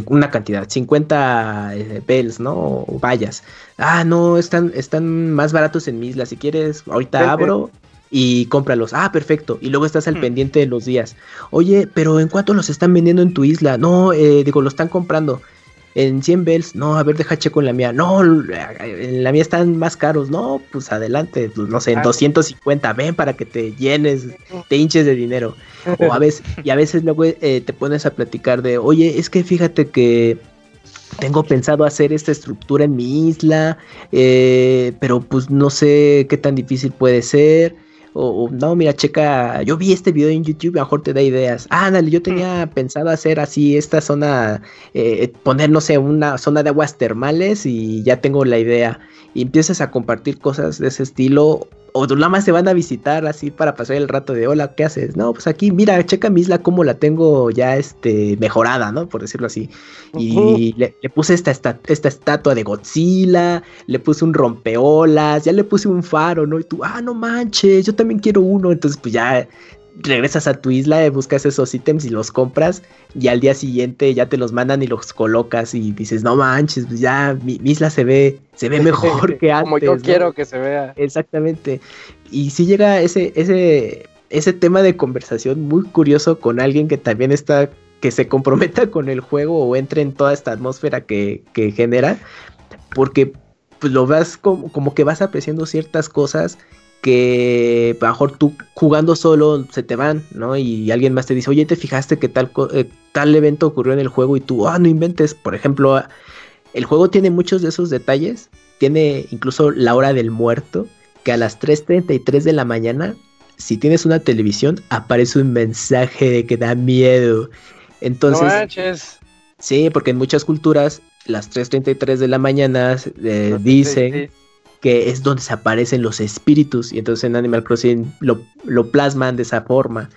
una cantidad, 50 eh, bells, ¿no? O vallas. Ah, no, están, están más baratos en mi isla. Si quieres, ahorita abro y cómpralos. Ah, perfecto. Y luego estás al mm. pendiente de los días. Oye, pero ¿en cuánto los están vendiendo en tu isla? No, eh, digo, lo están comprando. En 100 bells, no, a ver, deja checo en la mía. No, en la mía están más caros. No, pues adelante, pues, no sé, en 250, ven para que te llenes, te hinches de dinero. O a veces, y a veces luego eh, te pones a platicar de, oye, es que fíjate que tengo pensado hacer esta estructura en mi isla, eh, pero pues no sé qué tan difícil puede ser o, no, mira, checa, yo vi este video en YouTube, mejor te da ideas. Ah, dale, yo tenía pensado hacer así esta zona, eh, poner, no sé, una zona de aguas termales y ya tengo la idea. Y empiezas a compartir cosas de ese estilo o nada más se van a visitar así para pasar el rato de hola, ¿qué haces? No, pues aquí, mira, checa mi isla cómo la tengo ya este mejorada, ¿no? Por decirlo así. Y le, puse esta, esta, esta, estatua de Godzilla, le puse un rompeolas, ya le puse un faro, ¿no? Y tú, ah, no manches, yo también quiero uno. Entonces, pues ya regresas a tu isla, buscas esos ítems y los compras y al día siguiente ya te los mandan y los colocas y dices, no manches, pues ya mi, isla se ve, se ve mejor que antes. Como yo quiero que se vea. Exactamente. Y si llega ese, ese, ese tema de conversación muy curioso con alguien que también está, que se comprometa con el juego o entre en toda esta atmósfera que, que genera, porque pues lo vas como, como que vas apreciando ciertas cosas que mejor tú jugando solo se te van, ¿no? Y alguien más te dice, oye, ¿te fijaste que tal, eh, tal evento ocurrió en el juego? Y tú, ah, no inventes. Por ejemplo, el juego tiene muchos de esos detalles. Tiene incluso la hora del muerto, que a las 3.33 de la mañana, si tienes una televisión, aparece un mensaje de que da miedo. Entonces... Sí, porque en muchas culturas, las 3.33 de la mañana eh, dicen que es donde se aparecen los espíritus y entonces en Animal Crossing lo, plasman de esa forma.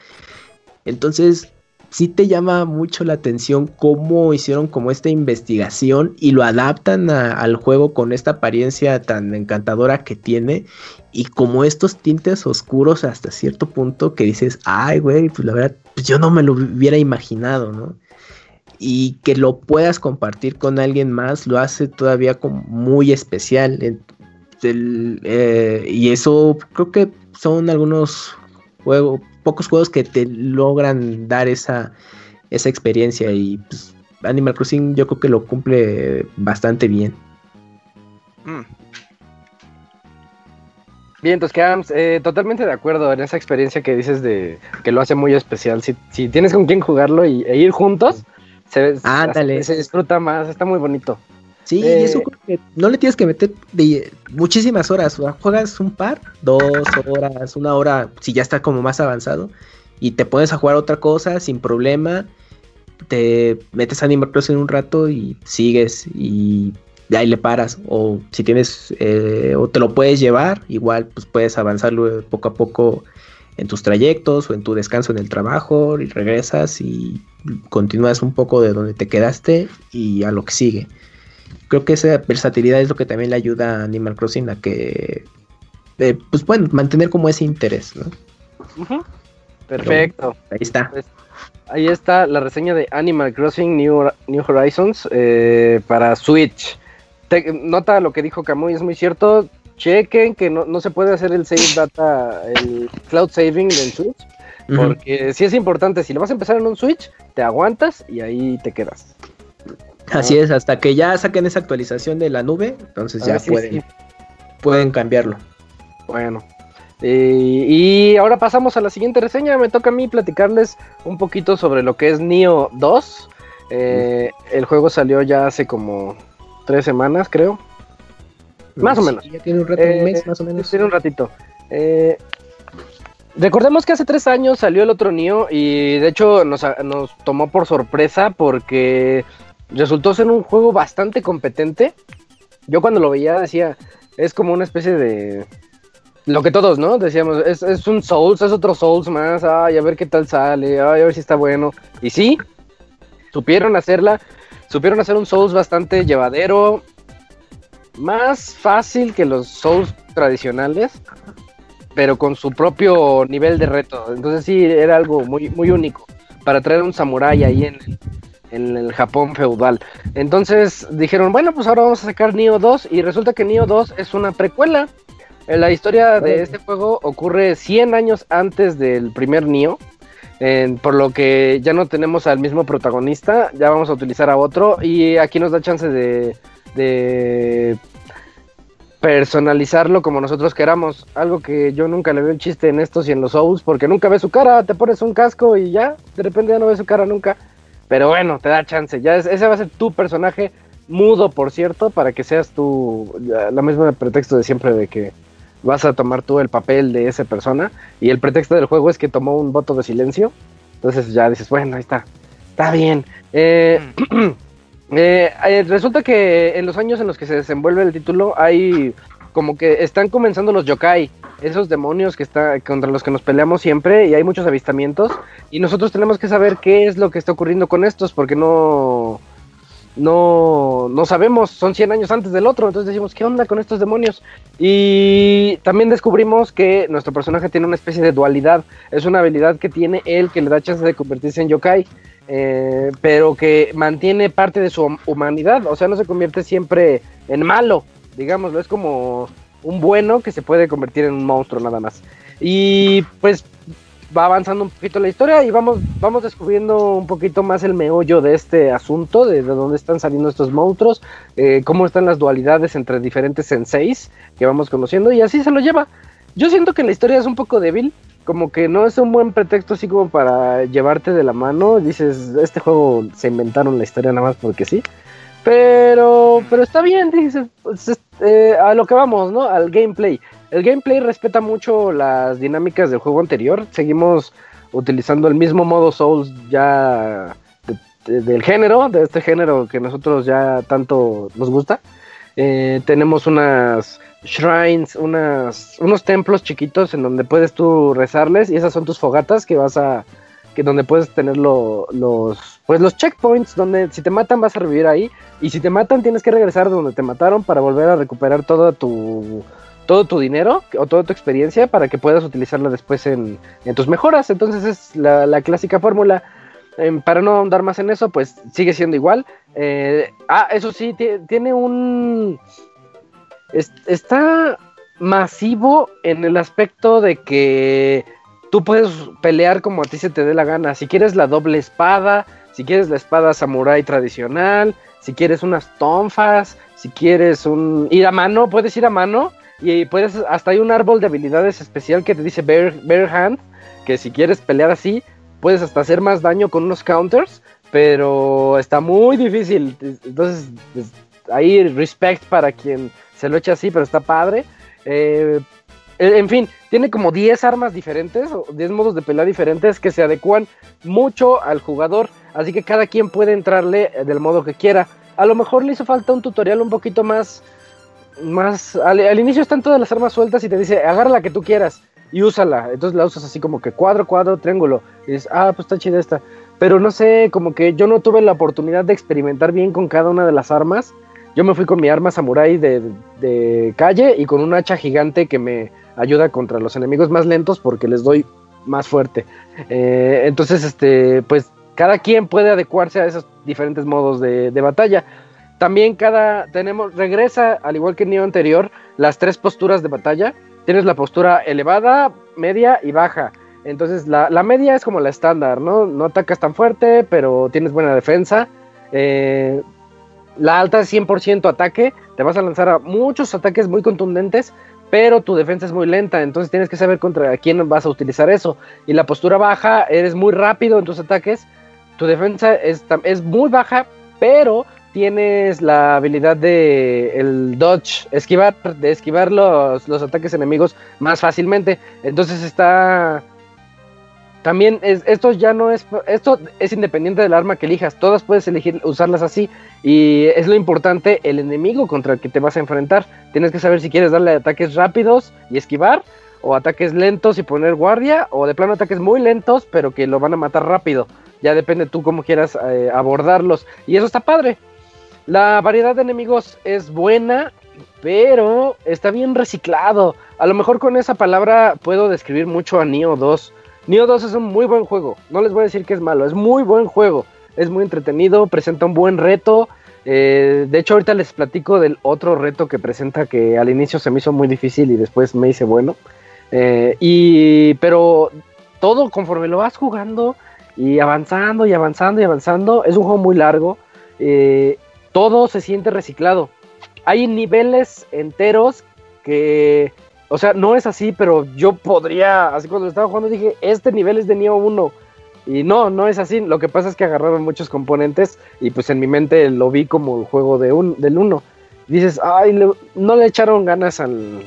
Entonces, sí te llama mucho la atención cómo hicieron como esta investigación y lo adaptan al juego con esta apariencia tan encantadora que tiene y como estos tintes oscuros hasta cierto punto que dices, ay, güey, pues la verdad, pues yo no me lo hubiera imaginado, ¿no? Y que lo puedas compartir con alguien más lo hace todavía como muy especial. Eh, y eso creo que son algunos juegos, pocos juegos que te logran dar esa, esa experiencia y pues, Animal Crossing yo creo que lo cumple bastante bien. Mm. Bien, entonces quedamos eh, totalmente de acuerdo en esa experiencia que dices de que lo hace muy especial. Si, si tienes con quién jugarlo y, e ir juntos, se, se disfruta más, está muy bonito. Sí, y eso eh, creo que no le tienes que meter de muchísimas horas. O juegas un par, dos horas, una hora, si ya está como más avanzado. Y te pones a jugar otra cosa sin problema. Te metes a Animal en un rato y sigues. Y ahí le paras. O si tienes, eh, o te lo puedes llevar, igual pues puedes avanzarlo poco a poco en tus trayectos o en tu descanso en el trabajo y regresas y continúas un poco de donde te quedaste y a lo que sigue creo que esa versatilidad es lo que también le ayuda a Animal Crossing a que, eh, pues bueno, mantener como ese interés, ¿no? Perfecto. ahí está. Pues, ahí está la reseña de Animal Crossing New, New Horizons eh, para Switch. nota lo que dijo Camuy, es muy cierto. chequen que no, no se puede hacer el save data, el cloud saving del Switch. Porque si es importante, si lo vas a empezar en un Switch, te aguantas y ahí te quedas. Así es, hasta que ya saquen esa actualización de la nube, entonces ya pueden, pueden cambiarlo. Bueno, eh, y ahora pasamos a la siguiente reseña. Me toca a mí platicarles un poquito sobre lo que es Neo 2. Eh, el juego salió ya hace como tres semanas, creo. Más o menos. Ya tiene un rato, un Eh, mes más o menos. Tiene un ratito. Recordemos que hace tres años salió el otro Neo y de hecho nos, nos tomó por sorpresa porque resultó ser un juego bastante competente. Yo cuando lo veía decía, es como una especie de... Lo que todos, ¿no? Decíamos, es, es un Souls, es otro Souls más, ay, a ver qué tal sale, ay, a ver si está bueno. Y sí, supieron hacerla, supieron hacer un Souls bastante llevadero, más fácil que los Souls tradicionales, pero con su propio nivel de reto. Entonces sí, era algo muy, muy único para traer un samurái ahí en el, en el Japón feudal. Entonces dijeron, bueno, pues ahora vamos a sacar Neo 2 y resulta que Neo 2 es una precuela. Eh, La historia de este juego ocurre 100 años antes del primer Neo. por lo que ya no tenemos al mismo protagonista, ya vamos a utilizar a otro y aquí nos da chance de, de personalizarlo como nosotros queramos. Algo que yo nunca le veo el chiste en estos y en los Souls, porque nunca ves su cara, te pones un casco y ya, de repente ya no ves su cara nunca. Pero bueno, te da chance. Ya es- ese va a ser tu personaje mudo, por cierto, para que seas tú la misma pretexto de siempre de que vas a tomar tú el papel de esa persona. Y el pretexto del juego es que tomó un voto de silencio. Entonces ya dices, bueno, ahí está. Está bien. Eh, eh, eh, resulta que en los años en los que se desenvuelve el título hay como que están comenzando los yokai, esos demonios que está contra los que nos peleamos siempre y hay muchos avistamientos y nosotros tenemos que saber qué es lo que está ocurriendo con estos porque no no no sabemos, son 100 años antes del otro, entonces decimos, ¿qué onda con estos demonios? Y también descubrimos que nuestro personaje tiene una especie de dualidad, es una habilidad que tiene él que le da chance de convertirse en yokai. eh, pero que mantiene parte de su hum- humanidad, o sea, no se convierte siempre en malo, digámoslo, es como un bueno que se puede convertir en un monstruo nada más. Y pues va avanzando un poquito la historia y vamos, vamos descubriendo un poquito más el meollo de este asunto, de, de dónde están saliendo estos monstruos, eh, cómo están las dualidades entre diferentes senseis que vamos conociendo y así se lo lleva. Yo siento que la historia es un poco débil, como que no es un buen pretexto así como para llevarte de la mano. Dices, este juego se inventaron la historia nada más porque sí. Pero, pero está bien, dices, pues, es- eh, a lo que vamos, ¿no? Al gameplay. El gameplay respeta mucho las dinámicas del juego anterior. Seguimos utilizando el mismo modo Souls ya de- del género, de este género que nosotros ya tanto nos gusta. Eh, tenemos unas shrines, unas, unos templos chiquitos en donde puedes tú rezarles y esas son tus fogatas que vas a que donde puedes tener lo- los pues los checkpoints donde si te matan vas a revivir ahí y si te matan tienes que regresar de donde te mataron para volver a recuperar todo tu todo tu dinero o toda tu experiencia para que puedas utilizarla después en, en tus mejoras entonces es la, la clásica fórmula Em, para no ahondar más en eso, pues sigue siendo igual. Eh, ah, eso sí, ti- tiene un... es- está masivo en el aspecto de que tú puedes pelear como a ti se te dé la gana. Si quieres la doble espada, si quieres la espada samurai tradicional, si quieres unas tonfas, si quieres un ir a mano, puedes ir a mano y puedes hasta hay un árbol de habilidades especial que te dice Bear, Bear Hand, que si quieres pelear así, puedes hasta hacer más daño con unos counters, pero está muy difícil. Entonces, pues, ahí respect para quien se lo eche así, pero está padre. Eh, en fin, tiene como 10 armas diferentes, o 10 modos de pelea diferentes que se adecuan mucho al jugador, así que cada quien puede entrarle eh, del modo que quiera. A lo mejor le hizo falta un tutorial un poquito más, más, al, al inicio están todas las armas sueltas y te dice, agarra la que tú quieras y úsala. Entonces la usas así como que cuadro, cuadro, triángulo. Y dices, ah, pues está chida esta. Pero no sé, como que yo no tuve la oportunidad de experimentar bien con cada una de las armas. Yo me fui con mi arma samurai de, de calle y con un hacha gigante que me ayuda contra los enemigos más lentos porque les doy más fuerte. Eh, entonces, este, pues cada quien puede adecuarse a esos diferentes modos de, de batalla. también cada tenemos regresa al igual que el Neo anterior las tres posturas de batalla. Tienes la postura elevada, media y baja. Entonces la, la media es como la estándar, ¿no? No atacas tan fuerte, pero tienes buena defensa. Eh, la alta es 100% ataque, te vas a lanzar a muchos ataques muy contundentes, pero tu defensa es muy lenta, entonces tienes que saber contra quién vas a utilizar eso. Y la postura baja, eres muy rápido en tus ataques, tu defensa es, es muy baja, pero tienes la habilidad de el dodge, esquivar, de esquivar los, los ataques enemigos más fácilmente. Entonces está también es, esto ya no es, esto es independiente del arma que elijas, todas puedes elegir usarlas así y es lo importante el enemigo contra el que te vas a enfrentar. Tienes que saber si quieres darle ataques rápidos y esquivar o ataques lentos y poner guardia o de plano ataques muy lentos pero que lo van a matar rápido. Ya depende tú cómo quieras eh, abordarlos y eso está padre. La variedad de enemigos es buena, pero está bien reciclado. A lo mejor con esa palabra puedo describir mucho a Neo 2 Neo 2 es un muy buen juego. No les voy a decir que es malo, es muy buen juego. Es muy entretenido, presenta un buen reto. Eh, de hecho, ahorita les platico del otro reto que presenta que al inicio se me hizo muy difícil y después me hice bueno. Eh, y, pero todo conforme lo vas jugando y avanzando y avanzando y avanzando, es un juego muy largo. Eh, todo se siente reciclado. Hay niveles enteros que o sea, no es así, pero yo podría, así cuando estaba jugando dije, este nivel es de Neo 1. Y no, no es así. Lo que pasa es que agarraron muchos componentes y pues en mi mente lo vi como el juego de un, del 1. Dices, ay, no le echaron ganas al,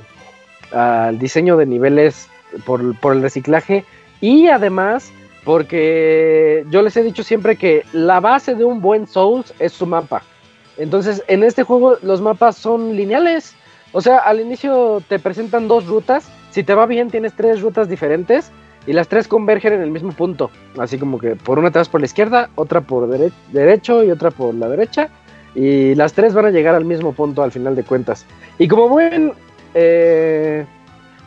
al diseño de niveles por, por el reciclaje. Y además, porque yo les he dicho siempre que la base de un buen Souls es su mapa. Entonces, en este juego los mapas son lineales. O sea, al inicio te presentan dos rutas. Si te va bien, tienes tres rutas diferentes y las tres convergen en el mismo punto. Así como que por una te vas por la izquierda, otra por derecho y otra por la derecha. Y las tres van a llegar al mismo punto al final de cuentas. Y como buen eh,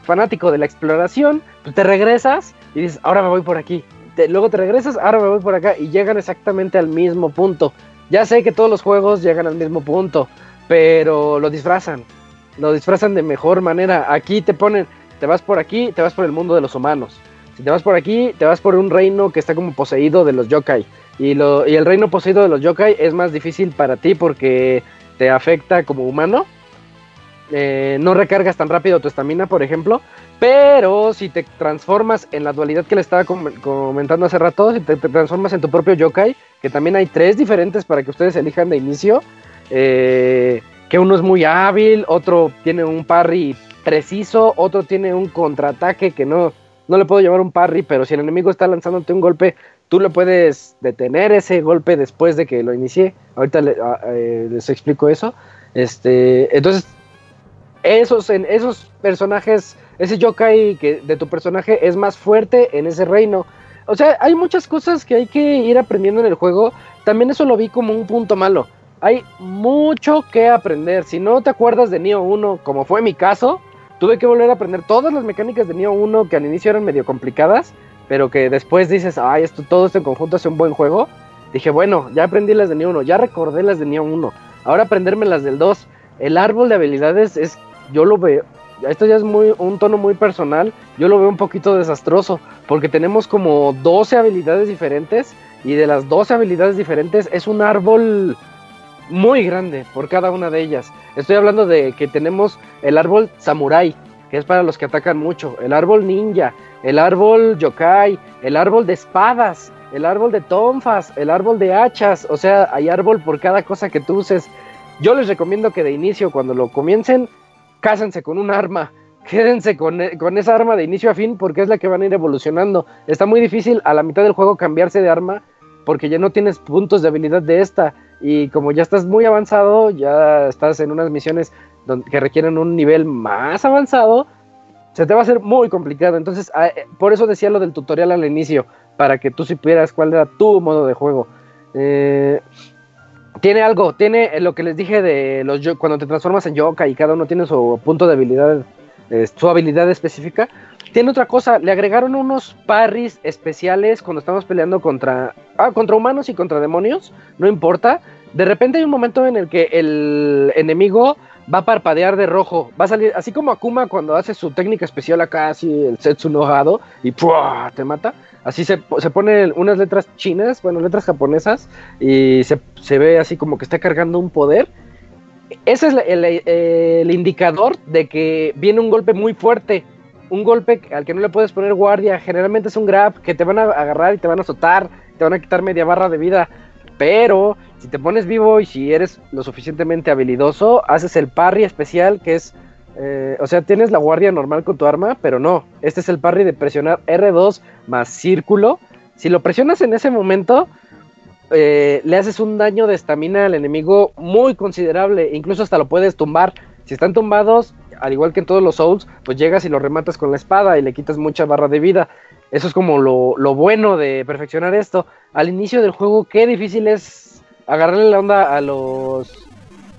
fanático de la exploración, pues te regresas y dices, ahora me voy por aquí. luego te regresas, ahora me voy por acá y llegan exactamente al mismo punto. Ya sé que todos los juegos llegan al mismo punto, pero lo disfrazan lo disfrazan de mejor manera. Aquí te ponen, te vas por aquí, te vas por el mundo de los humanos. Si te vas por aquí, te vas por un reino que está como poseído de los yokai. Y, lo, y el reino poseído de los yokai es más difícil para ti porque te afecta como humano. Eh, no recargas tan rápido tu estamina, por ejemplo. Pero si te transformas en la dualidad que le estaba comentando hace rato, si te, te, transformas en tu propio yokai, que también hay tres diferentes para que ustedes elijan de inicio, eh, que uno es muy hábil, otro tiene un parry preciso, otro tiene un contraataque que no, no le puedo llevar un parry, pero si el enemigo está lanzándote un golpe, tú le puedes detener ese golpe después de que lo inicié. Ahorita ah, eh, les explico eso. Este, entonces, esos, en, esos personajes, ese yokai que de tu personaje es más fuerte en ese reino. O sea, hay muchas cosas que hay que ir aprendiendo en el juego. También eso lo vi como un punto malo hay mucho que aprender. Si no te acuerdas de Neo 1, como fue mi caso, tuve que volver a aprender todas las mecánicas de Neo 1 que al inicio eran medio complicadas, pero que después dices, ay, esto, todo esto en conjunto es un buen juego. Dije, bueno, ya aprendí las de Neo 1, ya recordé las de Neo 1, ahora aprenderme las del 2. El árbol de habilidades es, yo lo veo, esto ya es muy un tono muy personal, yo lo veo un poquito desastroso, porque tenemos como 12 habilidades diferentes y de las 12 habilidades diferentes es un árbol muy grande por cada una de ellas. Estoy hablando de que tenemos el árbol samurai, que es para los que atacan mucho, el árbol ninja, el árbol yokai, el árbol de espadas, el árbol de tonfas, el árbol de hachas, o sea, hay árbol por cada cosa que tú uses. Yo les recomiendo que de inicio, cuando lo comiencen, cásense con un arma. Quédense con, con esa arma de inicio a fin porque es la que van a ir evolucionando. Está muy difícil a la mitad del juego cambiarse de arma porque ya no tienes puntos de habilidad de esta y como ya estás muy avanzado, ya estás en unas misiones que requieren un nivel más avanzado, se te va a hacer muy complicado. Entonces, eh, por eso decía lo del tutorial al inicio, para que tú supieras cuál era tu modo de juego. Eh, tiene algo, tiene lo que les dije de los cuando te transformas en yoka y cada uno tiene su punto de habilidad, eh, su habilidad específica. Tiene otra cosa, le agregaron unos parries especiales cuando estamos peleando contra, ah, contra humanos y contra demonios, no importa. de repente hay un momento en el que el enemigo va a parpadear de rojo, va a salir, así como Akuma cuando hace su técnica especial acá, así el Setsu no y ¡pua! te mata. Así se, se ponen unas letras chinas, bueno, letras japonesas, y se, se ve así como que está cargando un poder. Ese es el indicador de que viene un golpe muy fuerte un golpe al que no le puedes poner guardia. Generalmente es un grab que te van a agarrar y te van a azotar, te van a quitar media barra de vida. Pero si te pones vivo y si eres lo suficientemente habilidoso, haces el parry especial que es... Eh, o sea, tienes la guardia normal con tu arma, pero no. Este es el parry de presionar R2 más círculo. Si lo presionas en ese momento, eh, le haces un daño de estamina al enemigo muy considerable. Incluso hasta lo puedes tumbar. Si están tumbados, al igual que en todos los Souls, pues llegas y lo rematas con la espada y le quitas mucha barra de vida. Eso es como lo, bueno de perfeccionar esto. Al inicio del juego, qué difícil es agarrarle la onda a los.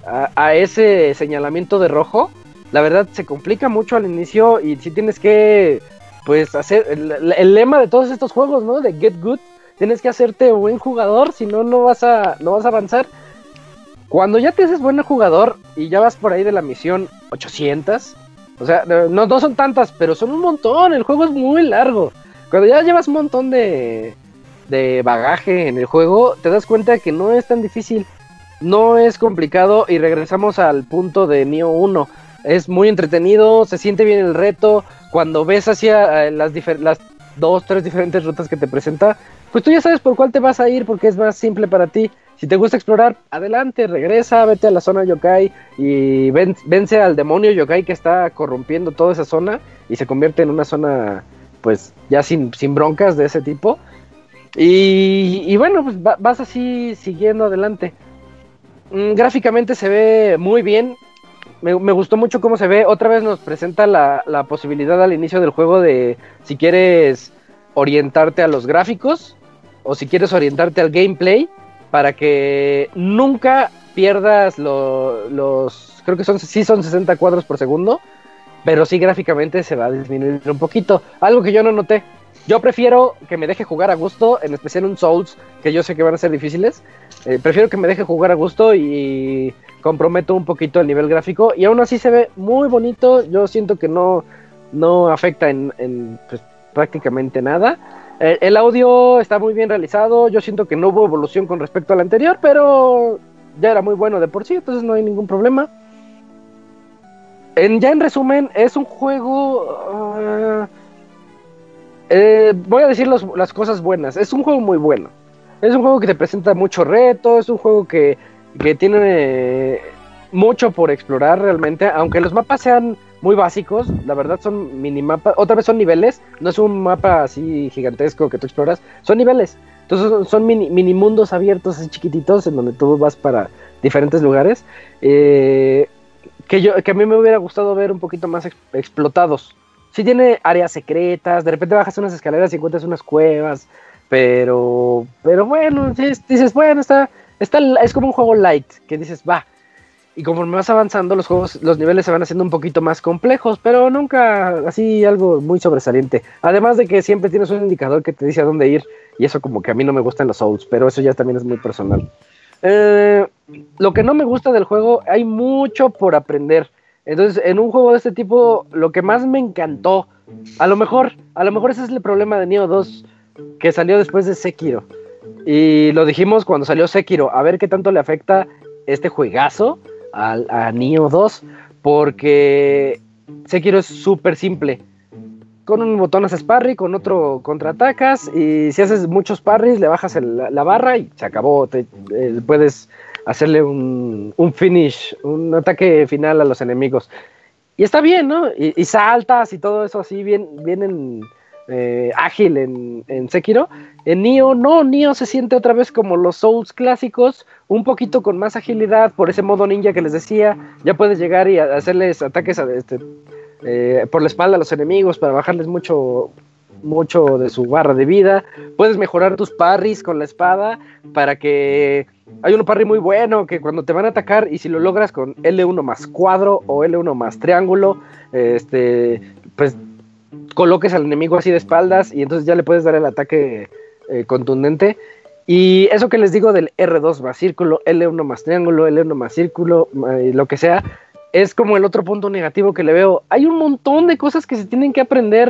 a, ese señalamiento de rojo. La verdad se complica mucho al inicio y si tienes que. Pues hacer. El, lema de todos estos juegos, ¿no? De Get Good. Tienes que hacerte buen jugador, si no, no vas a, no vas a avanzar. Cuando ya te haces buen jugador y ya vas por ahí de la misión 800, o sea, no, son tantas, pero son un montón, el juego es muy largo. Cuando ya llevas un montón de, de bagaje en el juego, te das cuenta que no es tan difícil, no es complicado y regresamos al punto de Neo 1. Es muy entretenido, se siente bien el reto, cuando ves hacia eh, las, las dos, tres diferentes rutas que te presenta, pues tú ya sabes por cuál te vas a ir porque es más simple para ti. Si te gusta explorar, adelante, regresa, vete a la zona yokai y vence al demonio yokai que está corrompiendo toda esa zona y se convierte en una zona, pues, ya sin, broncas de ese tipo. Y, bueno, pues vas así siguiendo adelante. Mm, gráficamente se ve muy bien. Me, gustó mucho cómo se ve. Otra vez nos presenta la posibilidad al inicio del juego de si quieres orientarte a los gráficos o si quieres orientarte al gameplay para que nunca pierdas los, creo que son, sí son 60 cuadros por segundo, pero sí gráficamente se va a disminuir un poquito. Algo que yo no noté. Yo prefiero que me deje jugar a gusto, en especial un Souls, que yo sé que van a ser difíciles. Eh, prefiero que me deje jugar a gusto y comprometo un poquito el nivel gráfico. Y aún así se ve muy bonito. Yo siento que no, no afecta en, pues, prácticamente nada. Eh, el audio está muy bien realizado. Yo siento que no hubo evolución con respecto al anterior, pero ya era muy bueno de por sí, entonces no hay ningún problema. Ya en resumen, es un juego. Ah, eh, voy a decir las cosas buenas. Es un juego muy bueno. Es un juego que te presenta mucho reto. Es un juego que, que tiene mucho por explorar realmente. Aunque los mapas sean muy básicos, la verdad son minimapas, otra vez son niveles, no es un mapa así gigantesco que tú exploras, son niveles, entonces son mini, mini mundos abiertos así chiquititos en donde tú vas para diferentes lugares, eh, que, yo, que a mí me hubiera gustado ver un poquito más explotados. Sí tiene áreas secretas, de repente bajas unas escaleras y encuentras unas cuevas, pero, pero bueno, dices, bueno, está, está, es como un juego light, que dices, va, y conforme vas avanzando, los juegos, los niveles se van haciendo un poquito más complejos, pero nunca así algo muy sobresaliente. Además de que siempre tienes un indicador que te dice a dónde ir, y eso como que a mí no me gustan los Souls, pero eso ya también es muy personal. Eh, lo que no me gusta del juego, hay mucho por aprender. Entonces, en un juego de este tipo, lo que más me encantó, a lo mejor, a lo mejor ese es el problema de Neo 2, que salió después de Sekiro. Y lo dijimos cuando salió Sekiro, a ver qué tanto le afecta este juegazo a, Neo 2 porque Sekiro es súper simple. Con un botón haces parry, con otro contraatacas y si haces muchos parries le bajas la barra y se acabó. Te, eh, puedes hacerle un, un, finish, un ataque final a los enemigos. Y está bien, ¿no? Y, saltas y todo eso así bien, bien en, eh, ágil en, Sekiro. En Nioh no, Nioh se siente otra vez como los Souls clásicos, un poquito con más agilidad por ese modo ninja que les decía. Ya puedes llegar y hacerles ataques este, eh, por la espalda a los enemigos para bajarles mucho, mucho de su barra de vida. Puedes mejorar tus parries con la espada para que hay un parry muy bueno que cuando te van a atacar y si lo logras con L1 más cuadro o L1 más triángulo, este, pues coloques al enemigo así de espaldas y entonces ya le puedes dar el ataque eh, contundente. Y eso que les digo del R2 más círculo, L1 más triángulo, L1 más círculo, eh, lo que sea, es como el otro punto negativo que le veo. Hay un montón de cosas que se tienen que aprender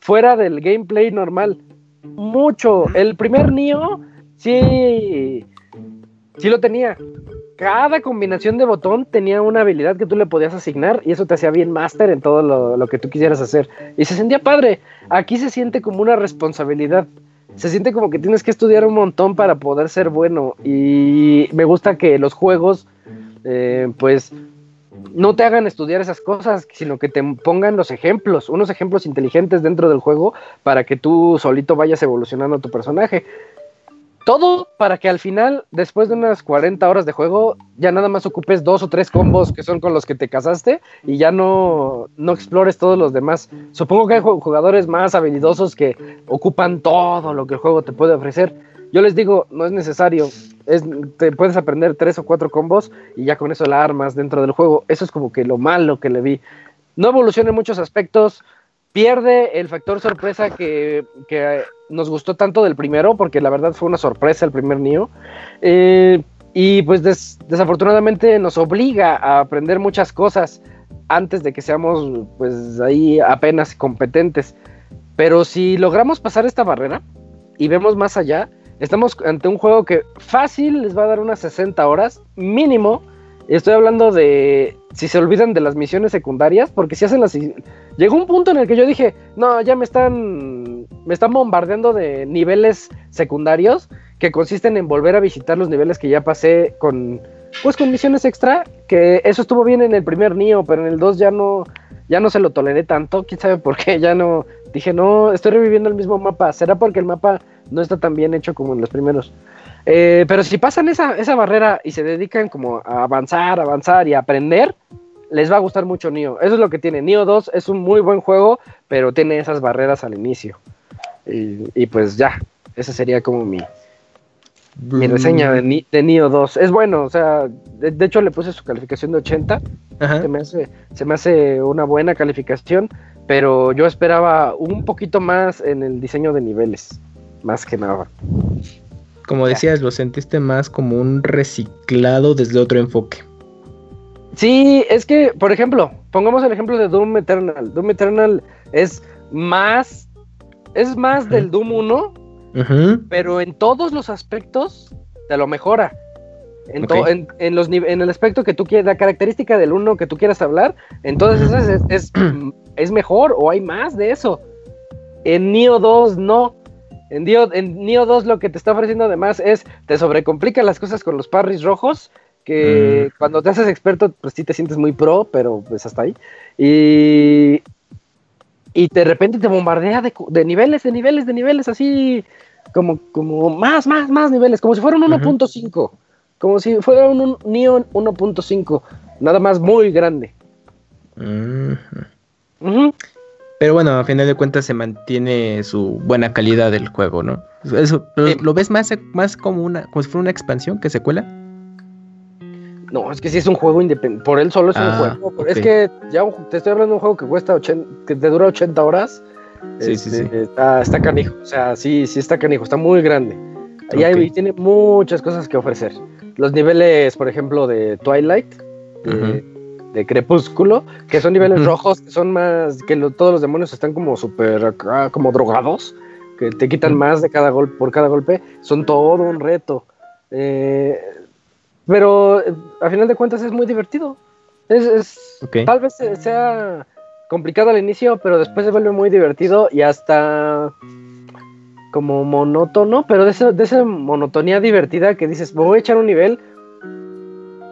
fuera del gameplay normal. Mucho. El primer Nio, sí, sí lo tenía. Cada combinación de botón tenía una habilidad que tú le podías asignar y eso te hacía bien máster en todo lo, lo que tú quisieras hacer. Y se sentía padre. Aquí se siente como una responsabilidad se siente como que tienes que estudiar un montón para poder ser bueno. Y me gusta que los juegos, eh, pues, no te hagan estudiar esas cosas, sino que te pongan los ejemplos, unos ejemplos inteligentes dentro del juego para que tú solito vayas evolucionando tu personaje. Todo para que al final, después de unas 40 horas de juego, ya nada más ocupes dos o tres combos que son con los que te casaste y ya no, no explores todos los demás. Supongo que hay jugadores más habilidosos que ocupan todo lo que el juego te puede ofrecer. Yo les digo, no es necesario. Es, te puedes aprender tres o cuatro combos y ya con eso la armas dentro del juego. Eso es como que lo malo que le vi. No evoluciona en muchos aspectos pierde el factor sorpresa que, nos gustó tanto del primero, porque la verdad fue una sorpresa el primer Nio. Eh, y pues desafortunadamente nos obliga a aprender muchas cosas antes de que seamos pues ahí apenas competentes. Pero si logramos pasar esta barrera y vemos más allá, estamos ante un juego que fácil les va a dar unas 60 horas mínimo Estoy hablando de si se olvidan de las misiones secundarias, porque si hacen las... Llegó un punto en el que yo dije, no, ya me están, me están bombardeando de niveles secundarios que consisten en volver a visitar los niveles que ya pasé con, pues con misiones extra, que eso estuvo bien en el primer Nio, pero en el 2 ya no, ya no se lo toleré tanto, quién sabe por qué, ya no, dije, no, estoy reviviendo el mismo mapa, será porque el mapa no está tan bien hecho como en los primeros. Eh, pero si pasan esa, esa barrera y se dedican como a avanzar, avanzar y aprender, les va a gustar mucho Nio. Eso es lo que tiene. Nio 2 es un muy buen juego, pero tiene esas barreras al inicio. Y, pues ya, esa sería como mi, mi reseña de, de Nio 2. Es bueno, o sea, de, hecho le puse su calificación de 80. Se me, hace, se me hace una buena calificación, pero yo esperaba un poquito más en el diseño de niveles, más que nada. Como decías, lo sentiste más como un reciclado desde otro enfoque. Sí, es que, por ejemplo, pongamos el ejemplo de Doom Eternal. Doom Eternal es más, es más del Doom 1, pero en todos los aspectos te lo mejora. En, en, los, en el aspecto que tú quieras, la característica del 1 que tú quieras hablar, entonces es, es, es, mejor o hay más de eso. En Neo 2 no. En Neo, 2 lo que te está ofreciendo además es, te sobrecomplica las cosas con los parries rojos, que mm. cuando te haces experto, pues sí te sientes muy pro, pero pues hasta ahí. Y, y de repente te bombardea de, niveles, de niveles, de niveles, así como, como más, más, más niveles, como si fuera un 1.5, como si fuera un, Neo 1.5, nada más muy grande. Pero bueno, a final de cuentas se mantiene su buena calidad del juego, ¿no? Eso, ¿lo, ves más, más como una, como si fuera una expansión que secuela? No, es que sí es un juego independiente. Por él solo es un ah, juego. Es que ya te estoy hablando de un juego que cuesta 80, que te dura 80 horas. Sí, sí, sí. Este, está, canijo. O sea, sí, sí está canijo. Está muy grande. Y, tiene muchas cosas que ofrecer. Los niveles, por ejemplo, de Twilight, de Crepúsculo, que son niveles rojos, que son más, que todos los demonios están como súper, como drogados, que te quitan más de cada golpe, por cada golpe, son todo un reto. Eh, pero eh, a final de cuentas es muy divertido. Es, Tal vez sea complicado al inicio, pero después se vuelve muy divertido y hasta como monótono, pero de, de esa monotonía divertida que dices, voy a echar un nivel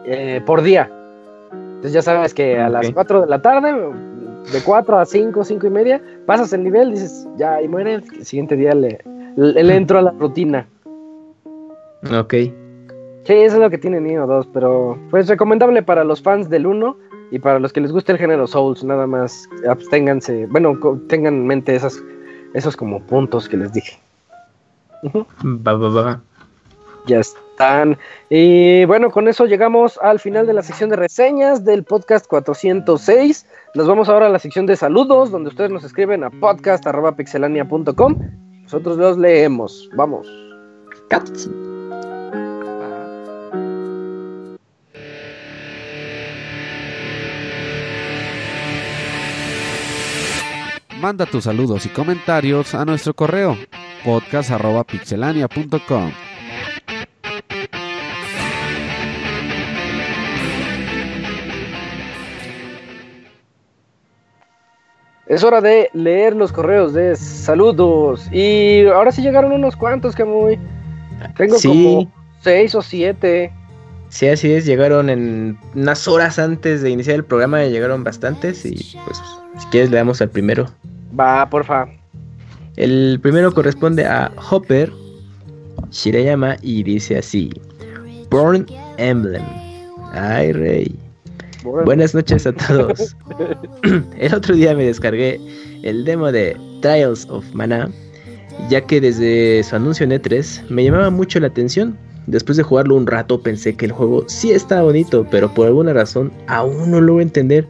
eh, por día entonces ya sabes que a las 4 de la tarde, de 4 a 5, 5 y media, pasas el nivel, dices, ya, y muere, el siguiente día le, le, entro a la rutina. Ok. Sí, eso es lo que tiene Neo 2, pero pues recomendable para los fans del 1 y para los que les guste el género Souls, nada más absténganse, bueno, tengan en mente esas, esos como puntos que les dije. Va, va, va. Ya están. Y bueno, con eso llegamos al final de la sección de reseñas del podcast 406. Nos vamos ahora a la sección de saludos, donde ustedes nos escriben a podcast.pixelania.com. Nosotros los leemos. Vamos. Cats. Manda tus saludos y comentarios a nuestro correo podcast.pixelania.com. Es hora de leer los correos de saludos. Y ahora sí llegaron unos cuantos, que muy. Tengo Sí. como seis o siete. Sí, así es, llegaron en unas horas antes de iniciar el programa, llegaron bastantes y pues si quieres le damos al primero. Va, porfa. El primero corresponde a Hopper Shirayama y dice así: Born Emblem. Ay, rey. Bueno, Buenas noches a todos. el otro día me descargué el demo de Trials of Mana, ya que desde su anuncio en E3 me llamaba mucho la atención. Después de jugarlo un rato pensé que el juego sí estaba bonito, pero por alguna razón aún no logro entender.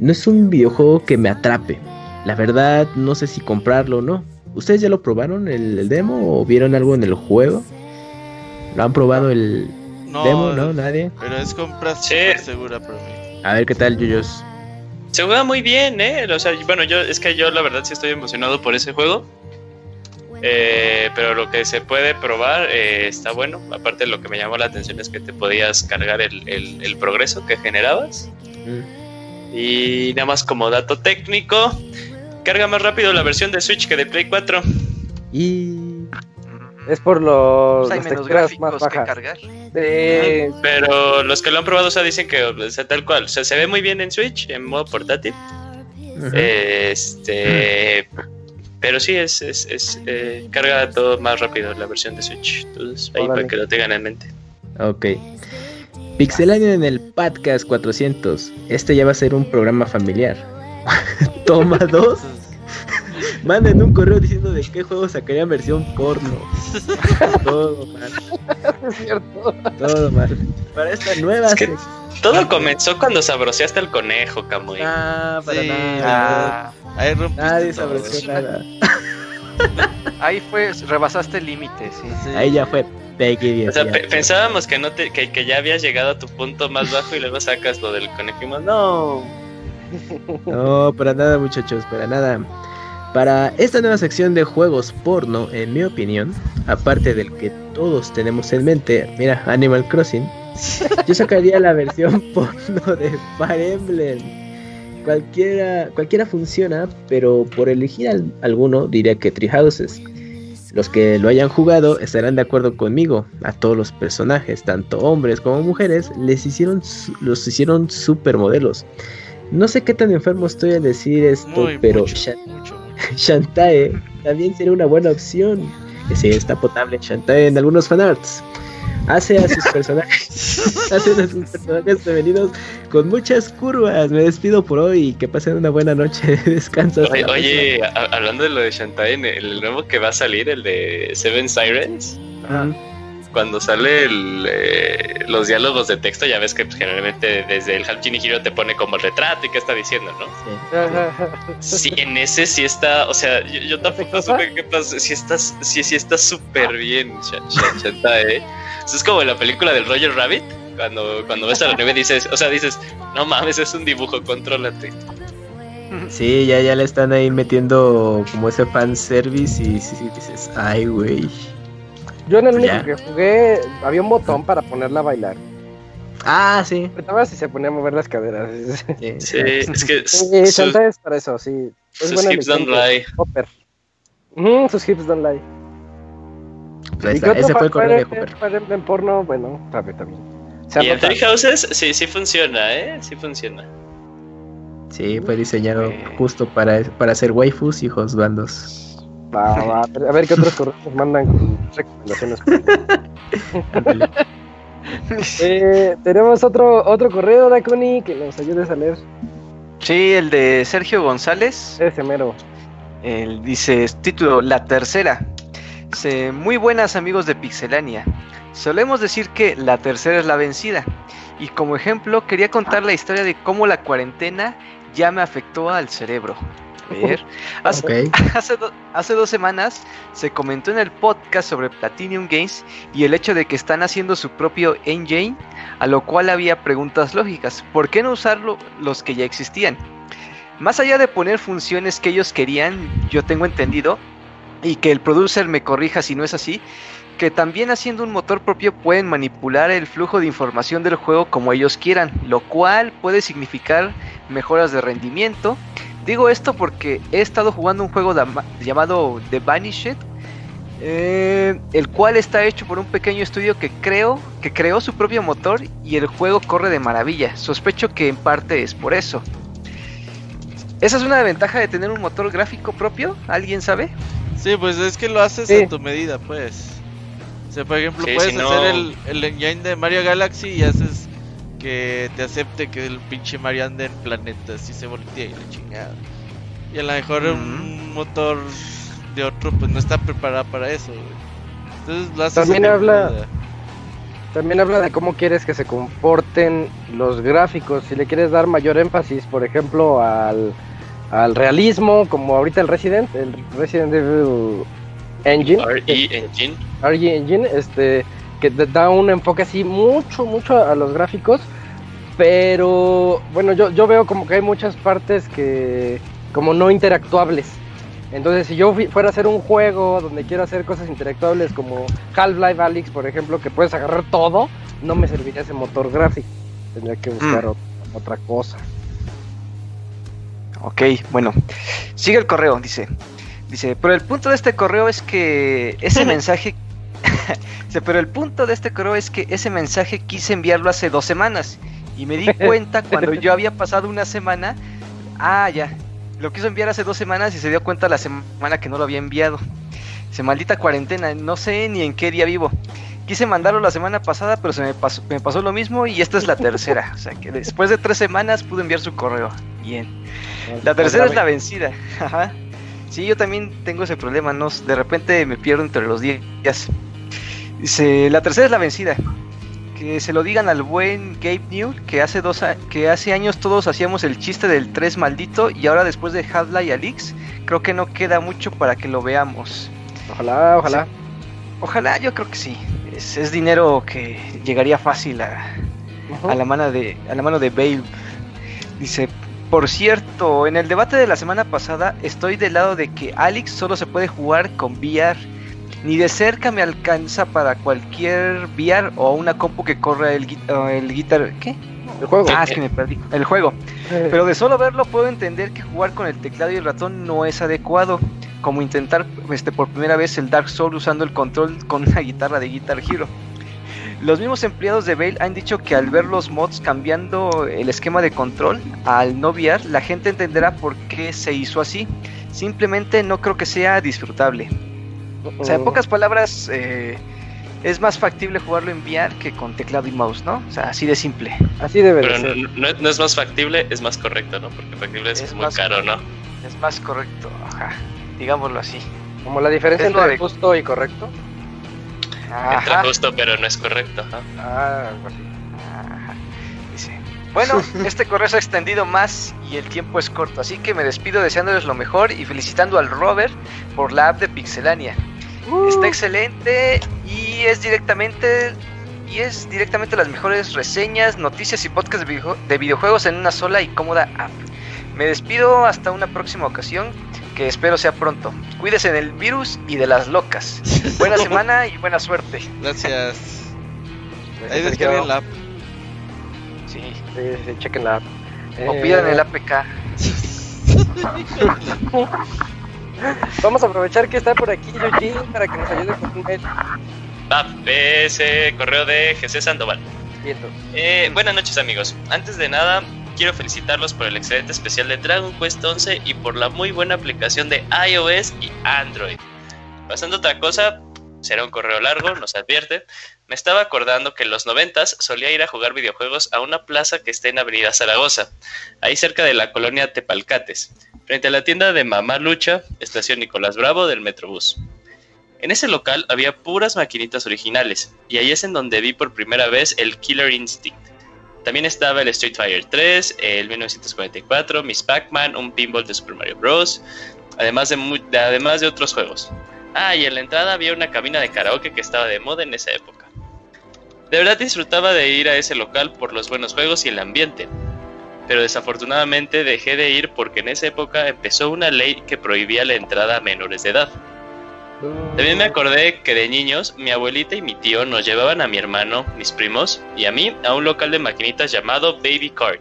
No es un videojuego que me atrape. La verdad no sé si comprarlo o no. ¿Ustedes ya lo probaron el, el demo o vieron algo en el juego? ¿Lo han probado el No, demo? ¿No? ¿Nadie? pero es compra Sí. segura para mí. A ver qué tal, Yuyos. Se juega muy bien, ¿eh? O sea, bueno, yo es que yo la verdad sí estoy emocionado por ese juego. Eh, pero lo que se puede probar eh, está bueno. Aparte, lo que me llamó la atención es que te podías cargar el, el- el progreso que generabas. Mm. Y nada más como dato técnico, carga más rápido la versión de Switch que de Play 4. Y es por los, Pues hay menos texturas más gráficos que cargar. Pero los que lo han probado, o sea, dicen que o sea, tal cual. O sea, se ve muy bien en Switch, en modo portátil. Este. Pero sí, es, es, es, eh, carga todo más rápido la versión de Switch. Entonces, ahí Órale. para que lo tengan en mente. Ok. Pixelania en el podcast 400. Este ya va a ser un programa familiar. Toma dos. Manden un correo diciendo de qué juego sacarían versión porno. todo mal, es cierto. todo mal. Para esta nueva Es que- sección- Todo comenzó cuando sabroseaste al conejo, Camuy. Ah, para Sí, nada. Ah, Ahí rompiste Nadie todo. sabroció nada. ahí fue, rebasaste el límite, sí. Sí. Ahí ya fue Peggy O sea, 10. pe- pensábamos que, no te, que, que ya habías llegado a tu punto más bajo y luego sacas lo del conejo y más. No. No, para nada, muchachos, para nada. Para esta nueva sección de juegos porno, en mi opinión, aparte del que todos tenemos en mente, mira, Animal Crossing, yo sacaría la versión porno de Fire Emblem. Cualquiera, cualquiera funciona, pero por elegir al- alguno diría que Tree Houses. Los que lo hayan jugado estarán de acuerdo conmigo. A todos los personajes, tanto hombres como mujeres, les hicieron los hicieron supermodelos. No sé qué tan enfermo estoy al decir esto, Muy, pero mucho, mucho. Shantae también sería una buena opción. Que sí, está potable Shantae en algunos fanarts. Hace a sus personajes, hace a sus personajes femeninos con muchas curvas. Me despido por hoy y que pasen una buena noche de descanso. hasta Oye, hablando de lo de Shantae, el, nuevo que va a salir, el de Seven Sirens, próxima. Cuando sale el, eh, los diálogos de texto, ya ves que pues, generalmente desde el Half Genie Hero te pone como el retrato y qué está diciendo, ¿no? Sí. Sí, en ese sí está, o sea, yo, yo tampoco supe qué pasa, sí está, sí, sí está súper bien Shantae, ¿eh? O sea, es como en la película del Roger Rabbit, cuando, cuando ves a la nieve dices, o sea, dices, no mames, es un dibujo, contrólate. Sí, ya, ya le están ahí metiendo como ese fanservice y sí, sí, dices, ay, güey. Yo en el único Ya. que jugué había un botón para ponerla a bailar. Ah, sí. Apretaba si se ponía a mover las caderas. sí, Sí, es que Sí, sus, Shantae es para eso, sí. Es sus buena hips don't lie. Hopper. Ujú, sus hips don't lie. Pues ¿Y está, Ese fue el correo de Hopper. Emblem porno, bueno, sabe también. Se Y en. Three Houses sí, sí funciona, ¿eh? Sí funciona. Sí, fue diseñado Eh. justo para, para hacer waifus y bandos. Va, va, a ver- a ver qué otros correos mandan con recomendaciones. eh, tenemos otro otro correo, Dakuni, que nos ayudes a leer. Sí, el de Sergio González. Ese mero. Él dice, título, La Tercera. Dice, muy buenas amigos de Pixelania. Solemos decir que la tercera es la vencida. Y como ejemplo, quería contar la historia de cómo la cuarentena ya me afectó al cerebro. Ver. Hace, hace, dos semanas se comentó en el podcast sobre Platinum Games y el hecho de que están haciendo su propio engine, a lo cual había preguntas lógicas. ¿Por qué no usarlo los que ya existían? Más allá de poner funciones que ellos querían, yo tengo entendido, y que el producer me corrija si no es así, que también haciendo un motor propio pueden manipular el flujo de información del juego como ellos quieran, lo cual puede significar mejoras de rendimiento. Digo esto porque he estado jugando un juego llamado The Vanished, eh, el cual está hecho por un pequeño estudio que creo que creó su propio motor y el juego corre de maravilla. Sospecho que en parte es por eso. ¿Esa es una ventaja de tener un motor gráfico propio? ¿Alguien sabe? Sí, pues es que lo haces a tu medida, pues. O sea, por ejemplo, puedes hacer el, el, engine de Mario Galaxy y haces que te acepte que el pinche Mario ande en planetas y se voltea y la chingada. Y a lo mejor un motor de otro pues no está preparado para eso. Entonces lo haces también habla también habla de cómo quieres que se comporten los gráficos. Si le quieres dar mayor énfasis, por ejemplo, al al realismo, como ahorita el Resident, el Resident Evil Engine. RE Engine. RE Engine, este, que da un enfoque así mucho, mucho a los gráficos. Pero bueno, yo, yo veo como que hay muchas partes que como no interactuables. Entonces, si yo fuera a hacer un juego donde quiero hacer cosas interactuables como Half-Life Alyx, por ejemplo, que puedes agarrar todo, no me serviría ese motor gráfico. Tendría que buscar mm. otra cosa. Ok, bueno. Sigue el correo, dice. Dice, pero el punto de este correo es que ese mensaje... pero el punto de este correo es que ese mensaje quise enviarlo hace dos semanas. Y me di cuenta cuando yo había pasado una semana... Ah, ya. Lo quiso enviar hace dos semanas y se dio cuenta la semana que no lo había enviado. Dice, maldita cuarentena, no sé ni en qué día vivo. Quise mandarlo la semana pasada, pero se me pasó, me pasó lo mismo y esta es la tercera. O sea que después de tres semanas pude enviar su correo. Bien. La tercera es la vencida. Ajá. Sí, yo también tengo ese problema, ¿no? De repente me pierdo entre los días. Dice, la tercera es la vencida. Que se lo digan al buen Gabe New, que hace, dos que hace años todos hacíamos el chiste del 3 maldito y ahora después de Half-Life Alix, creo que no queda mucho para que lo veamos. Ojalá, ojalá. ojalá, yo creo que sí es, dinero que llegaría fácil a, la mano de a la mano de Babe. Dice, por cierto, en el debate de la semana pasada estoy del lado de que Alex solo se puede jugar con VR. Ni de cerca me alcanza para cualquier VR o una compu que corra el, el guitar... ¿Qué? El juego. Ah, es que me perdí. El juego. Eh. Pero de solo verlo puedo entender que jugar con el teclado y el ratón no es adecuado como intentar este, por primera vez el Dark Souls usando el control con una guitarra de Guitar Hero. Los mismos empleados de Bale han dicho que al ver los mods cambiando el esquema de control al no VR, la gente entenderá por qué se hizo así. Simplemente no creo que sea disfrutable. O sea, en pocas palabras, eh, es más factible jugarlo en VR que con teclado y mouse, ¿no? O sea, así de simple. Así debe Pero ser. No, es más factible, es más correcto, ¿no? Porque factible es, muy caro, ¿no? Es más correcto, ajá digámoslo así. Como la diferencia entre justo y correcto. Ajá. justo, pero no es correcto. Ah, así. Dice. Bueno, este correo se ha extendido más y el tiempo es corto, así que me despido deseándoles lo mejor y felicitando al Robert por la app de Pixelania. Uh. Está excelente y es directamente y es directamente las mejores reseñas, noticias y podcasts de videojuegos en una sola y cómoda app. Me despido hasta una próxima ocasión que espero sea pronto. Cuídese del virus y de las locas. Buena semana y buena suerte. Gracias. Ahí descarguen la app. Sí, sí, chequen la app. O pidan el APK. Vamos a aprovechar que está por aquí Eugene para que nos ayude con un mail. Ese correo de José Sandoval. Eh, buenas noches amigos. Antes de nada, quiero felicitarlos por el excelente especial de Dragon Quest 11 y por la muy buena aplicación de iOS y Android. Pasando a otra cosa, será un correo largo, nos advierte. Me estaba acordando que en los noventas solía ir a jugar videojuegos a una plaza que está en Avenida Zaragoza, ahí cerca de la colonia Tepalcates, frente a la tienda de Mamá Lucha, estación Nicolás Bravo del Metrobús. En ese local había puras maquinitas originales, y ahí es en donde vi por primera vez el Killer Instinct También estaba el Street Fighter 3, el 1944, Miss Pac-Man, un pinball de Super Mario Bros. Además de, de- además de otros juegos. Ah, y en la entrada había una cabina de karaoke que estaba de moda en esa época. De verdad disfrutaba de ir a ese local por los buenos juegos y el ambiente. Pero desafortunadamente dejé de ir porque en esa época empezó una ley que prohibía la entrada a menores de edad. También me acordé que de niños mi abuelita y mi tío nos llevaban a mi hermano, mis primos y a mí a un local de maquinitas llamado Baby Cart,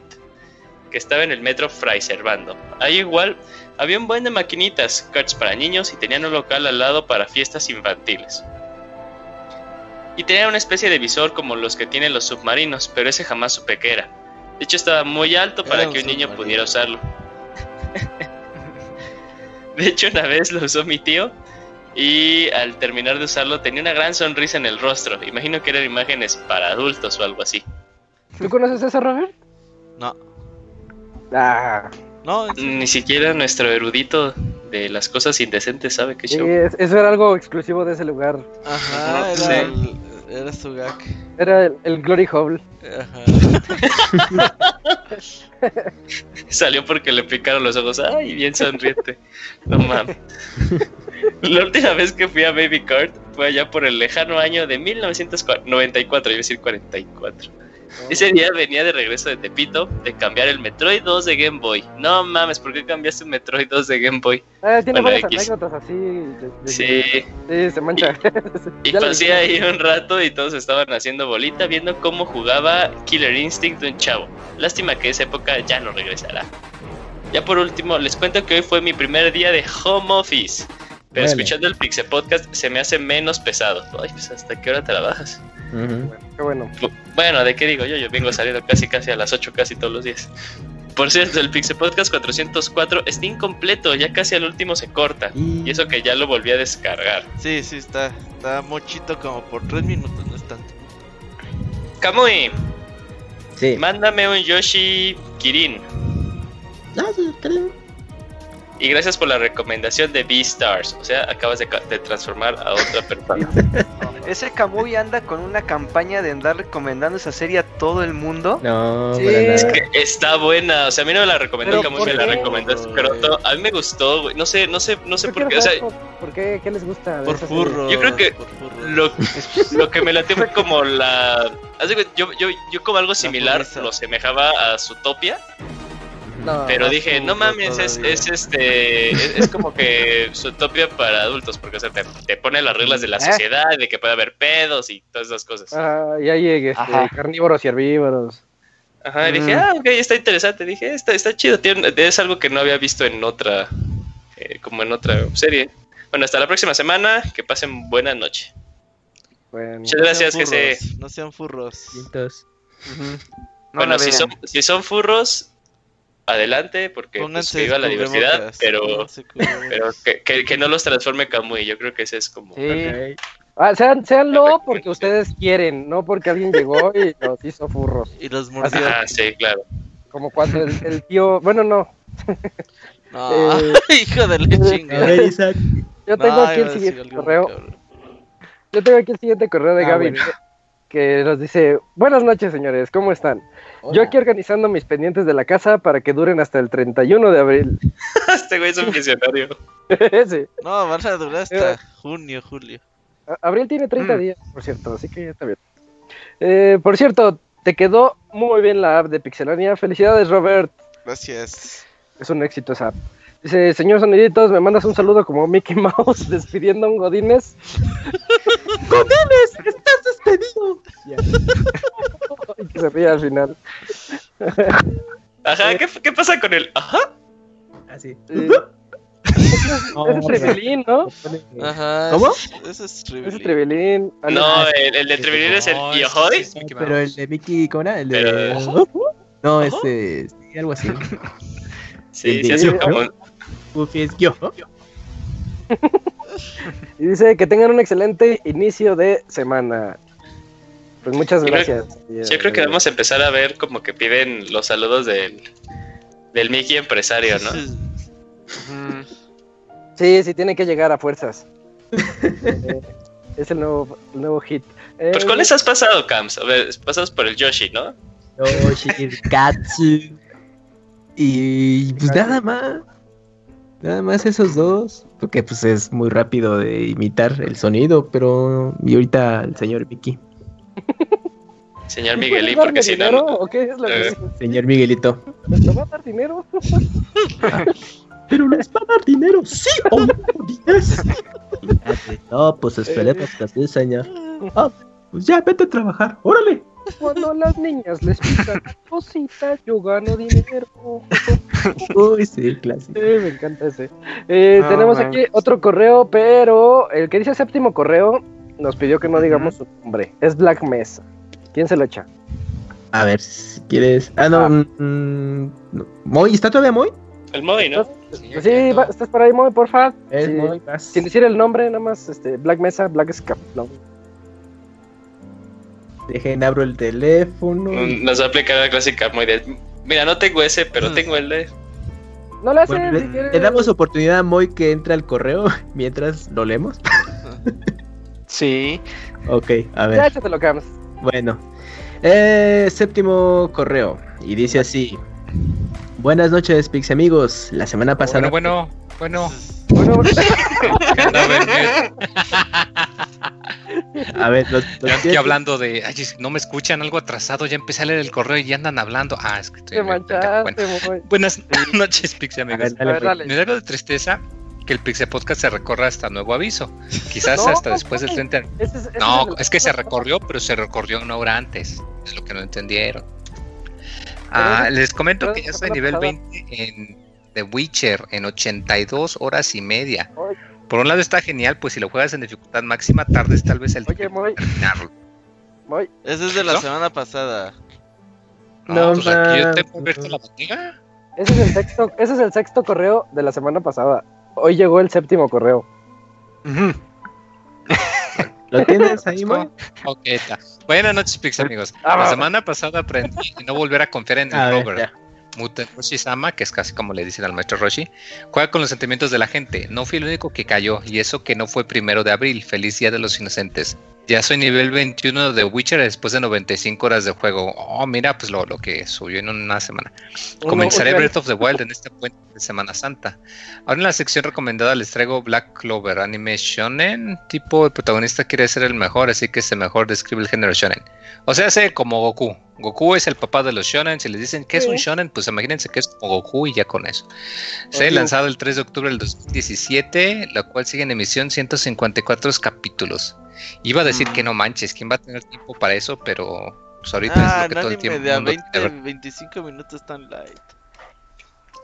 que estaba en el metro Fray Servando. Ahí igual había un buen de maquinitas, carts para niños y tenían un local al lado para fiestas infantiles. Y tenía una especie de visor como los que tienen los submarinos, pero ese jamás supe que era. De hecho estaba muy alto para Era que un niño pudiera usarlo. De hecho una vez lo usó mi tío y al terminar de usarlo tenía una gran sonrisa en el rostro. Imagino que eran imágenes para adultos o algo así. ¿Tú conoces eso, Robert? No, Ah, no. Ni siquiera nuestro erudito de las cosas indecentes sabe qué sí, show. es- eso era algo exclusivo de ese lugar. Ajá, era, Sí. el- era su gag. Era el, el Glory Hole. Ajá. Salió porque le picaron los ojos. Ay, bien sonriente. No mames. La última vez que fui a Baby Cart fue allá por el lejano año de 1994, iba a decir 44. Ese día venía de regreso de Tepito de cambiar el Metroid 2 de Game Boy. No mames, ¿por qué cambiaste un Metroid 2 de Game Boy? Ah, tiene Bueno, varias X. anécdotas así. de- de- Sí, Sí, se mancha. y lo pasé ahí un rato y todos estaban haciendo bolita viendo cómo jugaba Killer Instinct de un chavo. Lástima que esa época ya no regresará. Ya por último, les cuento que hoy fue mi primer día de home office. Pero Bueno. escuchando el Pixel Podcast se me hace menos pesado. Ay, pues hasta qué hora trabajas. Ujú. Qué bueno. Bu- Bueno, ¿de qué digo yo? Yo vengo saliendo casi casi a las 8 casi todos los días. Por cierto, el Pixel Podcast 404 está incompleto, ya casi al último se corta. Y eso que ya lo volví a descargar. Sí, sí, está, está mochito como por tres minutos, no es tanto. Kamui, Sí. mándame un Yoshi Kirin. Ah, sí, está bien. Y gracias por la recomendación de Beastars. O sea, acabas de, transformar a otra persona. Ese Kamui anda con una campaña de andar recomendando esa serie a todo el mundo. No, Sí, es Que está buena. O sea, a mí no me la recomendó Pero Kamui, ¿por me la recomendaste. Pero to- a mí me gustó, güey. No sé, no sé, no sé por qué. O sea, por, por qué, qué les gusta de Por furro. Yo creo que lo, lo que me latió fue como la. Yo, yo, yo como algo similar lo semejaba a Zootopia, No, pero dije, no mames, es, es este. Es, es como que Zootopia para adultos, porque o sea, te, te pone las reglas de la ¿Eh? sociedad, de que puede haber pedos y todas esas cosas. Ah, y hay este, carnívoros y herbívoros. Ajá, y dije, Mm. ah, ok, está interesante. Dije, está, está chido. tiene- es algo que no había visto en otra. eh, como en otra serie. Bueno, hasta la próxima semana. Que pasen buena noche. Bueno, Muchas No gracias, que se. No sean furros. Entonces, No bueno, si son, si son furros, adelante, porque pues, que viva la diversidad, pero, que, que- que no los transforme Kamui. Yo creo que ese es como. Sí. Ah, sean, seanlo porque ustedes quieren, no porque alguien llegó y los hizo furros. Y los mordió. Ah, sí, claro. Como cuando el, el tío, bueno, no, No, Eh, hijo de la ver, chingada. Isaac. yo tengo No, aquí el siguiente correo, yo tengo aquí el siguiente correo de Ah, Gaby bueno. Que nos dice, buenas noches señores, ¿cómo están? Yo aquí organizando mis pendientes de la casa para que duren hasta el 31 de abril. este güey es un visionario. sí. No, van a durar hasta junio, julio. Abril tiene 30 Mm. días, por cierto, así que ya está bien. Eh, por cierto, te quedó muy bien la app de Pixelania. Felicidades, Robert. Gracias. Es un éxito esa app. Dice, señor Soniditos, me mandas un saludo como Mickey Mouse despidiendo a un Godines. ¡Godines! ¡Estás despedido! Ya. Y que se ríe al final. Ajá, ¿qué, qué pasa con el.? Ajá. Así. No, ese es Trevelin, ¿no? Ajá. ¿Cómo? Ese es- Trevelin. Ah, No, el, el de Trevelin es el Yohoy. es Pero el de Mickey, ¿cómo era? El de. Pero- No, este. Sí, algo así. Sí, sí. Goofy es yo. Y dice que tengan un excelente inicio de semana. Pues muchas Yo creo- gracias. Yo creo que vamos a empezar a ver como que piden los saludos del, del Mickey empresario, ¿no? Sí, sí, tiene que llegar a fuerzas. Eh, es el nuevo, el nuevo hit. Eh, Pues ¿cuáles has pasado, Cams? A ver, pasas por el Yoshi, ¿no? Yoshi, Katsu. Y pues nada más. Nada más esos dos. Porque pues es muy rápido de imitar el sonido. Pero. Y ahorita el señor Mickey. Señor Miguelín, porque si no. no- ¿O qué es lo que Eh. Señor Miguelito. ¿Nos va a dar dinero? Pero les va a dar dinero, sí o no. No, pues esperemos que sí, señor. Ah, pues ya, vete a trabajar, órale. Cuando a las niñas les pican cositas, yo gano dinero. Uy, sí, clásico. Sí, me encanta ese. Eh, No, tenemos man. aquí otro correo, pero el que dice séptimo correo nos pidió que no digamos su nombre. Es Black Mesa. ¿Quién se lo echa? A ver, si quieres. Ah, no. Ah. mm. ¿Moy? ¿Está todavía Moy? El Moy, ¿no? Sí, sí, va- estás por ahí, Moy, porfa. Es Sí, Moy, vas. Sin decir el nombre, nada más, este, Black Mesa, Black Scap. No. Dejen, abro el teléfono. Mm, Nos va a aplicar la clásica Moy de. Mira, no tengo ese, pero Mm. tengo el de. No le haces, Bueno, si le, le damos oportunidad a Moy que entre al correo mientras lo leemos. Sí. Ok, a Ya ver. échatelo, Cams. Bueno, eh, séptimo correo y dice así: Buenas noches, Pix amigos. La semana pasada. Bueno, bueno, bueno. Bueno, mute. A ver, los, los Yo aquí diez- hablando de, ay, no me escuchan algo atrasado, ya empecé a leer el correo y ya andan hablando. Ah, es que estoy te manchaste, Bueno, buenas noches, Pixie A amigos. ver, dale, A ver, pues. dale. Me da algo de tristeza que el Pixie Podcast se recorra hasta nuevo aviso. Quizás No, hasta después del no. 30. Ese es- ese No, el- es que se recorrió, pero se recorrió una hora antes. Es lo que no entendieron. Ah, les comento que ya estoy la nivel pasada. 20 en The Witcher en 82 horas y media. Ay. Por un lado está genial, pues si lo juegas en dificultad máxima, tardes tal vez el Oye, en terminarlo. Moy. Ese es de la ¿No? semana pasada. No, No pues aquí yo tengo abierto la botiga. Ese es el sexto, ese es el sexto correo de la semana pasada. Hoy llegó el séptimo correo. ¿Lo tienes ahí, Moy? Ok, está. Buenas noches, Pix amigos. Ah, La semana pasada aprendí a no volver a confiar en el ver, rover. ya. Muten Roshi-sama, que es casi como le dicen al maestro Roshi, juega con los sentimientos de la gente. No fui el único que cayó, y eso que no fue primero de abril. Feliz Día de los Inocentes. Ya soy nivel 21 de Witcher después de 95 horas de juego. Oh, mira, pues lo, lo que subió en una semana. Comenzaré Breath of the Wild en este puente de Semana Santa. Ahora en la sección recomendada les traigo Black Clover, anime shonen. Tipo, el protagonista quiere ser el mejor, así que ese mejor describe el género shonen. O sea, hace como Goku. Goku es el papá de los shonen. Si les dicen que es un shonen, pues imagínense que es como Goku y ya con eso. Se Obvio. lanzado el 3 de octubre del 2017, la cual sigue en emisión 154 capítulos. Iba a decir que no manches, ¿quién va a tener tiempo para eso? Pero pues, ahorita Ah, es lo el que todo el tiempo de a mundo 20, quiere ver. 25 minutos tan light.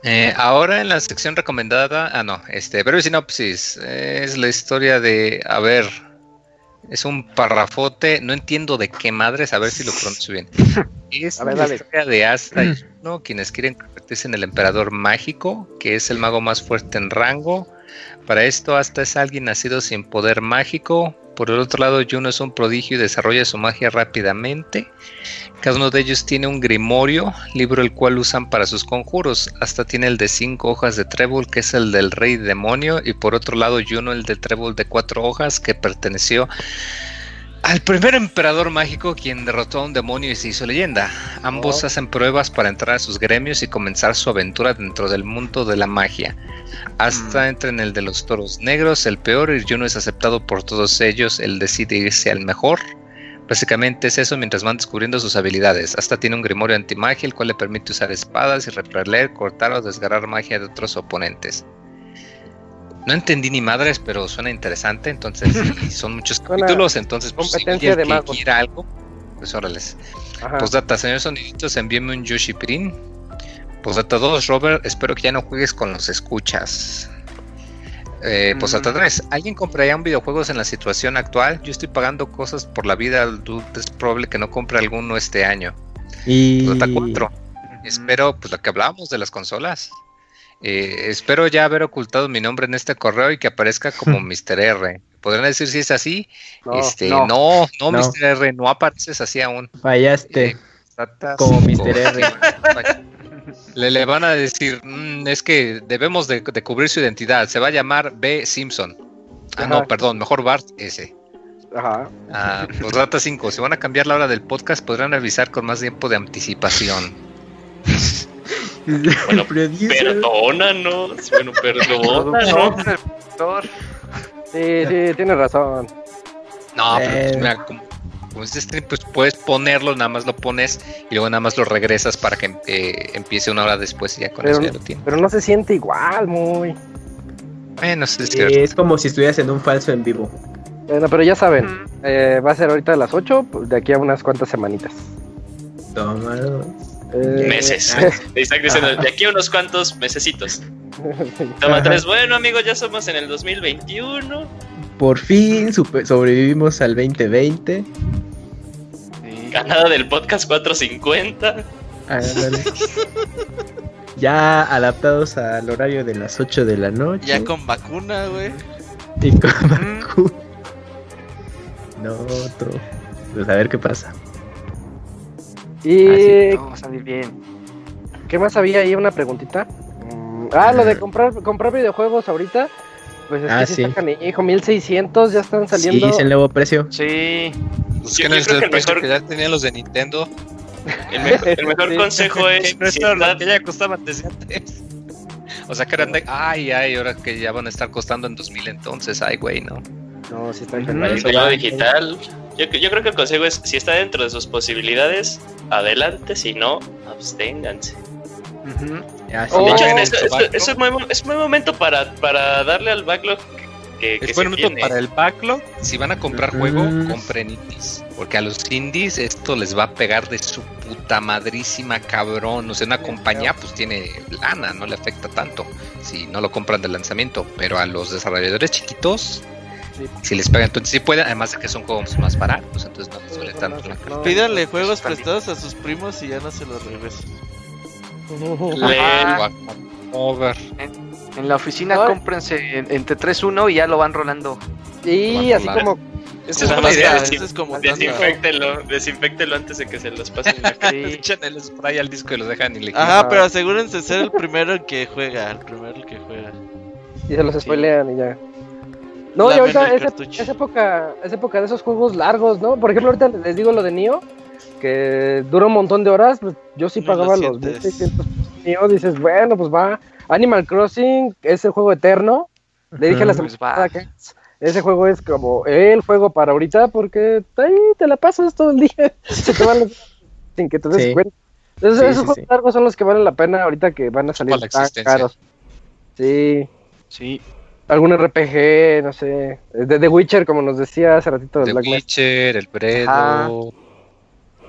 Eh, ahora en la sección recomendada, ah no, este, breve sinopsis, es la historia de, a ver, es un parrafote, no entiendo de qué madres, a ver si lo pronuncio bien. Es ver, la dale. historia de Asta y Juno, quienes quieren convertirse en el emperador mágico, que es el mago más fuerte en rango. Para esto, Asta es alguien nacido sin poder mágico. Por el otro lado, Juno es un prodigio y desarrolla su magia rápidamente. Cada uno de ellos tiene un grimorio, libro el cual usan para sus conjuros. Hasta tiene el de cinco hojas de trébol, que es el del rey demonio, y por otro lado Juno el de trébol de cuatro hojas, que perteneció al primer emperador mágico quien derrotó a un demonio y se hizo leyenda. Ambos Oh. hacen pruebas para entrar a sus gremios y comenzar su aventura dentro del mundo de la magia. Hasta Mm. entra en el de los toros negros, el peor, y Juno es aceptado por todos ellos, él decide irse al mejor. Básicamente es eso mientras van descubriendo sus habilidades. Hasta tiene un grimorio antimagia, el cual le permite usar espadas y repeler, cortar o desgarrar magia de otros oponentes. No entendí ni madres, pero suena interesante. Entonces, y son muchos capítulos. Entonces, pues, competencia el de que magos. quiera algo, pues órales. Postdata, señor Soniditos, envíeme un Yoshi Prin. Postdata 2, Robert, espero que ya no juegues con los escuchas. Eh, postdata Mm. 3, ¿alguien compraría un videojuegos en la situación actual? Yo estoy pagando cosas por la vida, es probable que no compre alguno este año. Y. Postdata 4, espero, pues lo que hablábamos de las consolas. Eh, espero ya haber ocultado mi nombre en este correo y que aparezca como Mr. R. ¿Podrían decir si es así? No, este, no. no, no, No. Mr. R, no apareces así aún. Fallaste. Eh, como. Mr. R. Le, le van a decir, "Mm, es que debemos de, de cubrir su identidad. Se va a llamar B. Simpson. Ah, Ajá. no, perdón, mejor Bart S. Ajá. Ah, pues Rata 5, si van a cambiar la hora del podcast, podrán avisar con más tiempo de anticipación. Bueno. Perdónanos. Bueno, perdónanos. Sí, sí, tienes razón. No, pero pues, Eh. mira, como, como este stream, pues puedes ponerlo, nada más lo pones y luego nada más lo regresas para que eh, empiece una hora después y ya con Pero, eso ya lo tienes. pero no se siente igual, muy. Bueno, sí es es como si estuvieras en un falso en vivo. Bueno, pero ya saben, eh, va a ser ahorita a las 8, pues, de aquí a unas cuantas semanitas. Toma. Eh, Meses. Isaac diciendo, de aquí a unos cuantos mesecitos. Toma tres. Bueno, amigos, ya somos en el 2021. Por fin sobrevivimos al 2020. Ganada del podcast 450. Ándale. ya adaptados al horario de las 8 de la noche. Ya con vacuna, güey. Y con vacuna. No, otro. Pues a ver qué pasa. ¿Y Ah, sí, No, va a salir bien. qué más había ahí? Una preguntita. Mm, Ah, lo de comprar, comprar videojuegos ahorita. Pues es Ah, que sí, está canijo, 1600 ya están saliendo. Sí, es el nuevo precio. Sí. Yo- que yo no es creo el el precio mejor, que ya tenían los de Nintendo. el mejor, el mejor Sí. consejo es no si es lo estás- que ya costaban desde antes. O sea que eran de, ay, ay, ahora que ya van a estar costando en 2000 entonces, ay, güey, no. No, sí está canijo. el digital. Yo, yo creo que el consejo es, si está dentro de sus posibilidades, adelante, si no, absténganse. Oh. De hecho, es, es- backlog. es un buen, es un buen momento para, para darle al backlog que, que Es se buen momento tiene. para el backlog. Si van a comprar juego, Mm. compren indies. Porque a los indies esto les va a pegar de su puta madrísima cabrón. O sea, una compañía pues tiene lana, no le afecta tanto si no lo compran de lanzamiento. Pero a los desarrolladores chiquitos. Si les pegan, entonces sí pueden. Además de que son juegos más baratos, entonces no les duele tanto la No. Pídanle juegos prestados a sus primos y ya no se los regresan. Over. En la oficina cómprense en- entre 3-1 y ya lo van rolando. Y así como Esa es Como buena idea. desin- es como tanda. Desinfectelo, desinfectelo antes de que se los pasen en la cara. Sí. Echan el spray al disco y los dejan y le Ajá, pero asegúrense de ser el primero el que juega, el primero el que juega. y se los spoilean y ya. No, y ahorita es, época, es época de esos juegos largos, ¿no? Por ejemplo, ahorita les digo lo de Nio, que dura un montón de horas, pues yo sí No pagaba lo los sientes. 1600 Nio, dices, bueno, pues va. Animal Crossing es el juego eterno. Le dije la Ujú. semana Pues que ese juego es como el juego para ahorita porque ahí te la pasas todo el día. Se te van los sin que te des Sí. cuenta. Entonces, Sí, esos sí, juegos sí. largos son los que valen la pena ahorita que van a salir la tan caros. Sí. Sí. Algún RPG, no sé. De The Witcher, como nos decía hace ratito de The Black. Witcher, el Bredo,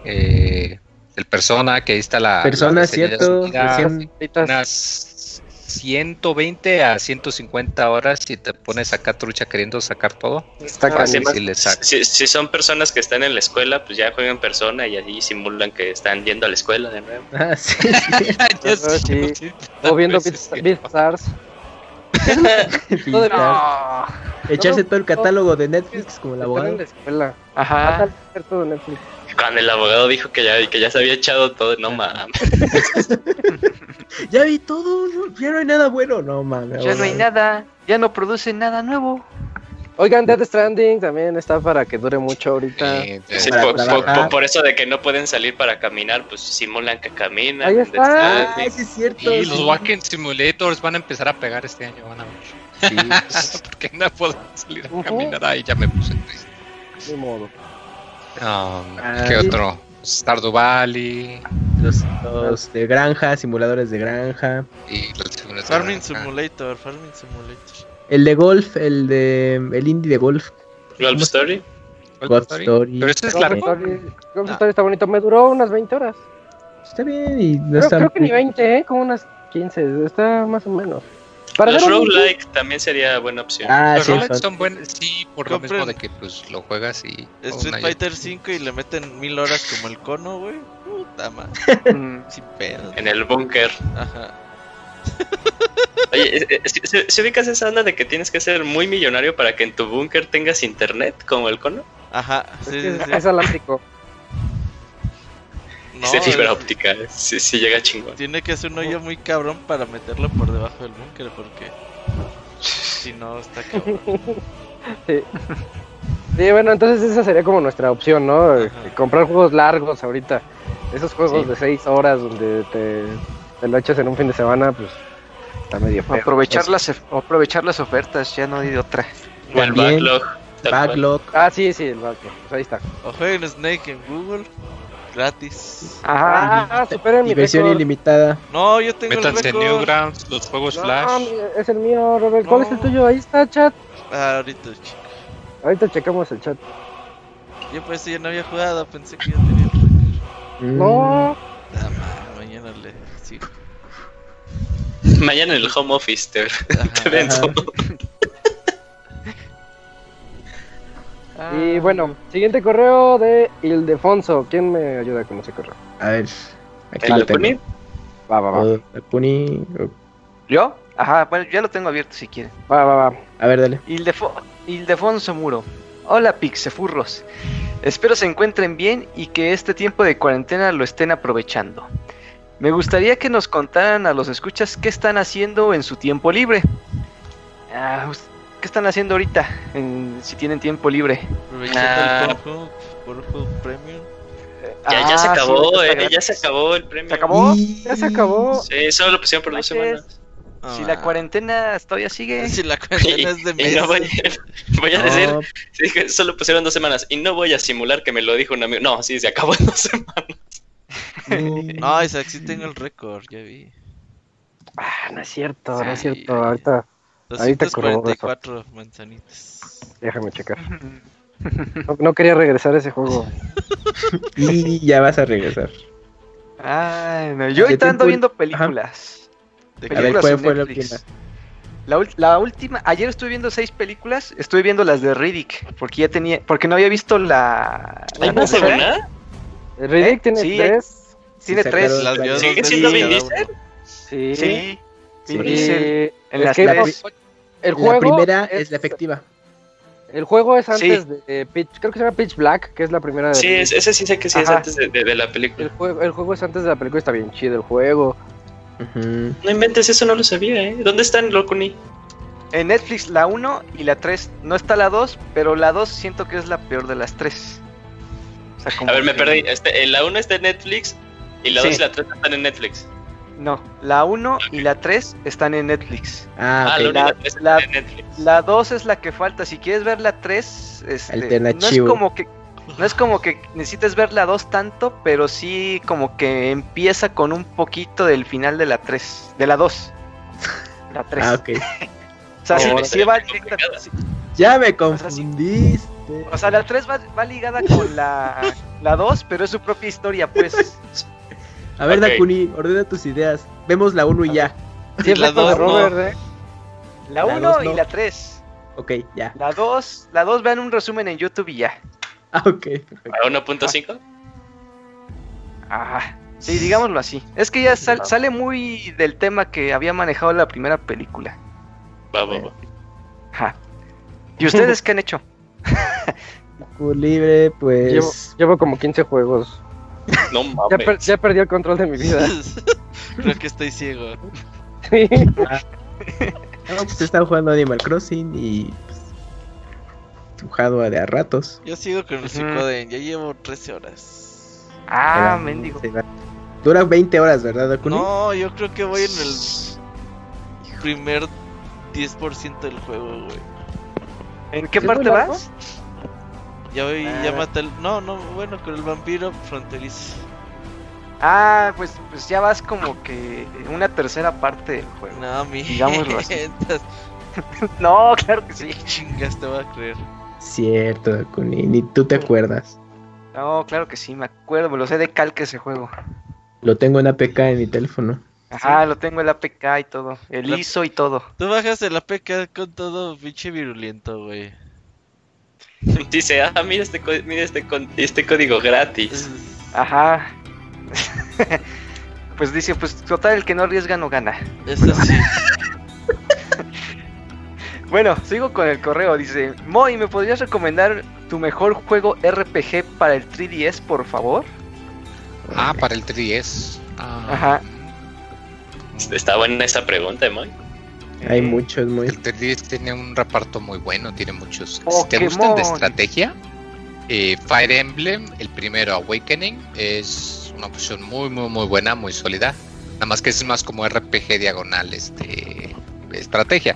eh, el Persona, que ahí está la. Persona, la cierto. Unas 120 a 150 horas si te pones acá trucha queriendo sacar todo. Está Ah, le saca. si, si son personas que están en la escuela, pues ya juegan persona y allí simulan que están yendo a la escuela de nuevo. Ah, sí, sí. O viendo Veces No. Echarse todo el catálogo de Netflix como el en abogado. la escuela. Ajá. Fatal ver todo Netflix. Cuando el abogado dijo que ya, que ya se había echado todo, no mames. Ya vi todo, ya no hay nada bueno. No mames. Ya no hay nada. Ya no producen nada nuevo. Oigan, Death Stranding también está para que dure mucho ahorita. Sí, por, por- trabajar. por- por eso de que no pueden salir para caminar, pues simulan que caminan. Ahí está. Ah, sí es cierto. Y los. Walking Simulators van a empezar a pegar este año, van a ver. Porque no puedo salir a caminar ahí, ya me puse triste. Ni modo. Um, ¿Qué otro? Stardew Valley Los, los de granja, simuladores de granja. y los segundos de Farming granja. Simulator, Farming Simulator. El de golf, el de el indie de golf. Golf Story. God Story. Pero este es Golf largo. Story, Golf No. Story está bonito. Me duró unas 20 horas. Está bien y no Creo, está creo que ni 20, ¿eh? Como unas 15. Está más o menos. Para Los roguelike también sería buena opción. Ah, Los sí, roguelikes son- son buenos, sí, por lo mismo de que pues lo juegas y... Street Fighter 5 y le meten mil horas como el cono, güey. Puta madre, sin pedo. En el búnker. Ajá. Oye, ¿se- ¿se, se ubicas esa onda de que tienes que ser muy millonario para que en tu búnker tengas internet como el cono? Ajá, Es, sí, sí, es, sí. es alámbrico. No, es de fibra óptica. Sí, sí llega chingón. Tiene que ser un hoyo muy cabrón para meterlo por debajo del búnker porque si no está cabrón. Sí, bueno, entonces esa sería como nuestra opción, ¿no? Comprar juegos largos ahorita. Esos juegos de 6 horas donde te, te, lo echas en un fin de semana, pues está medio feo. Aprovechar, las, aprovechar las ofertas, ya no hay de otra. O el backlog. Backlog. Ah, sí, sí, el backlog. Pues ahí está. O jueguen Snake en Google. Gratis. Ajá, ah, superen mi versión ilimitada. No, yo tengo Métanse el en Newgrounds, los juegos no, Flash. es el mío, Robert. ¿Cuál No. es el tuyo? Ahí está, chat. Ah, ahorita, chico. Ahorita checamos el chat. Yo pues ya no había jugado, pensé que ya tenía el récord. Mm, No, Ah, ma, Mañana en el home office te, te ven todo. Y bueno, siguiente correo de Ildefonso. ¿Quién me ayuda con ese correo? A ver. Aquí ¿El lo. Puni? Va, va, va. O la Puni, o- ¿Yo? Ajá, bueno, ya lo tengo abierto si quieren. Va, va, va. A ver, dale. Ildefo Ildefonso Muro. Hola Pixefurros. Espero se encuentren bien y que este tiempo de cuarentena lo estén aprovechando. Me gustaría que nos contaran a los escuchas qué están haciendo en su tiempo libre. Ah, ¿Qué están haciendo ahorita? en- si tienen tiempo libre. Aprovechando Ah. el Pornhub, Pornhub Premium. Ya, ya se Ah, sí, acabó, eh, ya se acabó el premio. ¿Se acabó? Ya se acabó. Sí, solo lo pusieron por dos semanas. Si Ah. la cuarentena todavía sigue. Si la cuarentena es de Y no voy, meses. voy a No, decir, sí, solo pusieron dos semanas. Y no voy a simular que me lo dijo un amigo. No, sí, se acabó en dos semanas. No, Isaac, sí tengo el récord, ya vi. Ah, no es cierto, no es cierto. Ahorita Ahorita corroboro eso. 244 manzanitas. déjame checar. No, no quería regresar a ese juego. y ya vas a regresar. Ay, no, Yo ahorita ando viendo películas. ¿De A ver, Películas ¿cuál fue la última? La, la ayer estuve viendo seis películas, estuve viendo las de Riddick, porque ya tenía, porque no había visto la... la ¿Hay más una? El Riddick ¿Eh? tiene tres. Tiene tres. ¿Sigue siendo Vin Sí. Vin Diesel. En. El juego la primera es, la efectiva. El juego es antes de Pitch, creo que se llama Pitch Black, que es la primera de Sí, la es, ese sí sé que sí es antes de, la película. El juego, es antes de la película, está bien chido el juego. No inventes, eso no lo sabía, ¿eh? ¿Dónde están Locuni? En Netflix la 1 y la 3. No está la 2, pero la 2 siento que es la peor de las 3 sea, como A ver, me que- perdí. Este, la 1 está en Netflix y la Sí. 2 y la 3 están en Netflix. No, la 1 y la 3 están en Netflix. Ah, Ah, ok. la 1 y La- la 3 están la- en Netflix. La 2 es la que falta. Si quieres ver la 3, este, no es como que no es como que necesites ver la 2 tanto, pero sí como que empieza con un poquito del final de la 3, de la 2. La 3. Ah, ok. O sea, sí, sí va directa- sí. Ya me sea, sí. Confundiste. O sea, la 3 va, va ligada con la, la 2, pero es su propia historia, pues. A ver, Ok. Dakuni, ordena tus ideas. Vemos la 1 y ya. Sí, es la la de dos no. Robert, ¿eh? La La 1 dos y no. la 3. Ok, ya. La 2, la 2 vean un resumen en YouTube y ya. Ah, ok. perfecto. ¿A 1.5? Ajá. Sí, digámoslo así. Es que ya sal- sale muy del tema que había manejado la primera película. Va, va, va. Ajá. ¿Y ustedes qué han hecho? Tiempo libre, pues. Llevo, llevo como 15 juegos. No Ya, mames. per- ya perdí el control de mi vida. Creo que estoy ciego. Sí. No, pues he estado jugando Animal Crossing y. Pues, jugado a de a ratos. Yo sigo con el. Suicoden, ya llevo 13 horas. Ah, Era- mendigo. Dura 20 horas, ¿verdad, Dakuni? No, yo creo que voy en el primer 10% del juego, güey. ¿En qué ¿Sí parte vas? Ya voy, Ah. ya maté el... No, no, bueno, con el vampiro fronterizo. Ah, pues, pues ya vas como que una tercera parte del juego. No, mi... Digámoslo así. No, claro que sí. Chingas te voy a creer. Cierto, Dakuni. Ni tú te acuerdas. No, claro que sí, me acuerdo, me lo sé de calque ese juego. Lo tengo en APK en mi teléfono. Ajá, lo tengo el APK y todo, el La- ISO y todo. Tú bajas el APK con todo pinche virulento, güey. Dice, ah, mira este, mira este, este código gratis. Ajá. pues dice, pues total, el que no arriesga no gana. Eso sí. Bueno, sigo con el correo. Dice, Moy, ¿me podrías recomendar tu mejor juego RPG para el 3DS, por favor? Ah, para el 3DS. Ah, Ajá. Está buena esa pregunta, Moy. Hay muchos, muy. El 3DS tiene un reparto muy bueno, tiene muchos. Si te gustan de estrategia, eh, Fire Emblem, el primero Awakening, es una opción muy, muy, muy buena, muy sólida. Nada más que es más como RPG diagonal, este, estrategia.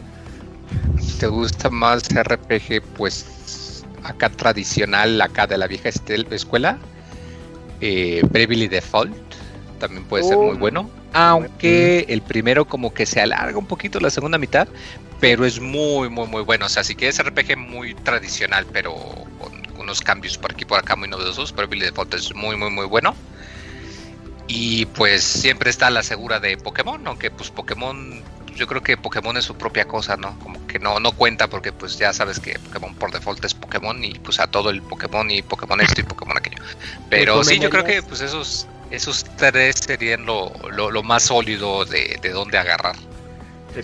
Si te gusta más RPG, pues acá tradicional, acá de la vieja escuela, eh, Bravely Default también puede ser muy bueno. Aunque el primero como que se alarga un poquito la segunda mitad, pero es muy, muy, muy bueno. O sea, si quieres RPG muy tradicional, pero con unos cambios por aquí y por acá muy novedosos, Bravely Default es muy, muy, muy bueno. Y pues siempre está la segura de Pokémon, aunque pues Pokémon, yo creo que Pokémon es su propia cosa, ¿no? Como que no, no cuenta porque pues ya sabes que Pokémon por default es Pokémon y pues a todo el Pokémon y Pokémon esto y Pokémon aquello. Pero sí, yo creo que pues esos, esos tres serían lo, lo, lo más sólido de, de dónde agarrar. Y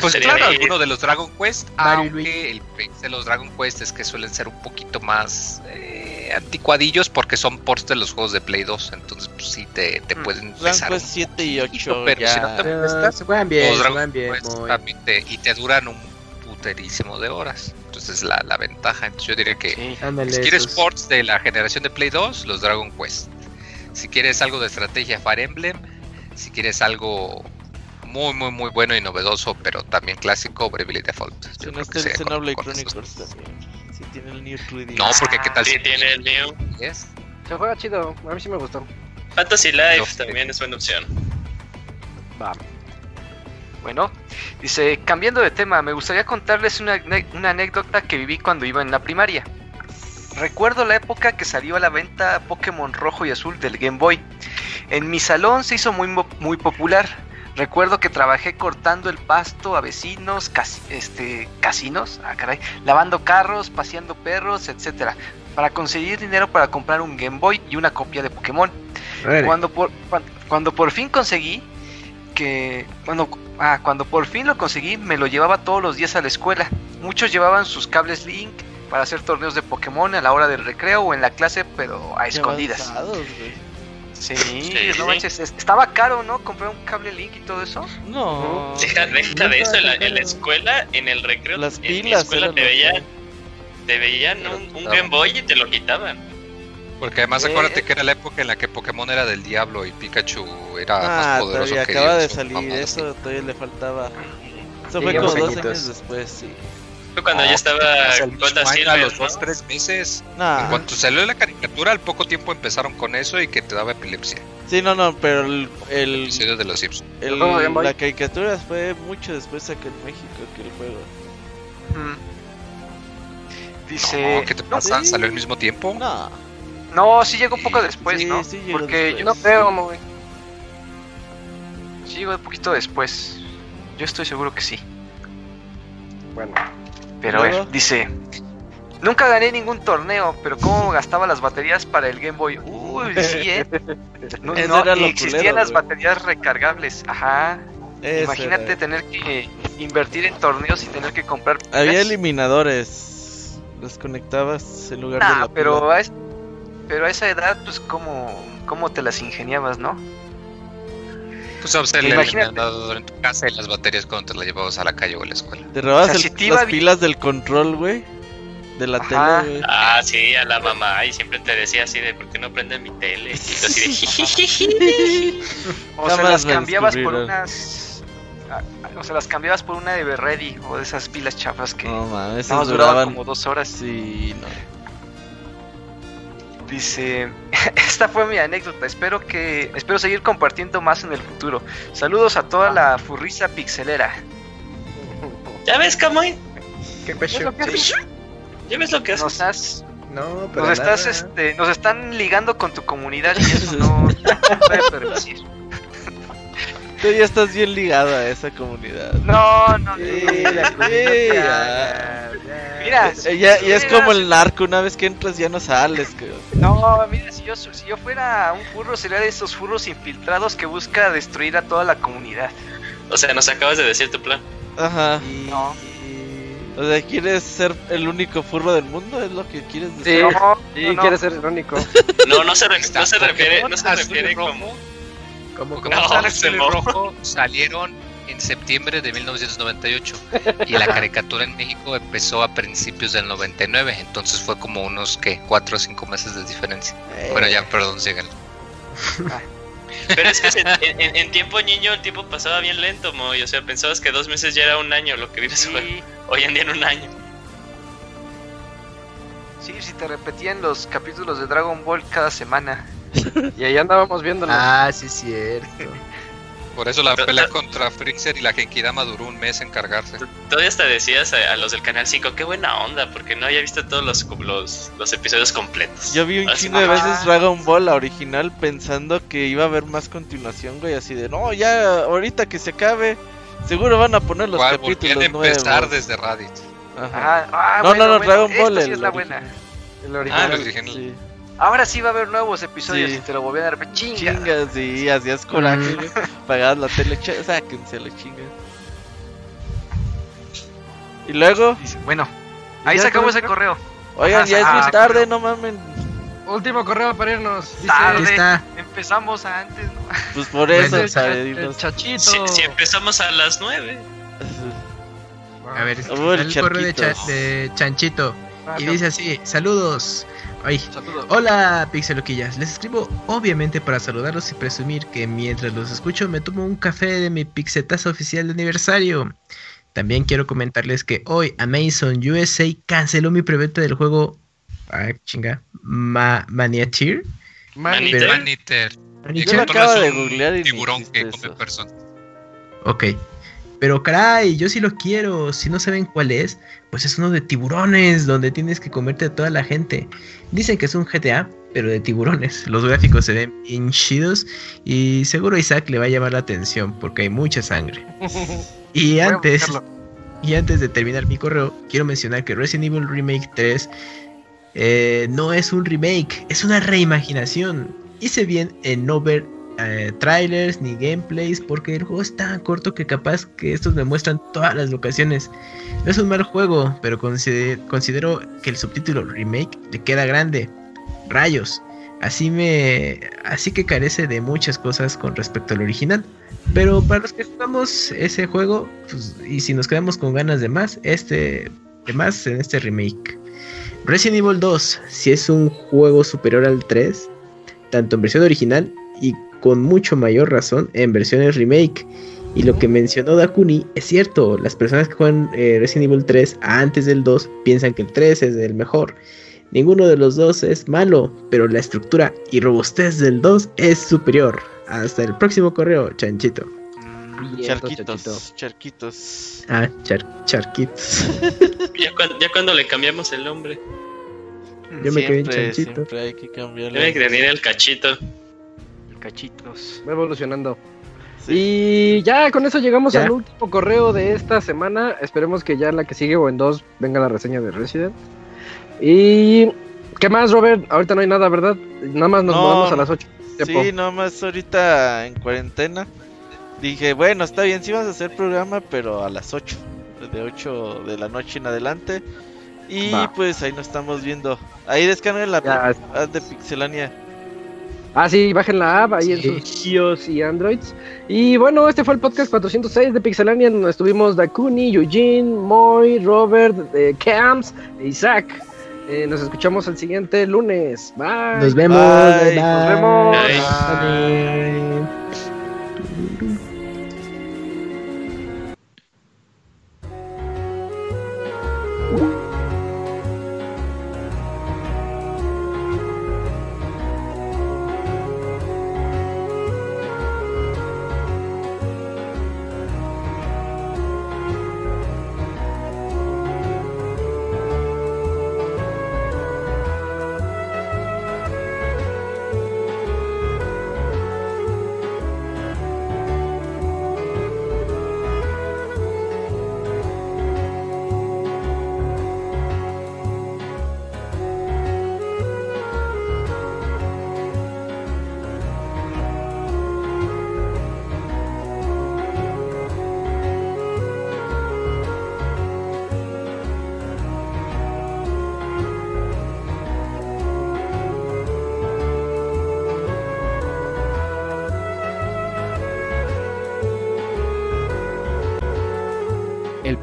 pues claro, ahí- alguno de los Dragon Quest, Mario aunque el pex de los Dragon Quest es que suelen ser un poquito más eh, anticuadillos porque son ports de los juegos de Play 2, entonces pues sí te, te pueden Dragon pesar Quest un 7 y 8 poquito, pero ya. si no te molesta, se juegan bien, los se Dragon bien. Quest muy. también te- y te duran un puterísimo de horas. Entonces la, la ventaja, entonces yo diría que Sí. Ándale, si quieres esos. ports de la generación de Play 2, los Dragon Quest. Si quieres algo de estrategia, Fire Emblem. Si quieres algo muy, muy, muy bueno y novedoso, pero también clásico, Bravely Default. Si no está que el Xenoblade Chronicles también. Si tiene el New 3D. No, porque qué tal Sí, si tiene el mío. es? Se juega chido, a mí sí me gustó. Fantasy Life también es buena opción. Va. Bueno, dice, cambiando de tema, me gustaría contarles una anécdota que viví cuando iba en la primaria. Recuerdo la época que salió a la venta Pokémon rojo y azul del Game Boy. En mi salón se hizo muy, muy popular. Recuerdo que trabajé cortando el pasto a vecinos, este, casinos, ah, caray, lavando carros, paseando perros, etcétera, para conseguir dinero para comprar un Game Boy y una copia de Pokémon. Cuando por, cuan- cuando por fin conseguí que cuando ah, cuando por fin lo conseguí me lo llevaba todos los días a la escuela. Muchos llevaban sus cables Link para hacer torneos de Pokémon a la hora del recreo o en la clase, pero a Qué escondidas. avanzados. Sí, Sí. no manches, es- estaba caro, ¿no? Comprar un cable Link y todo eso. No. Deja, deja de eso, en la, en la escuela, en el recreo, Las en mi pilas escuela te veían, te veían un, un Game Boy y te lo quitaban. Porque además Eh, acuérdate que era la época en la que Pokémon era del diablo y Pikachu era Ah, más poderoso todavía que acaba Dios, de salir, eso así. todavía le faltaba. Eso Sí, fue como dos años después, sí. Cuando No, ya estaba mismo año, a Silver, los ¿no? dos, tres meses. En Nah. cuanto salió la caricatura, al poco tiempo empezaron con eso y que te daba epilepsia. Sí, no, no, pero el, El el, episodio de los Simpsons. el- la caricatura fue mucho después acá en México que el juego. Mm. Dice. No, ¿qué te pasa? Sí. ¿Salió al mismo tiempo? No, No, sí llegó un poco después, Sí, ¿no? sí llegó Porque después. yo No creo, güey. sí llegó un poquito después. Yo estoy seguro que sí. Bueno, Pero a ver, Luego. dice. Nunca gané ningún torneo, pero cómo gastaba las baterías para el Game Boy. Uy, sí, ¿eh? No, existían culero, las baterías recargables. Ajá. ese Imagínate era. tener que invertir en torneos y tener que comprar. Había eliminadores. Los conectabas en lugar de la pero pila. a, es- pero a esa edad, pues, ¿cómo, cómo te las ingeniabas, no? Pues eliminador en tu casa y las baterías cuando te las llevabas a la calle o a la escuela. Te robabas o sea, el- si te las pilas del control, güey. De la Ajá. tele, güey. Ah, sí, a la mamá, y siempre te decía así de, ¿por qué no prenden mi tele? Y tú así de, jijijiji. O se las cambiabas por unas. ah, O sea, las cambiabas por una de Ready o de esas pilas chafas que No esos más duraban duraban. como dos horas. Sí, no. Dice, esta fue mi anécdota. Espero que espero seguir compartiendo más en el futuro. Saludos a toda la furriza pixelera. ¿Ya ves, Camoy? ¿Qué pecho? ¿Ya ves lo que haces? Nos has, No, pero nos estás, nada. este, nos están ligando con tu comunidad y eso no, no puede permitir. Tú ya estás bien ligado a esa comunidad. No, no, no. Sí, la Sí, comunidad. Mira, Eh, ya, ya es como el narco, una vez que entras ya no sales, creo. No, mira, si yo, si yo fuera un furro, sería de esos furros infiltrados que busca destruir a toda la comunidad. O sea, nos acabas de decir tu plan. Ajá. No. O sea, ¿quieres ser el único furro del mundo? ¿Es lo que quieres Sí. decir? No, sí, no, no. quiere ser irónico. No, no se, re- no se refiere, no se refiere rojo. Como... No, se rojo salieron en septiembre de 1998 y la caricatura en México empezó a principios del 99, entonces fue como unos que 4 o 5 meses de diferencia. Bueno, ya, perdón, síganlo. Pero es que en, en, tiempo niño el tiempo pasaba bien lento, Moy. O sea, pensabas que dos meses ya era un año lo que vives hoy, hoy en día en un año. Sí, si te repetían los capítulos de Dragon Ball cada semana. y ahí andábamos viendo. Ah, sí, es cierto. Por eso la pelea contra Freezer y la Genkidama duró un mes en cargarse. Todavía hasta decías a, los del Canal 5, qué buena onda, porque no había visto todos los, los, los episodios completos. Yo vi un chingo de veces Dragon Ball, la original, pensando que iba a haber más continuación, güey, así de, no, ya ahorita que se acabe, seguro van a poner los capítulos nuevos. empezar desde Raditz. Ajá. Ah, no, no, no, Dragon Ball. Sí es la buena. El original. Ah, el original. Sí. Ahora sí va a haber nuevos episodios y te lo volví a dar. Chinga. Chingas, sí, hacías coraje. Pagabas la tele, sáquense la chinga. Y luego. Bueno, ahí sacamos el correo. Oigan, ya es muy tarde, no mamen. Último correo para irnos. Dice, tarde. Está. Empezamos antes, ¿no? Pues por eso, el, chachito. Si, empezamos a las nueve. A ver, el, correo de, de Chanchito. Ah, y dice así: Saludos. Ay. Hola, Pixeloquillas. Les escribo obviamente para saludarlos y presumir que mientras los escucho me tomo un café de mi pixetazo oficial de aniversario. También quiero comentarles que hoy Amazon USA canceló mi preventa del juego. Ay, chinga. Ma Maniatir. Maniter. Yo acabo de googlear y tiburón que come personas. Ok. Pero caray, yo sí lo quiero. Si no saben cuál es, pues es uno de tiburones, donde tienes que comerte a toda la gente. Dicen que es un GTA, pero de tiburones. Los gráficos se ven bien y seguro a Isaac le va a llamar la atención porque hay mucha sangre. Y antes, y antes de terminar mi correo, quiero mencionar que Resident Evil Remake 3 eh, no es un remake, es una reimaginación. Hice bien en no ver eh, trailers ni gameplays porque el juego es tan corto que capaz que estos me muestran todas las locaciones. No es un mal juego, pero considero que el subtítulo remake le queda grande. Rayos. Así me así que carece de muchas cosas con respecto al original. Pero para los que jugamos ese juego pues, y si nos quedamos con ganas de más, este de más en este remake. Resident Evil 2, si es un juego superior al 3, tanto en versión original y con mucho mayor razón en versiones remake. Y lo que mencionó Dakuni es cierto, las personas que juegan eh, Resident Evil 3 antes del 2 piensan que el 3 es el mejor. Ninguno de los dos es malo, pero la estructura y robustez del 2 es superior. Hasta el próximo correo, chanchito. charquitos, charquitos. Ah, charquitos. ya, cuando, le cambiamos el nombre. Yo me quedé en chanchito. Siempre hay que cambiarle. Yo me quedé en el cachito cachitos. Va evolucionando. Y ya con eso llegamos al último correo de esta semana. Esperemos que ya en la que sigue o en dos venga la reseña de Resident. Y ¿qué más, Robert? Ahorita no hay nada, ¿verdad? Nada más nos movemos a las 8. Sí, nada más ahorita en cuarentena. Dije, bueno, está bien, sí vas a hacer programa, pero a las 8. De 8 de la noche en adelante. Y pues ahí nos estamos viendo. Ahí descarguen la app de Pixelania. Ah, sí, bajen la app ahí en sus iOS y Androids. Y bueno, este fue el podcast 406 de Pixelania. Donde estuvimos Dakuni, Eugene, Moy, Robert, eh, Camps e Isaac. Eh, nos escuchamos el siguiente lunes. Bye. Nos vemos. Nos vemos. El